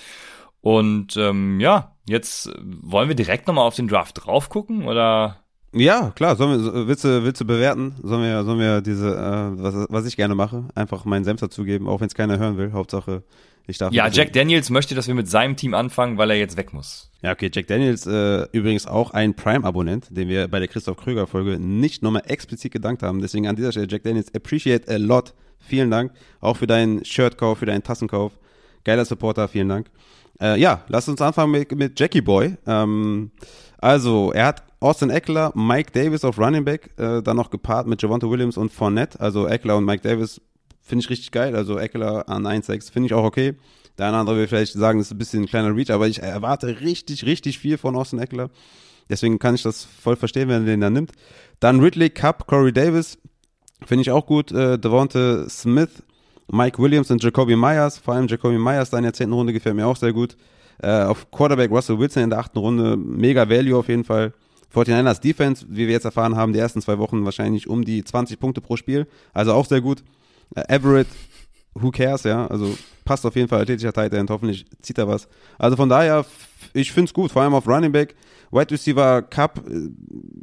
Und ähm, ja, jetzt äh, wollen wir direkt nochmal auf den Draft drauf gucken oder? Ja, klar, sollen wir, so- willst du, willst du bewerten? Sollen wir, sollen wir diese, äh, was, was ich gerne mache, einfach meinen Senf dazugeben, auch wenn es keiner hören will. Hauptsache, ich darf. Ja, Jack Daniels möchte, dass wir mit seinem Team anfangen, weil er jetzt weg muss. Ja, okay, Jack Daniels, äh, übrigens auch ein Prime-Abonnent, den wir bei der Christoph Kröger-Folge nicht nochmal explizit gedankt haben. Deswegen an dieser Stelle, Jack Daniels, appreciate a lot. Vielen Dank. Auch für deinen Shirtkauf, für deinen Tassenkauf. Geiler Supporter, vielen Dank. Äh, ja, lass uns anfangen mit, mit Jackie Boy. Ähm, also, er hat Austin Eckler, Mike Davis auf Running Back, äh, dann noch gepaart mit Javonte Williams und Fournette. Also Eckler und Mike Davis finde ich richtig geil. Also Eckler an 1,6 finde ich auch okay. Der eine andere will vielleicht sagen, das ist ein bisschen ein kleiner Reach, aber ich erwarte richtig, richtig viel von Austin Eckler. Deswegen kann ich das voll verstehen, wenn er den da nimmt. Dann Ridley, Cup, Corey Davis, finde ich auch gut. Äh, Devonta Smith, Mike Williams und Jacoby Myers. Vor allem Jacoby Myers da in der zehnten Runde gefällt mir auch sehr gut. Äh, auf Quarterback Russell Wilson in der achten Runde, mega Value auf jeden Fall. 49ers Defense, wie wir jetzt erfahren haben, die ersten zwei Wochen wahrscheinlich um die 20 Punkte pro Spiel. Also auch sehr gut. Äh, Everett, who cares, ja. Also passt auf jeden Fall athletischer Tight End, hoffentlich zieht er was. Also von daher, ich finde es gut, vor allem auf Running Back. Wide Receiver Cup, äh,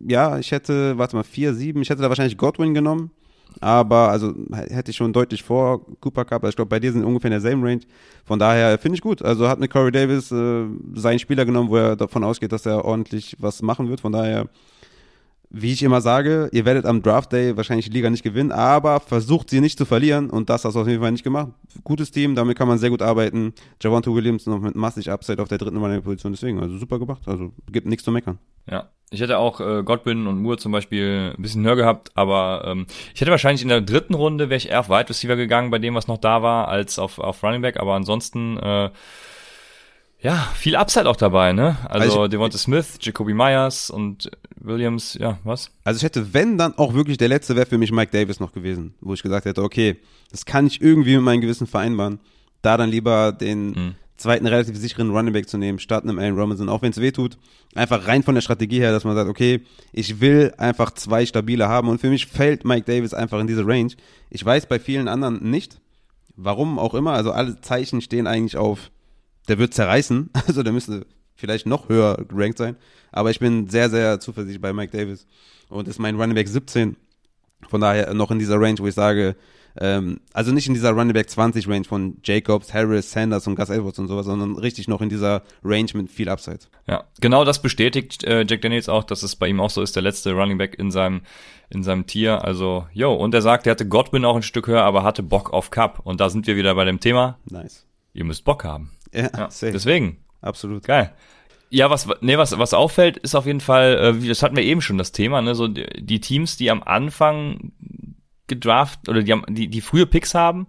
ja, ich hätte, warte mal, 4, 7, ich hätte da wahrscheinlich Godwin genommen. Aber, also, hätte ich schon deutlich vor Cooper Cup. Also ich glaube, bei dir sind ungefähr in derselben Range. Von daher finde ich gut. Also hat mit Corey Davis äh, seinen Spieler genommen, wo er davon ausgeht, dass er ordentlich was machen wird. Von daher wie ich immer sage, ihr werdet am Draft Day wahrscheinlich die Liga nicht gewinnen, aber versucht sie nicht zu verlieren und das hast du auf jeden Fall nicht gemacht. Gutes Team, damit kann man sehr gut arbeiten. Javante Williams noch mit massig Upside auf der dritten Runde Position, deswegen, also super gemacht, also gibt nichts zu meckern. Ja, ich hätte auch äh, Godwin und Moore zum Beispiel ein bisschen höher gehabt, aber ähm, ich hätte wahrscheinlich in der dritten Runde wäre ich eher auf Wide Receiver gegangen bei dem, was noch da war, als auf, auf Running Back, aber ansonsten äh, ja, viel Upside auch dabei, ne? Also, also Devonta Smith, Jacoby Myers und Williams, ja, was? Also ich hätte, wenn dann auch wirklich der letzte wäre für mich Mike Davis noch gewesen, wo ich gesagt hätte, okay, das kann ich irgendwie mit meinem Gewissen vereinbaren. Da dann lieber den mhm. zweiten relativ sicheren Running Back zu nehmen, statt einem Allen Robinson, auch wenn es weh tut. Einfach rein von der Strategie her, dass man sagt, okay, ich will einfach zwei stabile haben und für mich fällt Mike Davis einfach in diese Range. Ich weiß bei vielen anderen nicht, warum auch immer, also alle Zeichen stehen eigentlich auf der wird zerreißen. Also der müsste vielleicht noch höher gerankt sein. Aber ich bin sehr, sehr zuversichtlich bei Mike Davis. Und ist mein Running Back 17. Von daher noch in dieser Range, wo ich sage, ähm, also nicht in dieser Running Back 20 Range von Jacobs, Harris, Sanders und Gus Edwards und sowas, sondern richtig noch in dieser Range mit viel Upside. Ja, genau das bestätigt äh, Jack Daniels auch, dass es bei ihm auch so ist, der letzte Running Back in seinem in seinem Tier. Also, yo, und er sagt, er hatte Godwin auch ein Stück höher, aber hatte Bock auf Cup. Und da sind wir wieder bei dem Thema. Nice. Ihr müsst Bock haben. Ja, ja deswegen. Absolut. Geil. Ja, was, nee, was, was auffällt, ist auf jeden Fall, äh, das hatten wir eben schon das Thema, ne, so die, die Teams, die am Anfang gedraft oder die, die, die frühe Picks haben,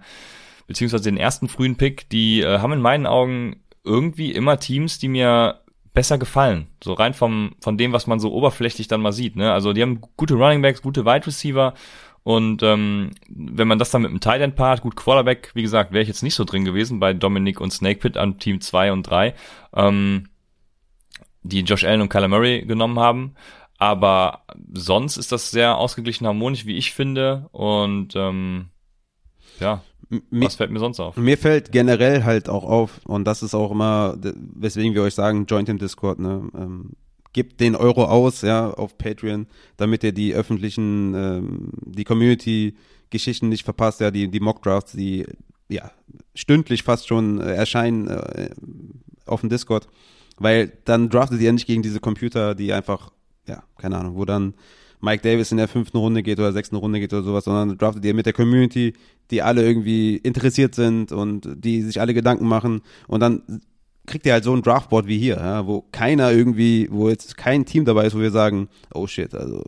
beziehungsweise den ersten frühen Pick, die äh, haben in meinen Augen irgendwie immer Teams, die mir besser gefallen. So rein vom, von dem, was man so oberflächlich dann mal sieht, ne. Also die haben gute Running Backs, gute Wide Receiver und ähm, wenn man das dann mit dem Tight End paart, gut, Quarterback, wie gesagt, wäre ich jetzt nicht so drin gewesen bei Dominic und Snake Pit an Team 2 und 3, ähm, die Josh Allen und Kyler Murray genommen haben. Aber sonst ist das sehr ausgeglichen harmonisch, wie ich finde. Und ähm, ja, mir, was fällt mir sonst auf? Mir fällt generell halt auch auf, und das ist auch immer, weswegen wir euch sagen, Joint im Discord, ne? Ähm, gebt den Euro aus, ja, auf Patreon, damit ihr die öffentlichen, ähm, die Community-Geschichten nicht verpasst, ja, die, die Mock-Drafts, die ja stündlich fast schon äh, erscheinen äh, auf dem Discord. Weil dann draftet ihr nicht gegen diese Computer, die einfach, ja, keine Ahnung, wo dann Mike Davis in der fünften Runde geht oder sechsten Runde geht oder sowas, sondern draftet ihr mit der Community, die alle irgendwie interessiert sind und die sich alle Gedanken machen und dann kriegt ihr halt so ein Draftboard wie hier, ja, wo keiner irgendwie, wo jetzt kein Team dabei ist, wo wir sagen, oh shit, also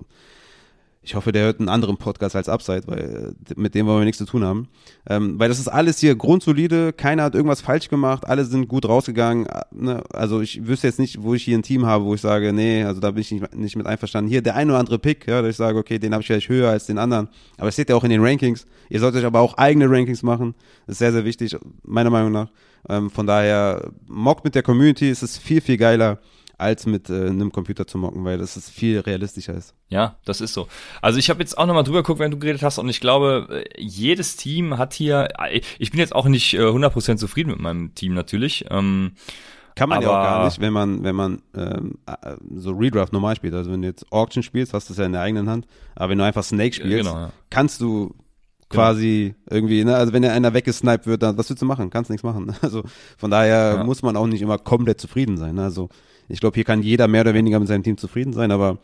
ich hoffe, der hört einen anderen Podcast als Upside, weil mit dem wollen wir nichts zu tun haben. Ähm, weil das ist alles hier grundsolide, keiner hat irgendwas falsch gemacht, alle sind gut rausgegangen. Ne? Also ich wüsste jetzt nicht, wo ich hier ein Team habe, wo ich sage, nee, also da bin ich nicht, nicht mit einverstanden. Hier der ein oder andere Pick, ja, dass ich sage, okay, den habe ich vielleicht höher als den anderen. Aber das seht ihr auch in den Rankings. Ihr solltet euch aber auch eigene Rankings machen. Das ist sehr, sehr wichtig, meiner Meinung nach. Ähm, von daher, mockt mit der Community, es ist viel, viel geiler als mit äh, einem Computer zu mocken, weil das ist viel realistischer ist. Ja, das ist so. Also ich habe jetzt auch nochmal drüber geguckt, wenn du geredet hast und ich glaube, äh, jedes Team hat hier, äh, ich bin jetzt auch nicht äh, 100% zufrieden mit meinem Team natürlich. Ähm, kann man ja auch gar nicht, wenn man, wenn man ähm, äh, so Redraft normal spielt. Also wenn du jetzt Auction spielst, hast du es ja in der eigenen Hand. Aber wenn du einfach Snake spielst, genau, ja. kannst du quasi genau. irgendwie, ne? Also wenn einer weggesniped wird, dann was willst du machen? Kannst nichts machen. Also von daher ja. muss man auch nicht immer komplett zufrieden sein. Ne? Also ich glaube, hier kann jeder mehr oder weniger mit seinem Team zufrieden sein, aber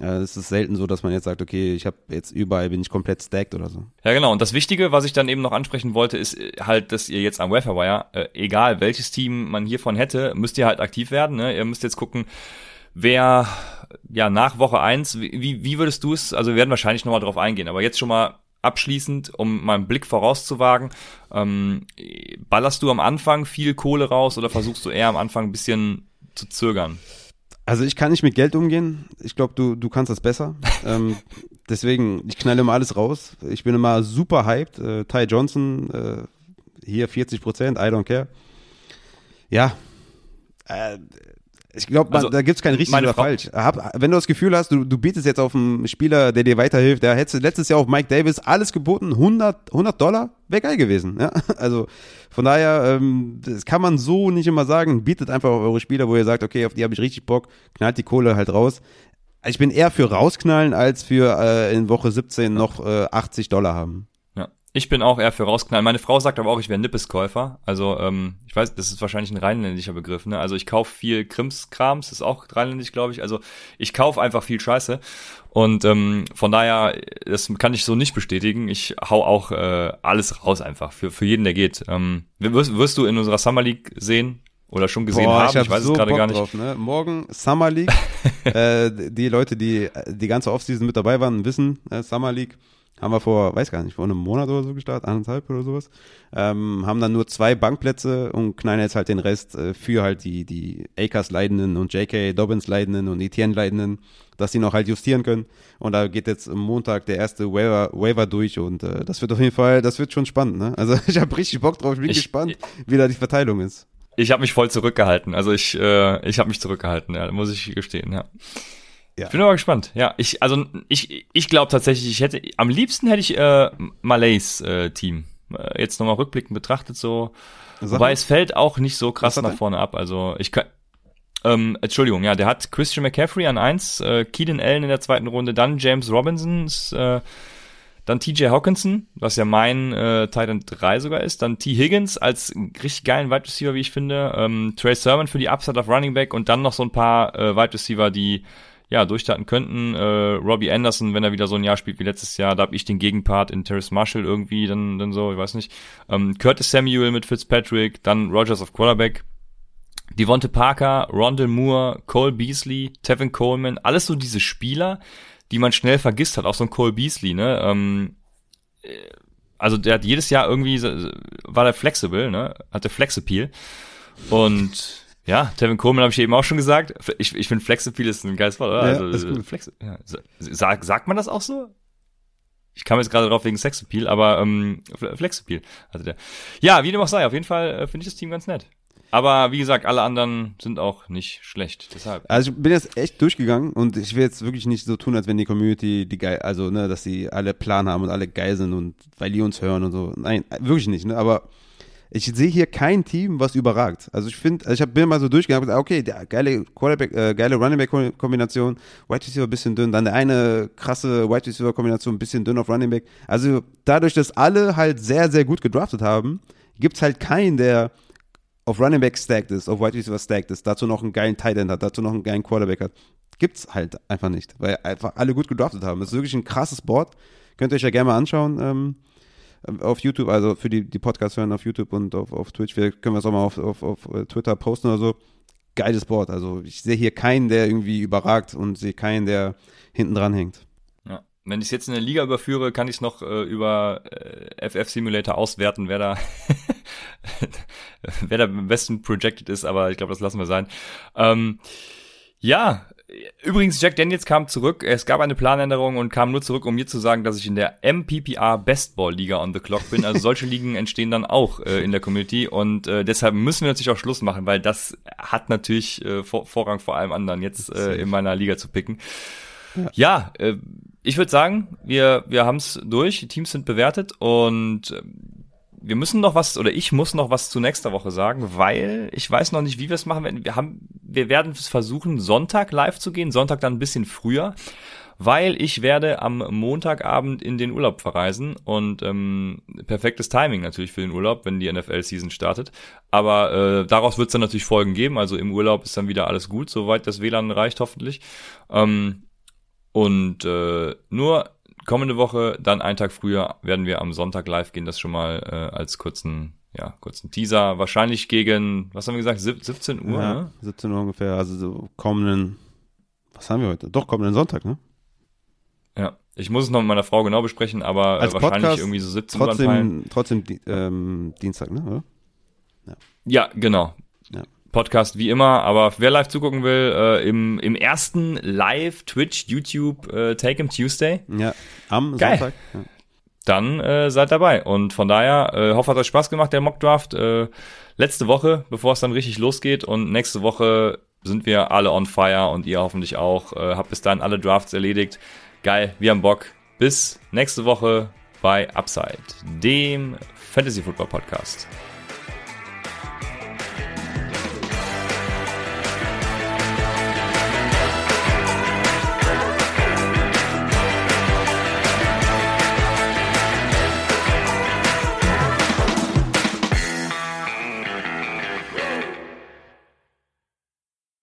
äh, es ist selten so, dass man jetzt sagt, okay, ich habe jetzt überall bin ich komplett stacked oder so. Ja, genau. Und das Wichtige, was ich dann eben noch ansprechen wollte, ist äh, halt, dass ihr jetzt am Waferwire, äh, egal welches Team man hiervon hätte, müsst ihr halt aktiv werden. Ne? Ihr müsst jetzt gucken, wer ja nach Woche eins, wie, wie würdest du es, also wir werden wahrscheinlich nochmal drauf eingehen, aber jetzt schon mal abschließend, um mal einen Blick vorauszuwagen, ähm, ballerst du am Anfang viel Kohle raus oder versuchst du eher am Anfang ein bisschen zu zögern? Also ich kann nicht mit Geld umgehen. Ich glaube, du, du kannst das besser. ähm, deswegen, ich knall immer alles raus. Ich bin immer super hyped. Äh, Ty Johnson, äh, hier 40 Prozent, I don't care. Ja, äh, ich glaube, also, da gibt's kein richtig oder Frau falsch. Hab, wenn du das Gefühl hast, du, du bietest jetzt auf einen Spieler, der dir weiterhilft, der hätte letztes Jahr auf Mike Davis alles geboten, 100, 100 Dollar, wäre geil gewesen. Ja? Also von daher, ähm, das kann man so nicht immer sagen. Bietet einfach auf eure Spieler, wo ihr sagt, okay, auf die habe ich richtig Bock, knallt die Kohle halt raus. Ich bin eher für rausknallen, als für äh, in Woche 17 noch äh, 80 Dollar haben. Ich bin auch eher für rausknallen. Meine Frau sagt aber auch, ich wäre Nippeskäufer. Also, ähm, ich weiß, das ist wahrscheinlich ein rheinländischer Begriff, ne? Also ich kaufe viel Krimskrams, ist auch rheinländisch, glaube ich. Also ich kaufe einfach viel Scheiße. Und ähm, von daher, das kann ich so nicht bestätigen. Ich hau auch äh, alles raus einfach, für, für jeden, der geht. Ähm, wirst, wirst du in unserer Summer League sehen? Oder schon gesehen Boah, haben, ich, hab ich weiß so es gerade gar nicht. Drauf, ne? Morgen Summer League. äh, die Leute, die die ganze Offseason mit dabei waren, wissen, äh, Summer League haben wir vor, weiß gar nicht, vor einem Monat oder so gestartet, anderthalb oder sowas. Ähm, haben dann nur zwei Bankplätze und knallen jetzt halt den Rest äh, für halt die, die Akers-Leidenden und J.K. Dobbins-Leidenden und Etienne-Leidenden, dass die noch halt justieren können. Und da geht jetzt am Montag der erste Waiver, Waiver durch und äh, das wird auf jeden Fall, das wird schon spannend, ne? Also ich habe richtig Bock drauf, ich bin ich, gespannt, wie da die Verteilung ist. Ich habe mich voll zurückgehalten. Also ich, äh, ich habe mich zurückgehalten, ja, muss ich gestehen, ja. Ja. Ich bin aber gespannt. Ja, ich also ich ich glaube tatsächlich, ich hätte am liebsten hätte ich äh, Malays äh, Team äh, jetzt nochmal rückblickend betrachtet so, Sag wobei mal. es fällt auch nicht so krass nach vorne ab. Also ich kann ähm, Entschuldigung, ja, der hat Christian McCaffrey an eins, äh, Keenan Allen in der zweiten Runde, dann James Robinson, äh, dann TJ Hawkinson, was ja mein äh, Titan 3 sogar ist, dann T. Higgins als richtig geilen Wide Receiver, wie ich finde, ähm, Trey Sermon für die Upside of Running Back und dann noch so ein paar äh, Wide Receiver, die ja, durchstarten könnten. Äh, Robbie Anderson, wenn er wieder so ein Jahr spielt wie letztes Jahr, da habe ich den Gegenpart in Terrace Marshall irgendwie, dann, dann so, ich weiß nicht. Ähm, Curtis Samuel mit Fitzpatrick, dann Rogers of Quarterback. Devonte Parker, Rondell Moore, Cole Beasley, Tevin Coleman, alles so diese Spieler, die man schnell vergisst hat, auch so ein Cole Beasley, ne? Ähm, äh, also der hat jedes Jahr irgendwie, war der flexible, ne? Hatte Flexappeal. Und ja, Tevin Coleman habe ich eben auch schon gesagt. Ich, ich finde Flexappeal ist ein geiles Wort, oder? Ja, also, ist Flex, ja, sag, sagt man das auch so? Ich kam jetzt gerade drauf wegen Sexappeal, aber ähm, Flexappeal also der. Ja, wie dem auch sei, auf jeden Fall äh, finde ich das Team ganz nett. Aber wie gesagt, alle anderen sind auch nicht schlecht. Deshalb. Also ich bin jetzt echt durchgegangen und ich will jetzt wirklich nicht so tun, als wenn die Community die geil, also ne, dass sie alle Plan haben und alle geil sind und weil die uns hören und so. Nein, wirklich nicht. Ne? Aber ich sehe hier kein Team, was überragt. Also ich finde, also ich hab, bin mal so durchgegangen okay, der geile Quarterback, äh, geile Running Back Kombination, Wide Receiver ein bisschen dünn, dann der eine krasse Wide Receiver Kombination ein bisschen dünn auf Running Back. Also dadurch, dass alle halt sehr, sehr gut gedraftet haben, gibt's halt keinen, der auf Running Back stacked ist, auf Wide Receiver stacked ist, dazu noch einen geilen Tight End hat, dazu noch einen geilen Quarterback hat. Gibt's halt einfach nicht, weil einfach alle gut gedraftet haben. Das ist wirklich ein krasses Board. Könnt ihr euch ja gerne mal anschauen. Ähm, auf YouTube, also für die, die Podcasts hören auf YouTube und auf, auf Twitch, wir können wir es auch mal auf, auf, auf äh, Twitter posten oder so. Geiles Board. Also ich sehe hier keinen, der irgendwie überragt und sehe keinen, der hinten dran hängt. Ja. Wenn ich es jetzt in der Liga überführe, kann ich es noch äh, über äh, FF Simulator auswerten, wer da wer da am besten projected ist, aber ich glaube, das lassen wir sein. Ähm, ja, Übrigens, Jack Daniels kam zurück. Es gab eine Planänderung und kam nur zurück, um mir zu sagen, dass ich in der MPPA Bestball Liga on the Clock bin. Also solche Ligen entstehen dann auch äh, in der Community und äh, deshalb müssen wir natürlich auch Schluss machen, weil das hat natürlich äh, vor Vorrang vor allem anderen, jetzt äh, in meiner Liga zu picken. Ja, ja äh, ich würde sagen, wir, wir haben es durch, die Teams sind bewertet und äh, wir müssen noch was, oder ich muss noch was zu nächster Woche sagen, weil ich weiß noch nicht, wie wir es machen werden. Wir haben, wir werden es versuchen, Sonntag live zu gehen, Sonntag dann ein bisschen früher, weil ich werde am Montagabend in den Urlaub verreisen und ähm, perfektes Timing natürlich für den Urlaub, wenn die NFL-Season startet. Aber äh, daraus wird es dann natürlich Folgen geben. Also im Urlaub ist dann wieder alles gut, soweit das WLAN reicht hoffentlich. Ähm, und äh, nur kommende Woche, dann einen Tag früher, werden wir am Sonntag live gehen, das schon mal äh, als kurzen, ja, kurzen Teaser. Wahrscheinlich gegen, was haben wir gesagt, 17 Uhr? Ja, ne? 17 Uhr ungefähr, also so kommenden, was haben wir heute? Doch, kommenden Sonntag, ne? Ja, Ich muss es noch mit meiner Frau genau besprechen, aber Als äh, wahrscheinlich Podcast irgendwie so 17 Uhr. Trotzdem, trotzdem ähm, Dienstag, ne? Oder? Ja, genau. Podcast wie immer, aber wer live zugucken will, äh, im, im ersten Live Twitch, YouTube äh, Take 'em Tuesday, Ja, am Geil. Sonntag. Ja. dann äh, seid dabei. Und von daher, äh, hoffe, hat euch Spaß gemacht, der Mockdraft. Äh, letzte Woche, bevor es dann richtig losgeht. Und nächste Woche sind wir alle on fire und ihr hoffentlich auch. Äh, habt bis dahin alle Drafts erledigt. Geil, wir haben Bock. Bis nächste Woche bei Upside, dem Fantasy Football Podcast.